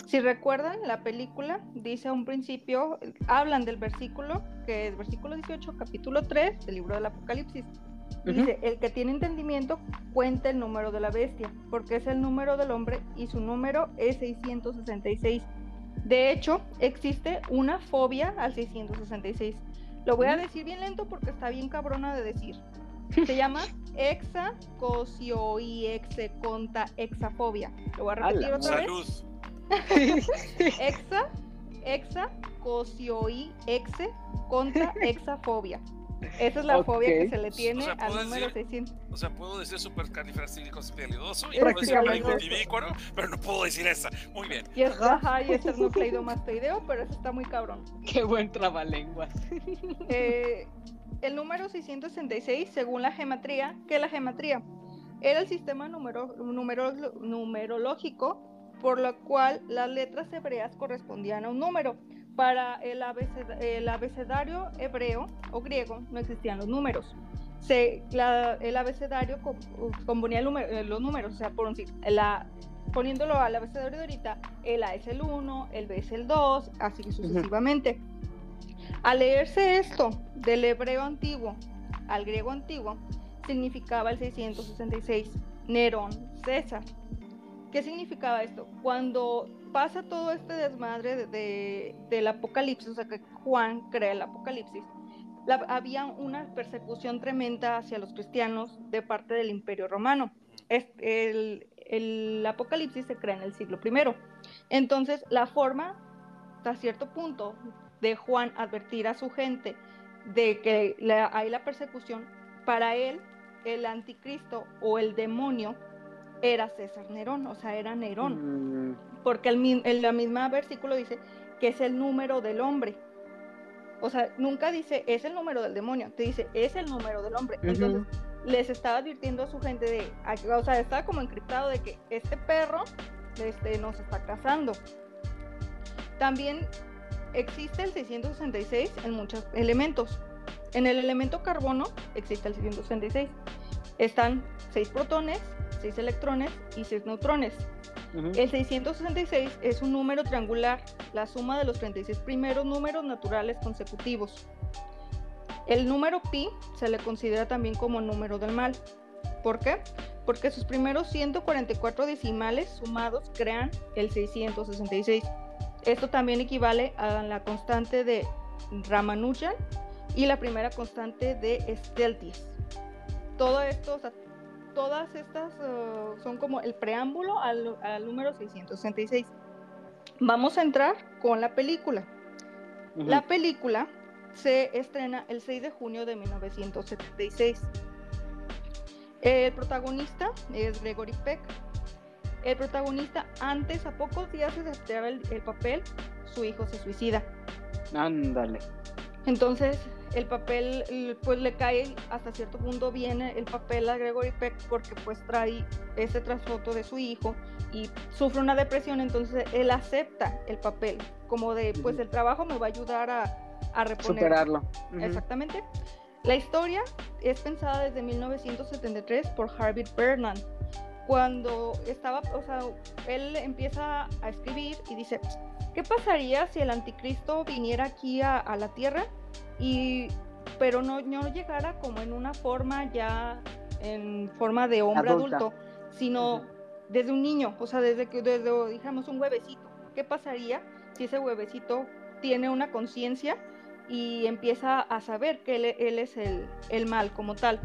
Si recuerdan, la película dice a un principio, hablan del versículo, que es versículo 18, capítulo 3 del libro del Apocalipsis. Dice, el que tiene entendimiento cuenta el número de la bestia, porque es el número del hombre y su número es 666. De hecho, existe una fobia al 666. Lo voy a decir bien lento porque está bien cabrona de decir. Se llama hexacosioiexeconta hexafobia. Lo voy a repetir Ala, otra Salud. vez. Hexa, hexa, cosioi, exe, contra hexafobia. Esa es la fobia que se le tiene O sea, al ¿puedo número decir? 600. O sea, puedo decir supercalifragilicospialidoso y puedo decir vivícuaro, pero no puedo decir esa. Muy bien. Y es ajá, y es esternocleidomastoideo, pero eso está muy cabrón. Qué buen trabalenguas. Eh, el número 666, según la gematría, ¿qué es la gematría? Era el sistema numero, numero- numerológico por lo cual las letras hebreas correspondían a un número. Para el, abeced- el abecedario hebreo o griego no existían los números. Se, la- el abecedario com- componía el número- los números, o sea, por un, la, poniéndolo al abecedario de ahorita, el A es el 1, el B es el 2, así sucesivamente. Al leerse esto del hebreo antiguo al griego antiguo, significaba el 666, Nerón, César. ¿Qué significaba esto? Cuando pasa todo este desmadre de- de- del apocalipsis, o sea que Juan crea el apocalipsis, había una persecución tremenda hacia los cristianos de parte del imperio romano. El, apocalipsis se crea en el siglo I. Entonces, la forma, hasta cierto punto, de Juan advertir a su gente de que hay la persecución, para él, el anticristo o el demonio era César Nerón, o sea, era Nerón, Mm, porque el, la misma versículo dice que es el número del hombre. O sea, nunca dice es el número del demonio, te dice es el número del hombre. Entonces, les estaba advirtiendo a su gente de, o sea, estaba como encriptado de que este perro este, nos está cazando. También existe el 666 en muchos elementos. En el elemento carbono existe el 666. Están 6 protones, 6 electrones y 6 neutrones. El 666 es un número triangular, la suma de los 36 primeros números naturales consecutivos. El número pi se le considera también como número del mal. ¿Por qué? Porque sus primeros 144 decimales sumados crean el 666. Esto también equivale a la constante de Ramanujan y la primera constante de Steltis. Todo esto, o sea, todas estas eh, son como el preámbulo al, al número 666. Vamos a entrar con la película. La película se estrena el 6 de junio de 1976. El protagonista es Gregory Peck. El protagonista, antes, a pocos días de aceptar el, el papel, su hijo se suicida. Ándale. Entonces, el papel, pues le cae hasta cierto punto bien el papel a Gregory Peck porque pues trae ese trasfondo de su hijo y sufre una depresión, entonces él acepta el papel, como de pues el trabajo me va a ayudar a, a reponer. Superarlo. Exactamente. La historia es pensada desde 1973 por Harvey Bernard. Cuando estaba, o sea, él empieza a escribir y dice, ¿qué pasaría si el anticristo viniera aquí a, a la tierra y pero no, no llegara como en una forma ya en forma de hombre Adulta. adulto, sino desde un niño, o sea, desde que desde, digamos, un huevecito. ¿Qué pasaría si ese huevecito tiene una conciencia y empieza a saber que él, él es el, el mal como tal?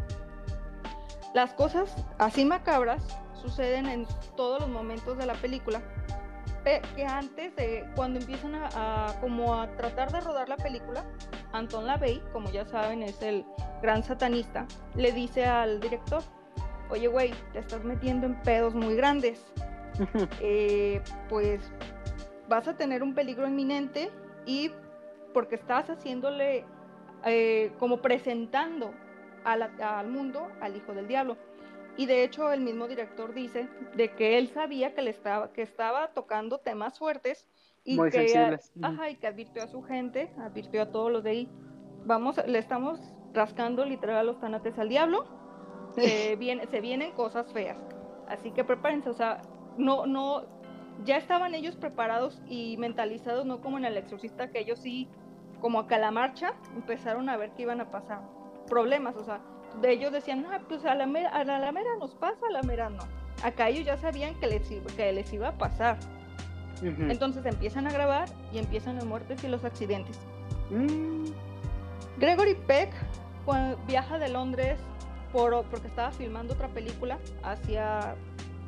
Las cosas así macabras suceden en todos los momentos de la película, pe- que antes de cuando empiezan a, a- como a tratar de rodar la película, Anton LaVey, como ya saben, es el gran satanista, le dice al director, oye güey, te estás metiendo en pedos muy grandes, Eh, pues vas a tener un peligro inminente y porque estás haciéndole eh, como presentando a la- al mundo al hijo del diablo. Y de hecho el mismo director dice de que él sabía que le estaba que estaba tocando temas fuertes y Muy que sensibles. Ajá, y que advirtió a su gente, advirtió a todos los de ahí. Vamos, le estamos rascando literal los tanates al diablo. Se, viene, se vienen cosas feas. Así que prepárense, o sea, no no ya estaban ellos preparados y mentalizados, no como en el exorcista que ellos sí como que a la marcha empezaron a ver que iban a pasar problemas, o sea, ellos decían, no, pues a la, mera, a la, a la mera nos pasa, a la mera no. Acá ellos ya sabían que les, iba- que les iba a pasar. Entonces empiezan a grabar y empiezan las muertes y los accidentes. Mm, Gregory Peck cua- viaja de Londres por, porque estaba filmando otra película hacia...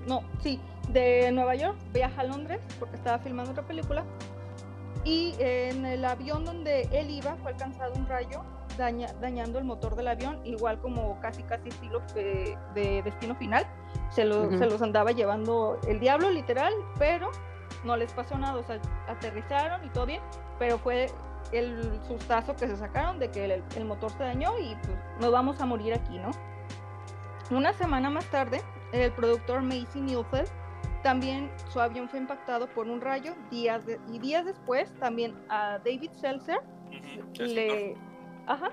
No, sí, de Nueva York viaja a Londres porque estaba filmando otra película. Y en el avión donde él iba fue alcanzado un rayo daña- dañando el motor del avión, igual como casi casi estilo de, de destino final. Se, lo- se los andaba llevando el diablo literal, pero no les pasó nada, o sea, aterrizaron y todo bien, pero fue el sustazo que se sacaron de que el, el motor se dañó y pues nos vamos a morir aquí, ¿no? Una semana más tarde, el productor Macy Neufeld también su avión fue impactado por un rayo días de- y días después también a David Seltzer le, ajá,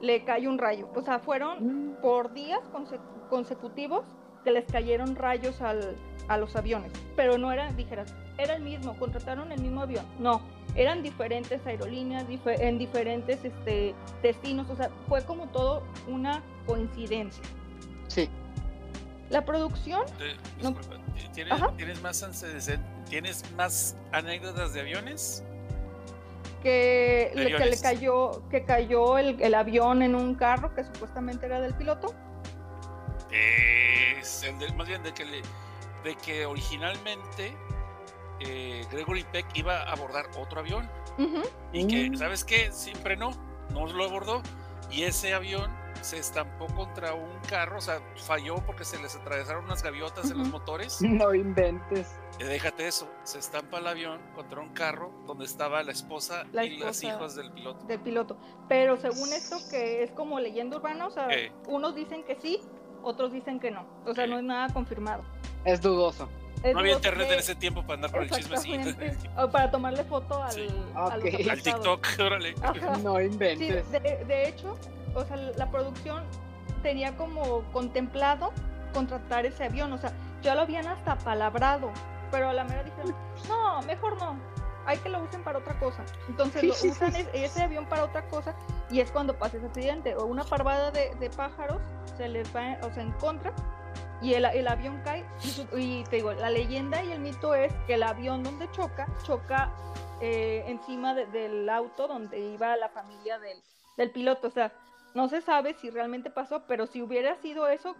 le cayó un rayo. O sea, fueron por días conse- consecutivos que les cayeron rayos al- a los aviones. Pero no eran, dijeras, era el mismo, contrataron el mismo avión. No, eran diferentes aerolíneas, en diferentes este, destinos. O sea, fue como todo una coincidencia. sí. La producción, Eh, No. disculpa, ¿tienes, Ajá. ¿tienes más? ¿Tienes más anécdotas de aviones? Que, le, que le aviones. cayó, que cayó el, el avión en un carro que supuestamente era del piloto. Es el del- más bien de que, le- de que originalmente eh, Gregory Peck iba a abordar otro avión y que, Mm. ¿sabes qué? Siempre no, no lo abordó y ese avión se estampó contra un carro, o sea, falló porque se les atravesaron unas gaviotas en los motores. No inventes. Eh, déjate eso, se estampa el avión contra un carro donde estaba la esposa La y esposa. hijos del piloto. del piloto. Pero según esto que es como leyenda urbana, o sea, Eh. unos dicen que sí, otros dicen que no. O sea, Eh. no es nada confirmado. Es dudoso. Es No había internet que- en ese tiempo para andar con el chisme así. Exactamente. O para tomarle foto al, Sí. los. TikTok, órale. Ajá. No Sí, inventes. de, de hecho, o sea, la producción tenía como contemplado contratar ese avión, o sea, ya lo habían hasta palabrado, pero a la mera dijeron, no, mejor no, hay que lo usen para otra cosa. Entonces Sí, lo sí, usan sí, es- ese avión para otra cosa y es cuando pasa ese accidente, o una parvada de, de pájaros se les va, o sea, en contra. Y el, el avión cae, y, te digo, la leyenda y el mito es que el avión donde choca, choca eh, encima de- del auto donde iba la familia del, del piloto. O sea, no se sabe si realmente pasó, pero si hubiera sido eso,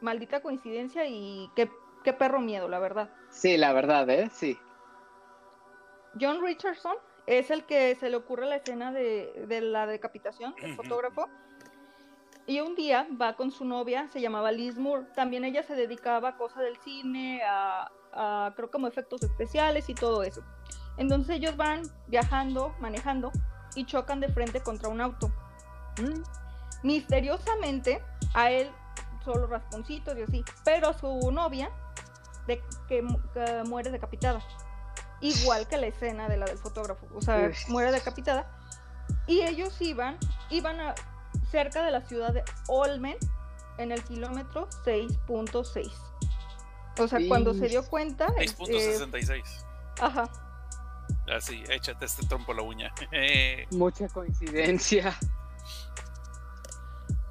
maldita coincidencia y qué, qué perro miedo, la verdad. Sí, la verdad, ¿eh? Sí. John Richardson es el que se le ocurre la escena de, de la decapitación, el fotógrafo. Y un día va con su novia, se llamaba Liz Moore. También ella se dedicaba a cosas del cine, a, a creo como efectos especiales y todo eso. Entonces ellos van viajando, manejando y chocan de frente contra un auto. Mm. Misteriosamente, a él solo rasponcitos y así, pero a su novia de, que, mu- que muere decapitada. Igual que la escena de la del fotógrafo, o sea, Uy. muere decapitada. Y ellos iban, iban a, cerca de la ciudad de Olmen, en el kilómetro 6.6. O sea, cuando se dio cuenta, eh, 6.66. ajá, Así, échate este trompo a la uña. Mucha coincidencia.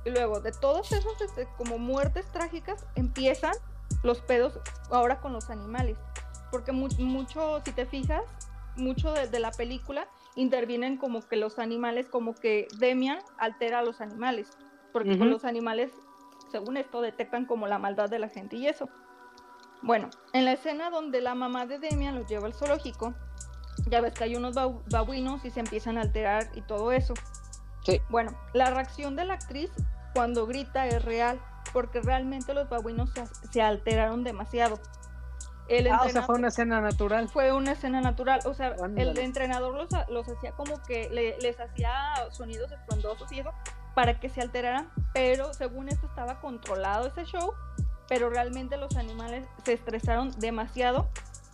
Y luego de todas esas este, como muertes trágicas empiezan los pedos ahora con los animales. Porque mu- mucho, si te fijas, mucho de, de la película intervienen como que los animales, como que Demian altera a los animales. Porque con los animales, según esto, detectan como la maldad de la gente y eso. Bueno, en la escena donde la mamá de Demian los lleva al zoológico, ya ves que hay unos babuinos y se empiezan a alterar y todo eso. Sí. Bueno, la reacción de la actriz cuando grita es real, porque realmente los babuinos se, se alteraron demasiado. El Ah, o sea, fue una escena natural. fue una escena natural, o sea, el Ándale. entrenador los, los hacía como que le- les hacía sonidos estruendosos y eso para que se alteraran, pero según esto estaba controlado ese show, pero realmente los animales se estresaron demasiado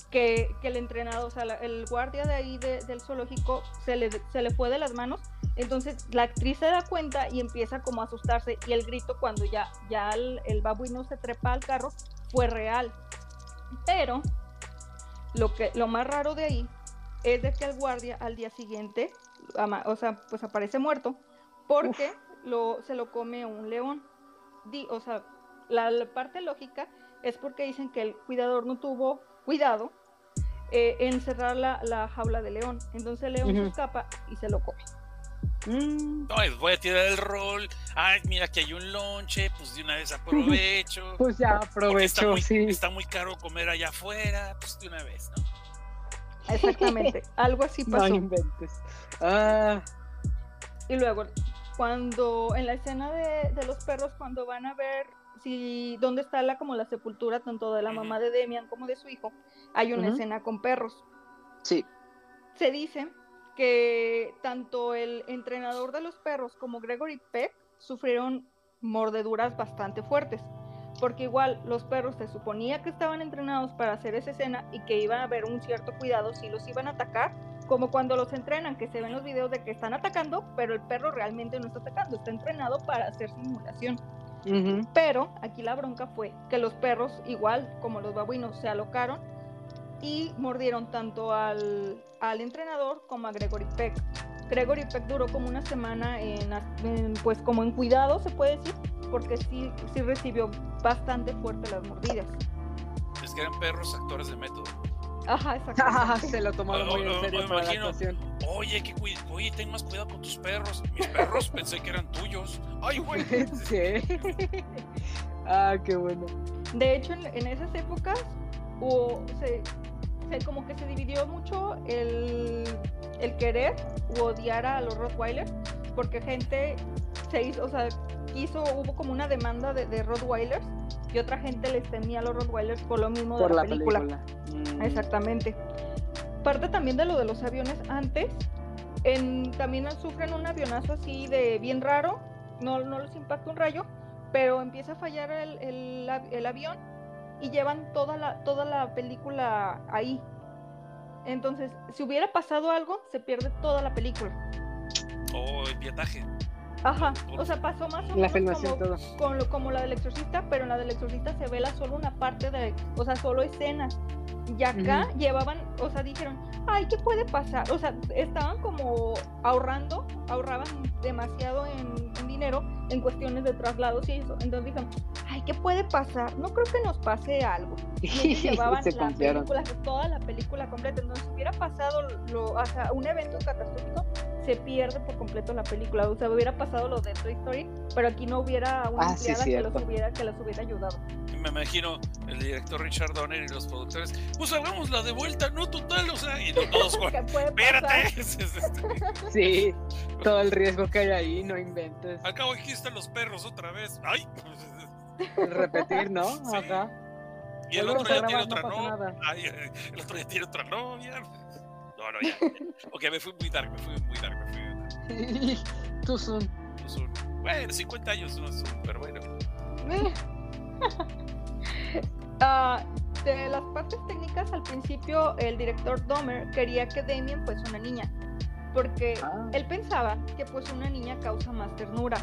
que, que el entrenador, o sea, la- el guardia de ahí de- del zoológico se le, se le fue de las manos, entonces la actriz se da cuenta y empieza como a asustarse y el grito cuando ya, ya el, el babuino se trepa al carro fue real. Pero lo, que, lo más raro de ahí es de que el guardia al día siguiente, o sea, pues aparece muerto porque lo, se lo come un león. Di- o sea, la, la parte lógica es porque dicen que el cuidador no tuvo cuidado eh, en cerrar la, la jaula de león. Entonces el león se escapa y se lo come. Mm, Ay, voy a tirar el rol. Ay, mira que hay un lonche, pues de una vez aprovecho. pues ya está aprovecho, muy, sí. está muy caro comer allá afuera, pues de una vez, ¿no? Exactamente, algo así No pasó. inventes. Ah, Y luego, cuando en la escena de, de los perros, cuando van a ver si dónde está la como la sepultura tanto de la mamá de Demian como de su hijo, hay una escena con perros. sí. Se dice que tanto el entrenador de los perros como Gregory Peck sufrieron mordeduras bastante fuertes. Porque igual los perros se suponía que estaban entrenados para hacer esa escena y que iban a haber un cierto cuidado si los iban a atacar, como cuando los entrenan, que se ven los videos de que están atacando, pero el perro realmente no está atacando, está entrenado para hacer simulación. Pero aquí la bronca fue que los perros, igual como los babuinos, se alocaron y mordieron tanto al, al entrenador como a Gregory Peck. Gregory Peck duró como una semana en, en, pues como en cuidado, se puede decir, porque sí, sí recibió bastante fuerte las mordidas. Es que eran perros actores de método. Ajá, Ah, exactamente. se lo tomaron muy en serio para la actuación. Oye, que oye, ten más cuidado con tus perros. Mis perros pensé que eran tuyos. Ay, güey. Sí. Ah, qué bueno. De hecho, en, en esas épocas hubo, se, se- como que se dividió mucho el, el querer u odiar a los Rottweilers, porque gente se hizo, o sea, quiso, hubo como una demanda de, de Rottweilers y otra gente les temía a los Rottweilers por lo mismo Por de la, la película. película. Mm. Exactamente. Parte también de lo de los aviones antes, en, también sufren un avionazo así de bien raro, no, no los impacta un rayo, pero empieza a fallar el, el el avión y llevan toda la, toda la película ahí. Entonces, si hubiera pasado algo, se pierde toda la película. Oh, el pietaje. Ajá, o sea, pasó más o La menos filmación, como, todo. con lo- como la del exorcista, pero en la del exorcista se vela solo una parte de, o sea, solo escenas. Y acá Ujú. llevaban, o sea, dijeron, ay, ¿qué puede pasar? O sea, estaban como ahorrando, ahorraban demasiado en, en dinero en cuestiones de traslados y eso. Entonces dijeron, ay, ¿qué puede pasar? No creo que nos pase algo. Y ellos llevaban Se la confiaron. película, toda la película completa. Entonces, si hubiera pasado lo, o sea, un evento catastrófico, se pierde por completo la película. O sea, hubiera pasado lo de Toy Story, pero aquí no hubiera una Ah, sí, que los hubiera, que los hubiera ayudado. Me imagino el director Richard Donner y los productores. Pues hagamos la de vuelta, no total, o sea, y no todos. Espérate. Sí, todo el riesgo que hay ahí, no inventes. Al cabo aquí están los perros otra vez. Ay. Repetir, ¿no? Sí. Ajá. Y el otro ya tiene no otra novia. el otro ya tiene otra novia. No, no, ya. Ok, me fui muy dark, me fui muy dark, me fui muy dark. Tú son. No son- Bueno, 50 años no son, pero bueno. Ah, de las partes técnicas, al principio el director Domer quería que Damien fuese una niña, porque Ah. él pensaba que pues una niña causa más ternura.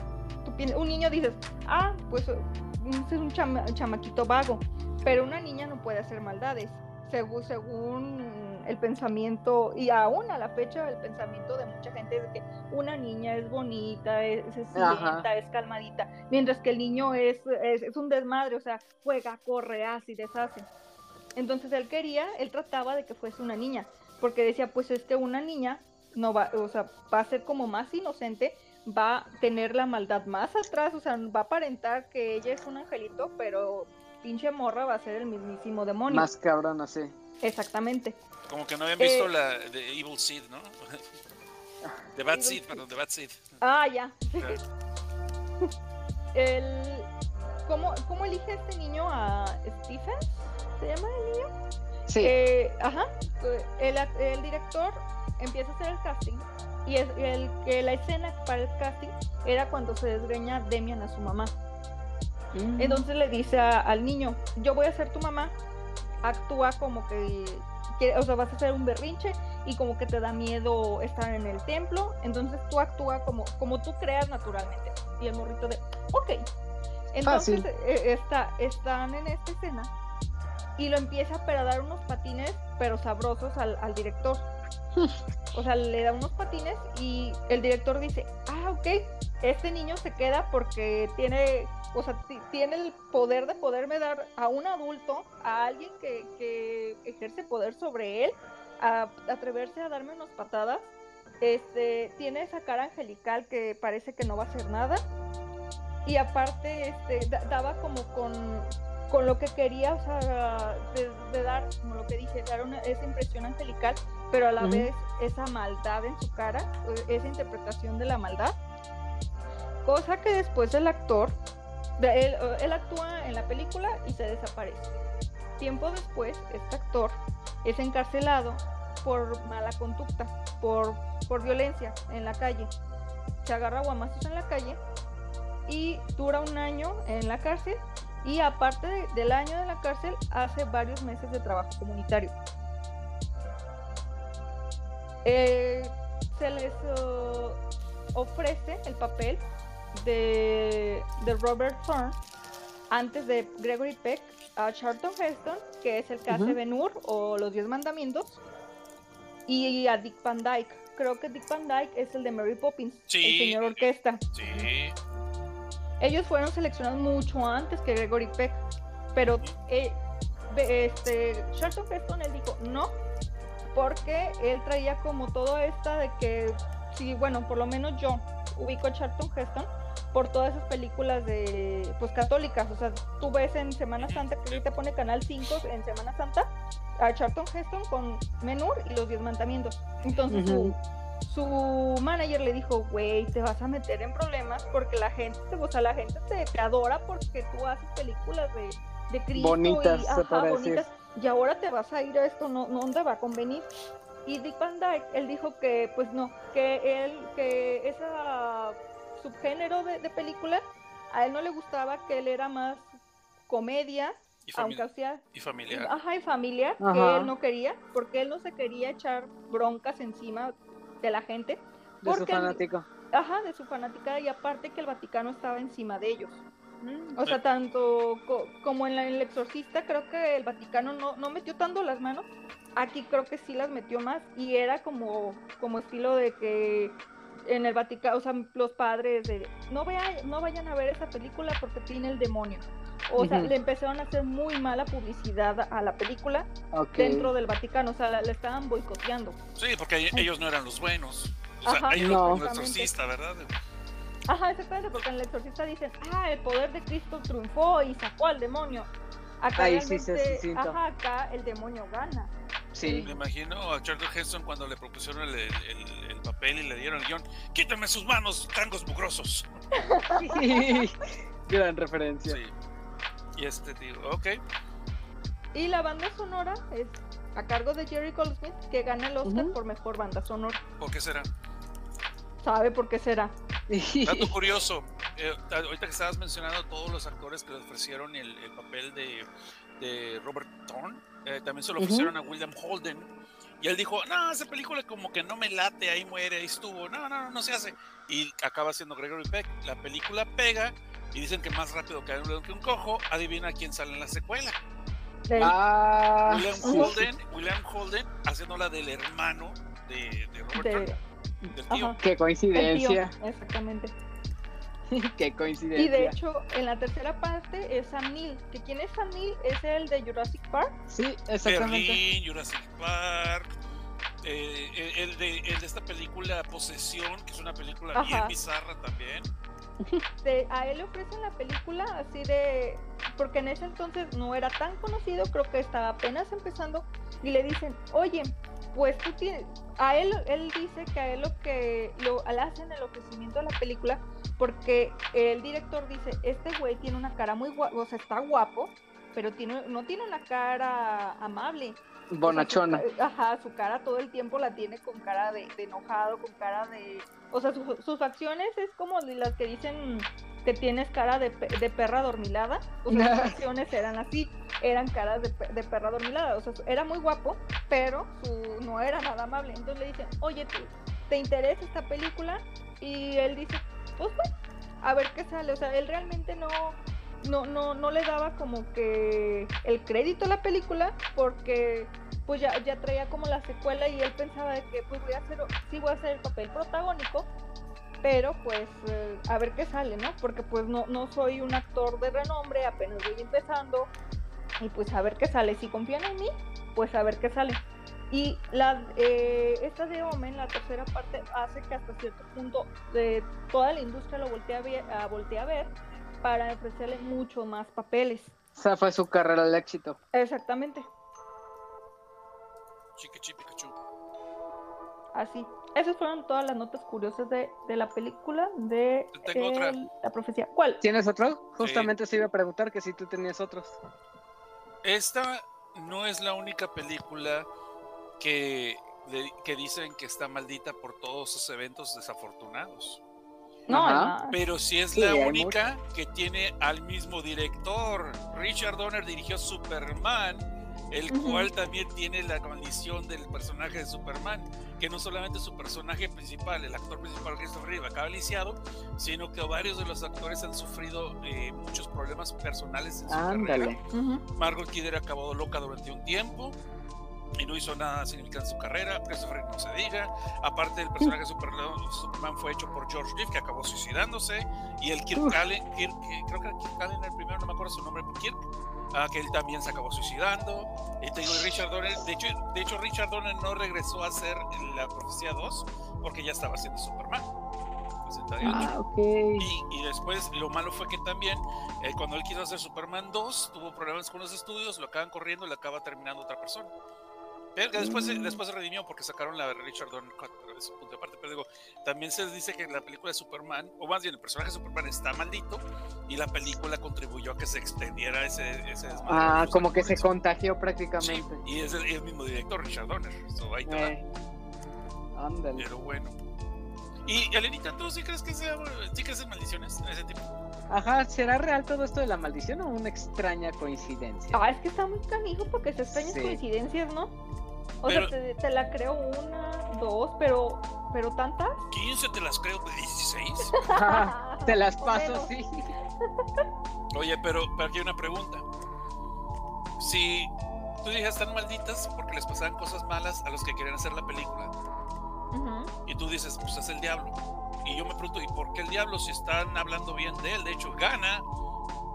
Tú un niño dices, ah, pues es un chama- chamaquito vago, pero una niña no puede hacer maldades. Según, según el pensamiento, y aún a la fecha el pensamiento de mucha gente es de que una niña es bonita, es, es sienta, es calmadita, mientras que el niño es, es, es un desmadre, o sea, juega, corre, hace y deshace. Entonces él quería, él trataba de que fuese una niña, porque decía, pues es que una niña no va, o sea, va a ser como más inocente, va a tener la maldad más atrás, o sea, va a aparentar que ella es un angelito, pero pinche morra va a ser el mismísimo demonio. Más cabrón así. Exactamente. Como que no habían visto Eh, la de Evil Seed, ¿no? The Bad Evil Seed, perdón, The Bad Seed. Ah, ya. El, ¿cómo, ¿Cómo elige este niño a Stephen? ¿Se llama el niño? Sí. Eh, ajá. El, el director empieza a hacer el casting y es el que la escena para el casting era cuando se desgreña Demian a su mamá. Mm. Entonces le dice a- al niño, yo voy a ser tu mamá, actúa como que, que- o sea, vas a hacer un berrinche y como que te da miedo estar en el templo, entonces tú actúa como, como tú creas naturalmente. Y el morrito de, ok. Entonces Fácil. eh, está, están en esta escena y lo empieza pero a dar unos patines, pero sabrosos al, al director. O sea, le da unos patines y el director dice, ah, ok, este niño se queda porque tiene, o sea, ti- tiene el poder de poderme dar a un adulto, a alguien que, que ejerce poder sobre él, a atreverse a darme unas patadas. Este, tiene esa cara angelical que parece que no va a hacer nada. Y aparte, este, da- daba como con, con lo que quería, o sea, de, de dar, como lo que dije, dar una, esa impresión angelical, pero a la Ujú. vez esa maldad en su cara, eh, esa interpretación de la maldad. Cosa que después el actor, él, actúa en la película y se desaparece. Tiempo después, este actor es encarcelado por mala conducta, por, por violencia en la calle. Se agarra guamazos en la calle y dura un año en la cárcel y aparte de- del año de la cárcel hace varios meses de trabajo comunitario. Eh, se les ofrece el papel de, de Robert Thorne antes de Gregory Peck a Charlton Heston, que es el que hace Ujú. Ben Hur o Los Diez Mandamientos, y a Dick Van Dyke. Creo que Dick Van Dyke es el de Mary Poppins, Sí. el señor orquesta. Sí. Ellos fueron seleccionados mucho antes que Gregory Peck, pero eh, este, Charlton Heston él dijo no, porque él traía como todo esta de que, sí, bueno, por lo menos yo ubico a Charlton Heston por todas esas películas de, pues, católicas, o sea, tú ves en Semana Santa, que ahorita pone Canal 5 en Semana Santa, a Charlton Heston con Menur y los Diez Mandamientos. Entonces su, su manager le dijo, güey, te vas a meter en problemas porque la gente, te- o sea, la gente te, te adora porque tú haces películas de, de Cristo Bonitas, y, se ajá, bonitas, y ahora te vas a ir a esto, no, no te va a convenir. Y Dick Van Dyke, él dijo que, pues no, que él, que ese subgénero de, de película, a él no le gustaba, que él era más comedia, Y, aunque hacía y familiar. Ajá, y familia, que él no quería, porque él no se quería echar broncas encima de la gente. De su porque fanático. Ajá, de su fanática, y aparte que el Vaticano estaba encima de ellos. Mm. O sea, tanto co- como en, la- en el exorcista, creo que el Vaticano no, no metió tanto las manos. Aquí creo que sí las metió más. Y era como, como estilo de que en el Vaticano, o sea, los padres de no, vea, no vayan a ver esa película porque tiene el demonio. O sea, le empezaron a hacer muy mala publicidad a la película dentro del Vaticano. O sea, la, la estaban boicoteando. Sí, porque ellos no eran los buenos. O sea, Ajá, ellos no. eran el exorcista, ¿verdad? Ajá, exactamente, porque en el exorcista dicen, ah, el poder de Cristo triunfó y sacó al demonio. Acá Ahí sí se siento. ajá, acá el demonio gana. Sí. Me imagino a Charlton Heston cuando le propusieron el, el- el papel y le dieron el guion. ¡Quítame sus manos, tangos mugrosos! Gran referencia. Sí. Y este tío, ok. Y la banda sonora es a cargo de Jerry Goldsmith, que gana el Oscar por mejor banda sonora. ¿Por qué será? ¿Sabe por qué será? Dato curioso, eh, ahorita que estabas mencionando todos los actores que le ofrecieron el, el papel de, de Robert Thorne, eh, también se lo ofrecieron a William Holden. Y él dijo, no, esa película como que no me late, ahí muere, ahí estuvo, no, no, no se hace. Y acaba siendo Gregory Peck. La película pega y dicen que más rápido que un león que un cojo, adivina quién sale en la secuela. Del- Ah, William. Holden, William Holden haciendo la del hermano de, de Robert de- Turner, del tío. ajá, Qué tío, coincidencia. exactamente. Qué Y coincidencia. de hecho, en la tercera parte es Sam Neill. ¿Que ¿Quién es Sam Neill? Es el de Jurassic Park. Sí, exactamente. Berlín, Jurassic Park, eh, el, de, el de esta película Posesión, que es una película bien bizarra también. De- a él le ofrecen la película así de. Porque en ese entonces no era tan conocido, creo que estaba apenas empezando. Y le dicen, oye, pues tú tienes. A él, él dice que a él lo que. Lo, le hacen el ofrecimiento de la película porque el director dice: Este güey tiene una cara muy guapo, o sea, está guapo, pero tiene, no tiene una cara amable. O sea, Bonachona. su ajá, su cara todo el tiempo la tiene con cara de, de enojado, con cara de... O sea, su- sus facciones es como las que dicen que tienes cara de, de perra dormilada. O sea, sus facciones eran así, eran caras de, de perra dormilada. O sea, era muy guapo, pero su, no era nada amable. Entonces le dicen, oye, ¿te, te interesa esta película? Y él dice, pues bueno, a ver qué sale. O sea, él realmente no, no, no, no le daba como que el crédito a la película porque pues ya, ya traía como la secuela y él pensaba de que pues voy a hacer, sí voy a hacer el papel protagónico, pero pues eh, a ver qué sale, ¿no? Porque pues no, no soy un actor de renombre, apenas voy empezando y pues a ver qué sale. Si confían en mí, pues a ver qué sale. Y la, eh, esta de Omen, la tercera parte, hace que hasta cierto punto de toda la industria lo voltee a ver, a, ver para ofrecerle mucho más papeles. Esa fue su carrera al éxito. Exactamente, Chiqui Chipi Pikachu. así. Esas fueron todas las notas curiosas de, de la película de Tengo otra. el- la profecía. ¿Cuál? ¿Tienes otro? Justamente se iba a preguntar que si tú tenías otros. Esta no es la única película que, que dicen que está maldita por todos esos eventos desafortunados. No, Ajá. Pero sí es Sí, la única que tiene al mismo director. Richard Donner dirigió Superman, el cual también tiene la maldición del personaje de Superman, que no solamente su personaje principal, el actor principal Christopher Reeve, acaba lisiado, sino que varios de los actores han sufrido eh, muchos problemas personales en su Ándale. carrera. Ujú. Margot Kidder acabó loca durante un tiempo y no hizo nada significante en su carrera. Christopher Reeve no se diga. Aparte, el personaje de Super- Superman fue hecho por George Reeve, que acabó suicidándose. Y el Kirk. Allen, Kirk- creo que era Kirk Allen el primero, no me acuerdo su nombre, Kirk, ah, que él también se acabó suicidando. Y te digo, y Richard Donner, de hecho, de hecho, Richard Donner no regresó a hacer la Profecía 2 porque ya estaba haciendo Superman. 68. Ah, y después lo malo fue que también eh, cuando él quiso hacer Superman 2 tuvo problemas con los estudios, lo acaban corriendo y lo acaba terminando otra persona. Pero que después, se- Mm. después se redimió porque sacaron la de Richard Donner Cut, pero es un punto aparte. Pero digo, también se dice que la película de Superman, o más bien el personaje de Superman está maldito y la película contribuyó a que se extendiera ese, ese desmadre de Ah, como que se contagió Sí, prácticamente. y es el, el mismo director, Richard Donner. So, ahí te va. Eh, Ándale. Pero bueno. Y Elenita, ¿tú sí crees que sea, sí crees en maldiciones en ese tipo? Ajá, ¿será real todo esto de la maldición o una extraña coincidencia? Ah, es que está muy canijo porque se extrañan Sí. coincidencias, ¿no? O Pero- sea, te, te la creo una, dos, pero, pero tantas. 15 te las creo de 16. Ajá, Te las paso, sí. Oye, pero, pero aquí hay una pregunta. Si tú dices están malditas porque les pasaban cosas malas a los que querían hacer la película, y tú dices, pues es el diablo. Y yo me pregunto, ¿y por qué el diablo si están hablando bien de él? De hecho, gana.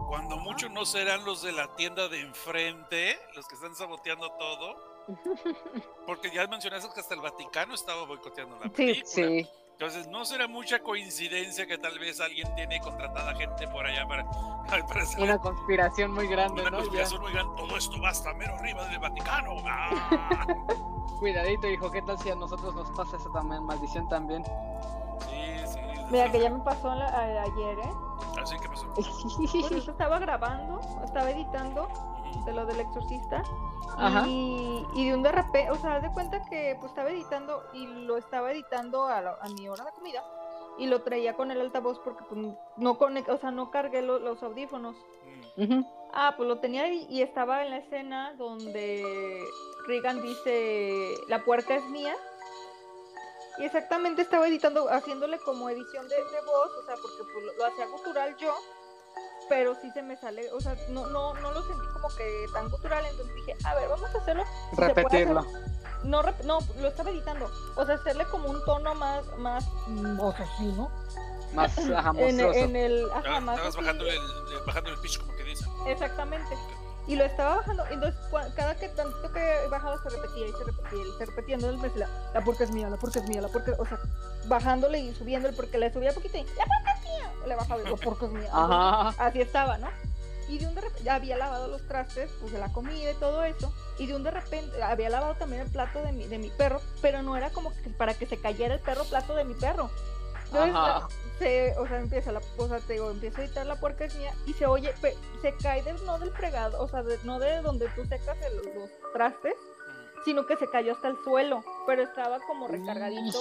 Cuando mucho no serán los de la tienda de enfrente, los que están saboteando todo. Porque ya mencionaste que hasta el Vaticano estaba boicoteando la Sí, película. Sí. Entonces, no será mucha coincidencia que tal vez alguien tiene contratada gente por allá para, para hacer Una conspiración muy grande, una ¿no? Ya. conspiración muy grande. Todo esto va hasta mero arriba del Vaticano. ¡Ah! Cuidadito, hijo, ¿qué tal si a nosotros nos pasa esa también, maldición también? Sí, sí. Mira, que ya me pasó la- a- ayer, ¿eh? Así que pasó. Pues yo estaba grabando, estaba editando de lo del exorcista. Ajá. Y, y de un de repente, o sea, haz de cuenta que pues estaba editando y lo estaba editando a, la- a mi hora de comida y lo traía con el altavoz porque pues, no conec- o sea, no cargué lo- los audífonos. Ah, pues lo tenía ahí y estaba en la escena donde Regan dice, la puerta es mía. Y exactamente estaba editando, haciéndole como edición de, de voz, o sea, porque pues, lo, lo hacía cultural yo. Pero sí se me sale, o sea, no, no, no lo sentí como que tan cultural, entonces dije, a ver, vamos a hacerlo. hacer- Repetirlo. No, rep- no, lo estaba editando, o sea, hacerle como un tono más, más, mm, o sea, sí, ¿no? Más ajá, En, el, ajá, Ah, más Estabas bajándole el, bajándole el pitch, como que dice. Exactamente. Y lo estaba bajando, entonces cada que tanto que bajaba se repetía y se repetía y se repetía, entonces me decía, la, la puerca es mía, la puerca es mía, la puerca, o sea, bajándole y subiéndole porque le subía poquito y la puerca es mía, le bajaba y la puerca es mía. Ajá. Así estaba, ¿no? Y de un de repente, ya había lavado los trastes, pues de la comida y todo eso, y de un de repente, había lavado también el plato de mi, de mi perro, pero no era como que para que se cayera el perro plato de mi perro. Entonces, Ajá. Se, o sea, empieza la, o sea, te digo, empieza a editar la mía y se oye, pe- se cae del, no del fregado, o sea, de- no de donde tú secas el- los trastes, sino que se cayó hasta el suelo, pero estaba como recargadito,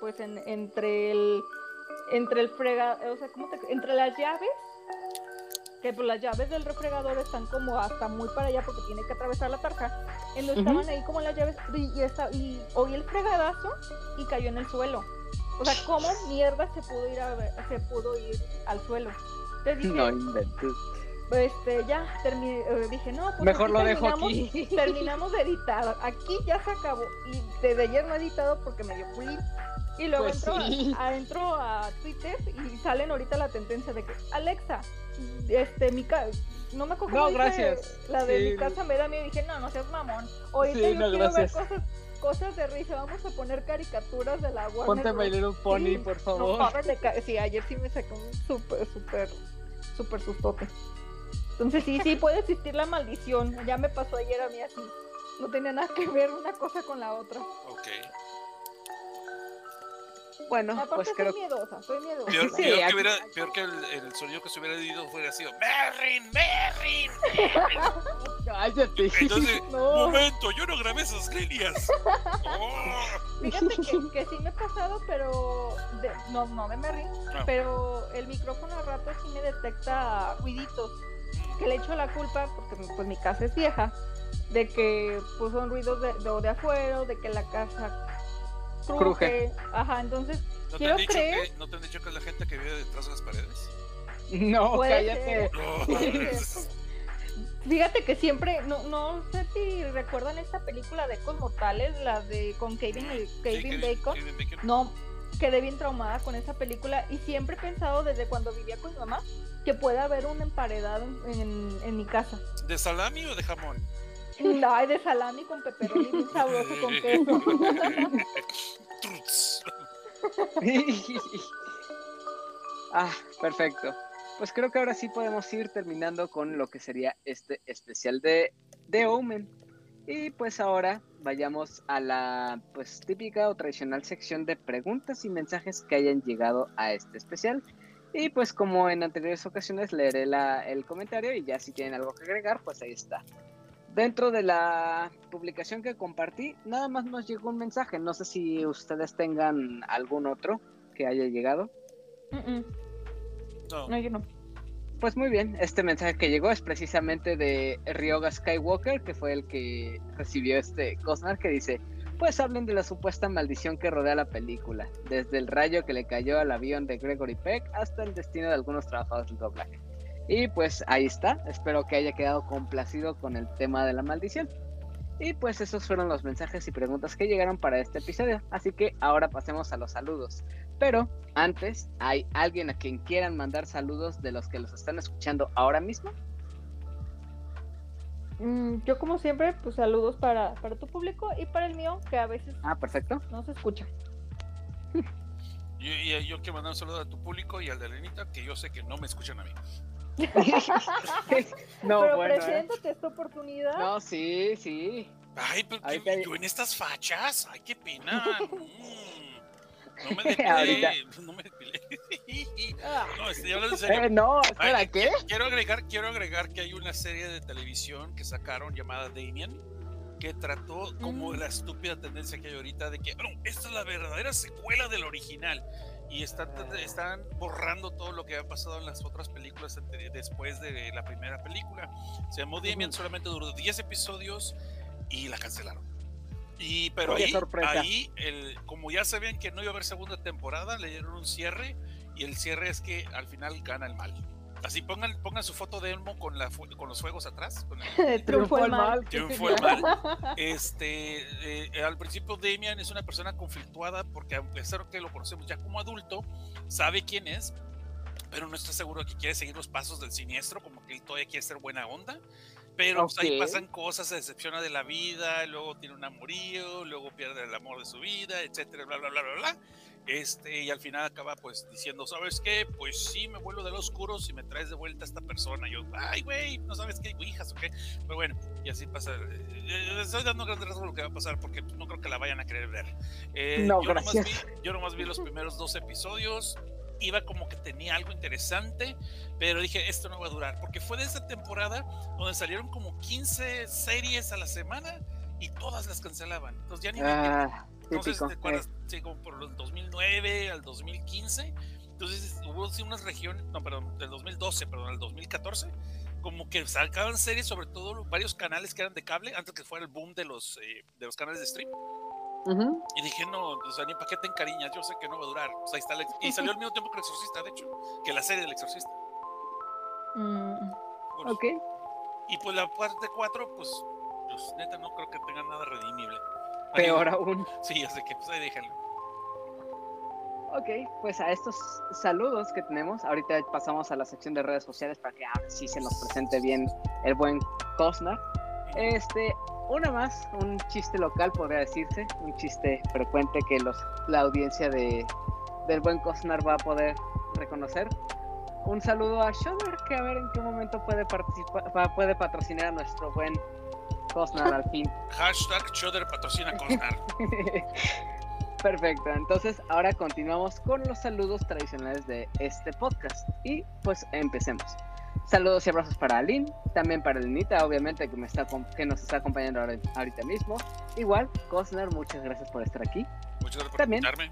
pues, en, entre el, entre el fregado, o sea, ¿cómo te, entre las llaves, que pues las llaves del refrigerador están como hasta muy para allá porque tiene que atravesar la tarja, entonces Ujú. estaban ahí como las llaves y, y, esta- y oí el fregadazo y cayó en el suelo. O sea, ¿cómo mierda se pudo ir a ver- se pudo ir al suelo? Entonces dije, No inventes. este, ya terminé, eh, dije, no, pues Mejor lo dejo terminamos- aquí. Terminamos de editar, aquí ya se acabó. Y desde ayer no he editado porque me dio culín. Y luego Pues entro, sí. a, entro a Twitter y salen ahorita la tendencia de que, Alexa, este, mi casa, no me acuerdo No, gracias. La de Sí. mi casa me da miedo y dije, no, no seas mamón. Ahorita Sí, yo no, quiero gracias. ver cosas, cosas de risa, vamos a poner caricaturas de la Warner Ponte bailar un pony, Sí, por no favor. mames sí, ayer sí me sacó un súper, súper, súper sustote. Entonces sí, sí puede existir la maldición. Ya me pasó ayer a mí así. No tenía nada que ver una cosa con la otra. Ok. Bueno, Aparte pues soy creo miedosa, soy miedosa. Peor, Sí, peor aquí- que, hubiera, peor que el, el sonido que se hubiera ido hubiera sido Merrin, Merrin. Cállate. Entonces, No. momento, yo no grabé esas líneas. Oh. Fíjate que, que sí me ha pasado, pero de- no, no de Merry, Ah. pero el micrófono a rato sí me detecta ruiditos. Que le echo la culpa, porque pues mi casa es vieja, de que pues son ruidos de, de, de afuera, de que la casa cruje. Cruje. Ajá, entonces ¿No te, quiero han dicho creer. que, ¿No te han dicho que es la gente que vive detrás de las paredes? No, cállate. Fíjate que siempre, no, no sé si recuerdan esta película de Ecos Mortales, la de con Kevin, Sí, Kevin Kevin- Bacon. Kevin Bacon. No, quedé bien traumada con esa película y siempre he pensado desde cuando vivía con mi mamá que puede haber un emparedado en, en- en mi casa. ¿De salami o de jamón? No, hay de salami con pepperoni bien sabroso con queso. Ah, perfecto. Pues creo que ahora sí podemos ir terminando con lo que sería este especial de, de Omen. Y pues ahora vayamos a la pues típica o tradicional sección de preguntas y mensajes que hayan llegado a este especial. Y pues como en anteriores ocasiones leeré la, el comentario y ya si tienen algo que agregar, pues ahí está. Dentro de la publicación que compartí, nada más nos llegó un mensaje. No sé si ustedes tengan algún otro que haya llegado. Mm, mm. No. No, yo no. Pues muy bien, este mensaje que llegó es precisamente de Ryoga Skywalker, que fue el que recibió este Cosnar, que dice, pues hablen de la supuesta maldición que rodea la película, desde el rayo que le cayó al avión de Gregory Peck hasta el destino de algunos trabajadores del doblaje. Y pues ahí está, espero que haya quedado complacido con el tema de la maldición. Y pues esos fueron los mensajes y preguntas que llegaron para este episodio, así que ahora pasemos a los saludos. Pero antes, ¿hay alguien a quien quieran mandar saludos de los que los están escuchando ahora mismo? Mm, yo como siempre, pues saludos para, para tu público y para el mío, que a veces Ah, perfecto. no se escucha. Yo, y- yo quiero mandar un saludo a tu público y al de Lenita, que yo sé que no me escuchan a mí. no, Pero bueno. ¿eh? preséntate esta oportunidad. No, sí, sí. Ay, pero Ahí ¿qué- te- yo en estas fachas, ay, qué pena. Mm, no me depilé, Ahorita. no me depilé. No, estoy hablando en serio. Eh, no, espera, Ay, ¿qué? Quiero agregar, quiero agregar que hay una serie de televisión que sacaron llamada Damien que trató como Mm. la estúpida tendencia que hay ahorita de que no, esta es la verdadera secuela del original y están, están borrando todo lo que ha pasado en las otras películas después de la primera película. Se llamó Damien, solamente duró 10 episodios y la cancelaron. Y pero ahí, ahí el, como ya sabían que no iba a haber segunda temporada, le dieron un cierre y el cierre es que al final gana el mal. Así pongan, pongan su foto de Elmo con, la, con los fuegos atrás. con el- Triunfó el mal. Triunfó el mal. Este, eh, al principio Damian es una persona conflictuada porque a pesar que lo conocemos ya como adulto, sabe quién es, pero no está seguro de que quiere seguir los pasos del siniestro, como que él todavía quiere ser buena onda. Pero pues, ahí pasan cosas, se decepciona de la vida, luego tiene un amorío, luego pierde el amor de su vida, etcétera, bla, bla, bla, bla, bla. Este, y al final acaba pues diciendo, ¿sabes qué? Pues sí, me vuelvo del oscuro si me traes de vuelta a esta persona. Y yo, ay, güey, no sabes qué, hijas o qué. Pero bueno, y así pasa. Eh, eh, Estoy dando grandes rasgos de lo que va a pasar porque no creo que la vayan a querer ver. Eh, No, yo, nomás vi, gracias. yo nomás vi los primeros dos episodios. Iba como que tenía algo interesante, pero dije, esto no va a durar. Porque fue de esa temporada donde salieron como 15 series a la semana y todas las cancelaban. Entonces ya ni me no sé si te acuerdas, sí, como por el 2009 al 2015. Entonces hubo sí unas regiones, no, perdón, del 2012, perdón, al 2014, como que sacaban series, sobre todo varios canales que eran de cable, antes que fuera el boom de los, eh, de los canales de stream. Ujú. Y dije, no, o sea, ni para qué te encariñas, yo sé que no va a durar. Pues ahí está el y salió al mismo tiempo que el exorcista, de hecho, que la serie del exorcista. Mm, Pues, Ok. Y pues la parte 4, pues, pues neta no creo que tenga nada redimible. Peor aún. Sí, así que pues ahí déjenlo. Ok, pues a estos saludos que tenemos, ahorita pasamos a la sección de redes sociales para que ahora sí se nos presente bien el buen Cosnar. Este, una más, un chiste local podría decirse, un chiste frecuente que los, la audiencia de, del buen Cosnar va a poder reconocer. Un saludo a Shudder, que a ver en qué momento puede participar, pa- puede patrocinar a nuestro buen Cosnar al fin. Hashtag Choder patrocina Cosnar. Perfecto, entonces ahora continuamos con los saludos tradicionales de este podcast y pues empecemos. Saludos y abrazos para Aline, también para Elenita, obviamente que, me está, que nos está acompañando ahora- ahorita mismo. Igual, Cosner, muchas gracias por estar aquí. Muchas gracias por También. invitarme.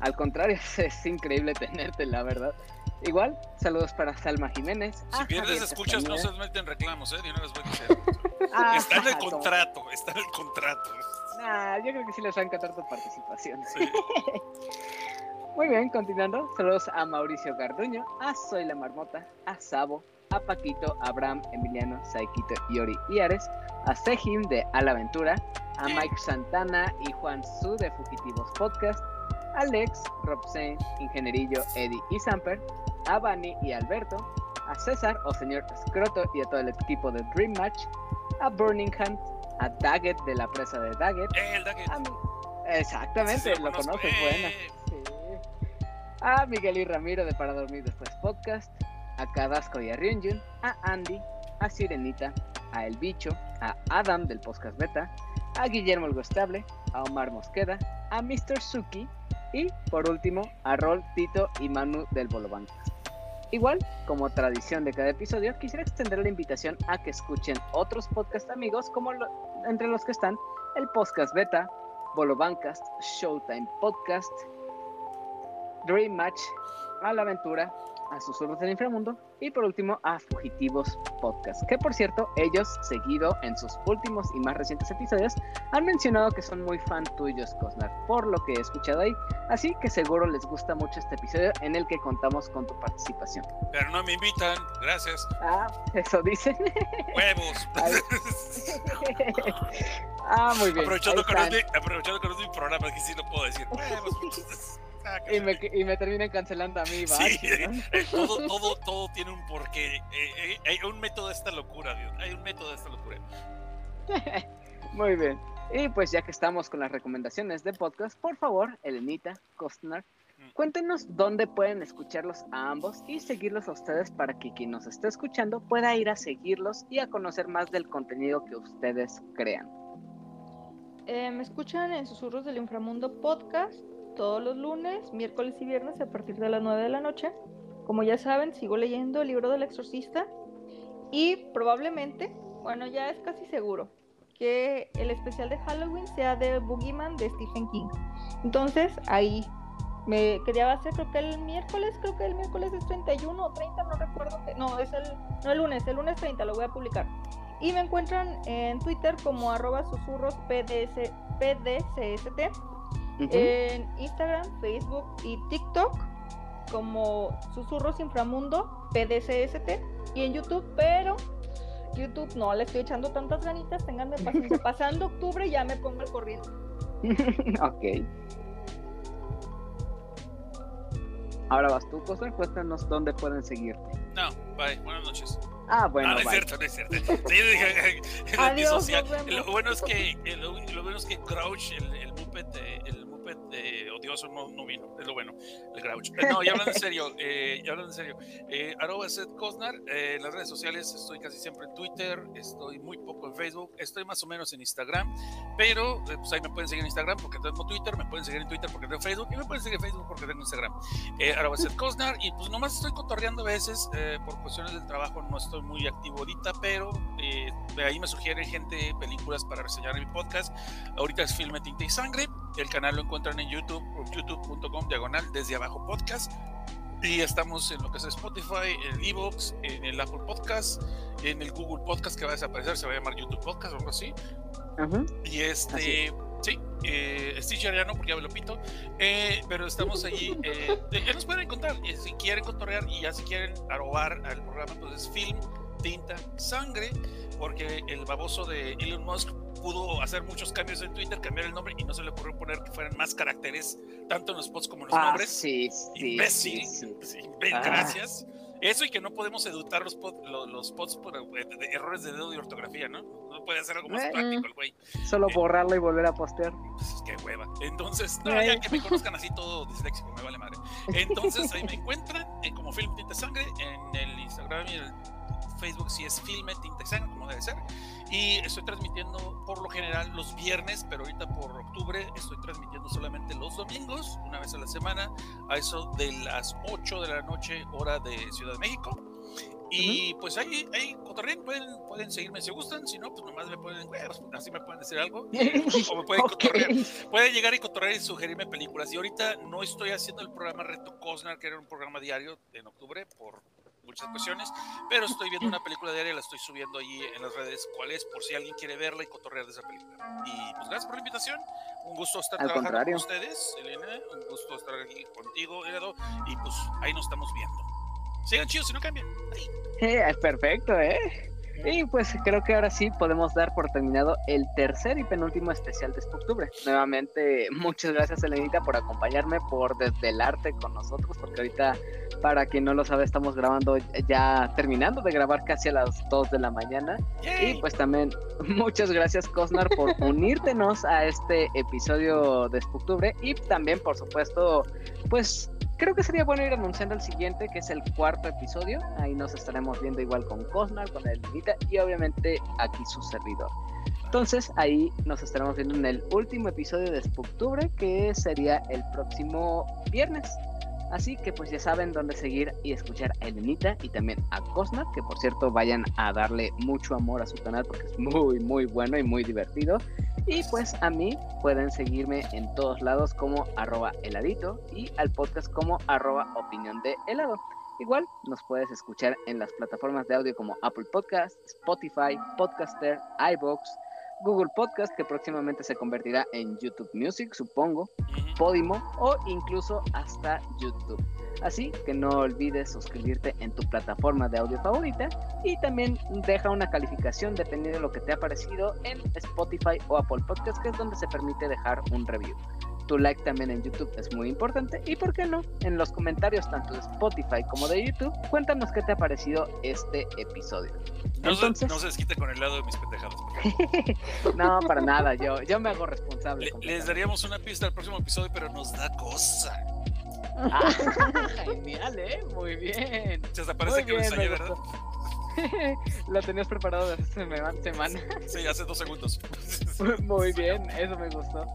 Al contrario, es increíble tenerte, la verdad. Igual, saludos para Salma Jiménez. Si a pierdes Javier escuchas, no se meten reclamos, ¿eh? De una vez voy a decir. Ah, Está en el contrato, está en el contrato. Nah, yo creo que sí les va a encantar tu participación. Sí. Muy bien, continuando. Saludos a Mauricio Garduño, a Soy la Marmota, a Sabo, a Paquito, Abraham, Emiliano, Saikito, Yori y Ares, a Sejim de A la Aventura, a Mike Santana y Juan Su de Fugitivos Podcast, a Lex, Robsen, Ingenierillo, Eddie y Samper, a Bani y Alberto, a César o señor Scroto y a todo el equipo de Dream Match, a Burning Hunt, a Daggett de la presa de Daggett, Eh, el Daggett. a mi- Exactamente, Sí, lo conozco. conoces, Eh, buena. Sí. A Miguel y Ramiro de Para Dormir Después Podcast, a Cadasco y a Ryunjun, a Andy, a Sirenita, a El Bicho, a Adam del Podcast Beta, a Guillermo el Gostable, a Omar Mosqueda, a Mr. Suki y, por último, a Rol, Tito y Manu del Bolobancas. Igual, como tradición de cada episodio, quisiera extender la invitación a que escuchen otros podcast amigos, como entre los que están el Podcast Beta, Bolobancast, Showtime Podcast, Dream Match, A la Aventura, a Susurros del Inframundo y por último a Fugitivos Podcast. Que por cierto, ellos, seguido en sus últimos y más recientes episodios, han mencionado que son muy fan tuyos, Cosnar, por lo que he escuchado ahí. Así que seguro les gusta mucho este episodio en el que contamos con tu participación. Pero no me invitan, gracias. Ah, eso dicen. Huevos. ah, muy bien. aprovechando, que no es mi, aprovechando que no es mi programa, que sí lo puedo decir. Huevos. Ah, Y me, y me terminan cancelando a mí, Sí, ¿no? eh, todo, todo, todo tiene un porqué. Eh, eh, hay un método de esta locura, Dios. Hay un método de esta locura. Muy bien. Y pues ya que estamos con las recomendaciones de podcast, por favor, Elenita, Costner, Mm. cuéntenos dónde pueden escucharlos a ambos y seguirlos a ustedes para que quien nos esté escuchando pueda ir a seguirlos y a conocer más del contenido que ustedes crean. Eh, me escuchan en Susurros del Inframundo podcast todos los lunes, miércoles y viernes a partir de las 9 de la noche. Como ya saben, sigo leyendo el libro del exorcista y probablemente, bueno, ya es casi seguro, que el especial de Halloween sea de Boogeyman de Stephen King. Entonces, ahí me quería hacer, creo que el miércoles, creo que el miércoles es 31 o 30, no recuerdo. que- no, es el, no el lunes, el lunes 30 lo voy a publicar. Y me encuentran en Twitter como arroba susurros PDS, En Instagram, Facebook y TikTok como Susurros Inframundo, PDCST, y en YouTube, pero YouTube no le estoy echando tantas ganitas, ténganme paciencia. Pasando octubre ya me pongo al corriente. ok. Ahora vas tú, Cosa, cuéntanos dónde pueden seguirte. No, bye, buenas noches. Ah, bueno, no, no es bye. cierto, no es cierto. Sí, dije, el Adiós, vemos. Lo bueno es que, lo, lo bueno es que Crouch, el, el Muppet, el Eh, odioso no, no vino, es lo bueno, el Grouch. No, ya hablando en serio, eh, ya hablando en serio, eh, arroba Seth Cosnar, eh, en las redes sociales estoy casi siempre en Twitter, estoy muy poco en Facebook, estoy más o menos en Instagram, pero eh, pues ahí me pueden seguir en Instagram porque tengo Twitter, me pueden seguir en Twitter porque tengo Facebook y me pueden seguir en Facebook porque tengo Instagram. Eh, arroba Seth Cosnar y pues nomás estoy cotorreando a veces, eh, por cuestiones del trabajo no estoy muy activo ahorita, pero de ahí me sugieren gente películas para reseñar en mi podcast. Ahorita es Filme Tinta y Sangre. El canal lo encuentran en YouTube, youtube.com diagonal desde abajo podcast. Y estamos en lo que es Spotify, en Evox, en el Apple Podcast, en el Google Podcast que va a desaparecer, se va a llamar YouTube Podcast o algo así. Y este, sí, eh, Stitcher ya no, porque ya me lo pito. Eh, pero estamos allí. Eh, ya nos pueden encontrar. si quieren cotorrear y ya si quieren arobar al programa, pues es Film, Tinta, Sangre. Porque el baboso de Elon Musk pudo hacer muchos cambios en Twitter, cambiar el nombre y no se le ocurrió poner que fueran más caracteres, tanto en los spots como en los Ah, nombres. sí, sí, Imbécil. sí, sí. Sí, ven, Ah. Gracias. Eso y que no podemos editar los, pod- lo- los, spots por eh, de- de errores de dedo y ortografía, ¿no? No puede hacer algo más Eh. práctico el güey. Solo Eh. borrarla y volver a postear. Pues, qué hueva. Entonces, no, Eh. ya que me conozcan así todo disléxico, me vale madre. Entonces, ahí me encuentran eh, como Film Tinta Sangre en el Instagram y el Facebook, si es Filme Tinta como debe ser. Y estoy transmitiendo por lo general los viernes, pero ahorita por octubre estoy transmitiendo solamente los domingos, una vez a la semana, a eso de las 8 de la noche, hora de Ciudad de México. Y pues ahí, ahí cotorreen, pueden, pueden seguirme si gustan, si no, pues nomás me pueden, "Güey, pues, así me pueden decir algo, o me pueden Ok. cotorrear. Pueden llegar y cotorrear y sugerirme películas. Y ahorita no estoy haciendo el programa Reto Cosnar, que era un programa diario en octubre, por muchas cuestiones, pero estoy viendo una película diaria y la estoy subiendo ahí en las redes cuál es, por si alguien quiere verla y cotorrear de esa película. Y pues gracias por la invitación. Un gusto estar Al trabajando contrario. con ustedes, Elena. Un gusto estar aquí contigo, Herado. Y pues ahí nos estamos viendo. Sigan chidos si no cambian. Ahí. Eh, perfecto, ¿eh? Y pues creo que ahora sí podemos dar por terminado el tercer y penúltimo especial de octubre. Nuevamente, muchas gracias, Elenita, por acompañarme, por desvelarte con nosotros, porque ahorita, para quien no lo sabe, estamos grabando ya terminando de grabar casi a las 2 de la mañana. Yay. Y pues también muchas gracias Cosnar por unírtenos a este episodio de octubre y también por supuesto pues creo que sería bueno ir anunciando el siguiente que es el cuarto episodio. Ahí nos estaremos viendo igual con Cosnar con el Lilita y obviamente aquí su servidor. Entonces ahí nos estaremos viendo en el último episodio de octubre que sería el próximo viernes Así que pues ya saben dónde seguir y escuchar a Elenita y también a Cosnar, que por cierto vayan a darle mucho amor a su canal porque es muy muy bueno y muy divertido. Y pues a mí pueden seguirme en todos lados como arroba heladito y al podcast como arroba opinión de helado. Igual nos puedes escuchar en las plataformas de audio como Apple Podcast, Spotify, Podcaster, iBox, Google Podcast, que próximamente se convertirá en YouTube Music, supongo. Podimo o incluso hasta YouTube. Así que no olvides suscribirte en tu plataforma de audio favorita y también deja una calificación dependiendo de lo que te ha parecido en Spotify o Apple Podcast, que es donde se permite dejar un review. Tu like también en YouTube es muy importante y por qué no, en los comentarios tanto de Spotify como de YouTube, cuéntanos qué te ha parecido este episodio. No, Entonces- se, no se desquite con el lado de mis pendejadas. No, para nada, yo, yo me hago responsable. Le- les daríamos una pista al próximo episodio, pero nos da cosa. Ah, genial, ¿eh? Muy bien. Se hasta parece Muy que bien, ensayé, me ¿verdad? Lo tenías preparado hace sema- semana. Sí, hace dos segundos. Muy bien, eso me gustó.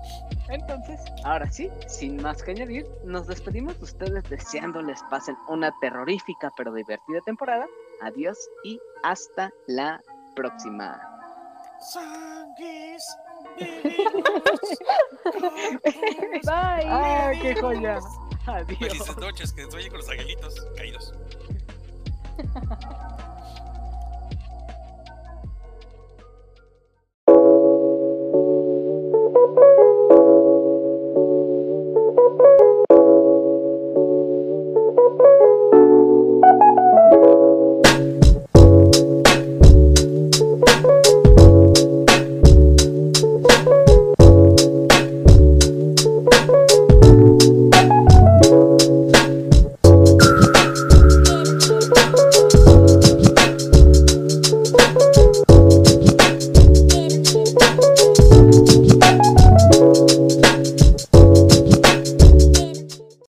Entonces, ahora sí, sin más que añadir, nos despedimos de ustedes deseándoles pasen una terrorífica pero divertida temporada. Adiós y hasta la próxima. Sanguis, Bye. ¡Ah, qué joya! Adiós. Felices noches, que sueñen con los angelitos caídos. Thank you.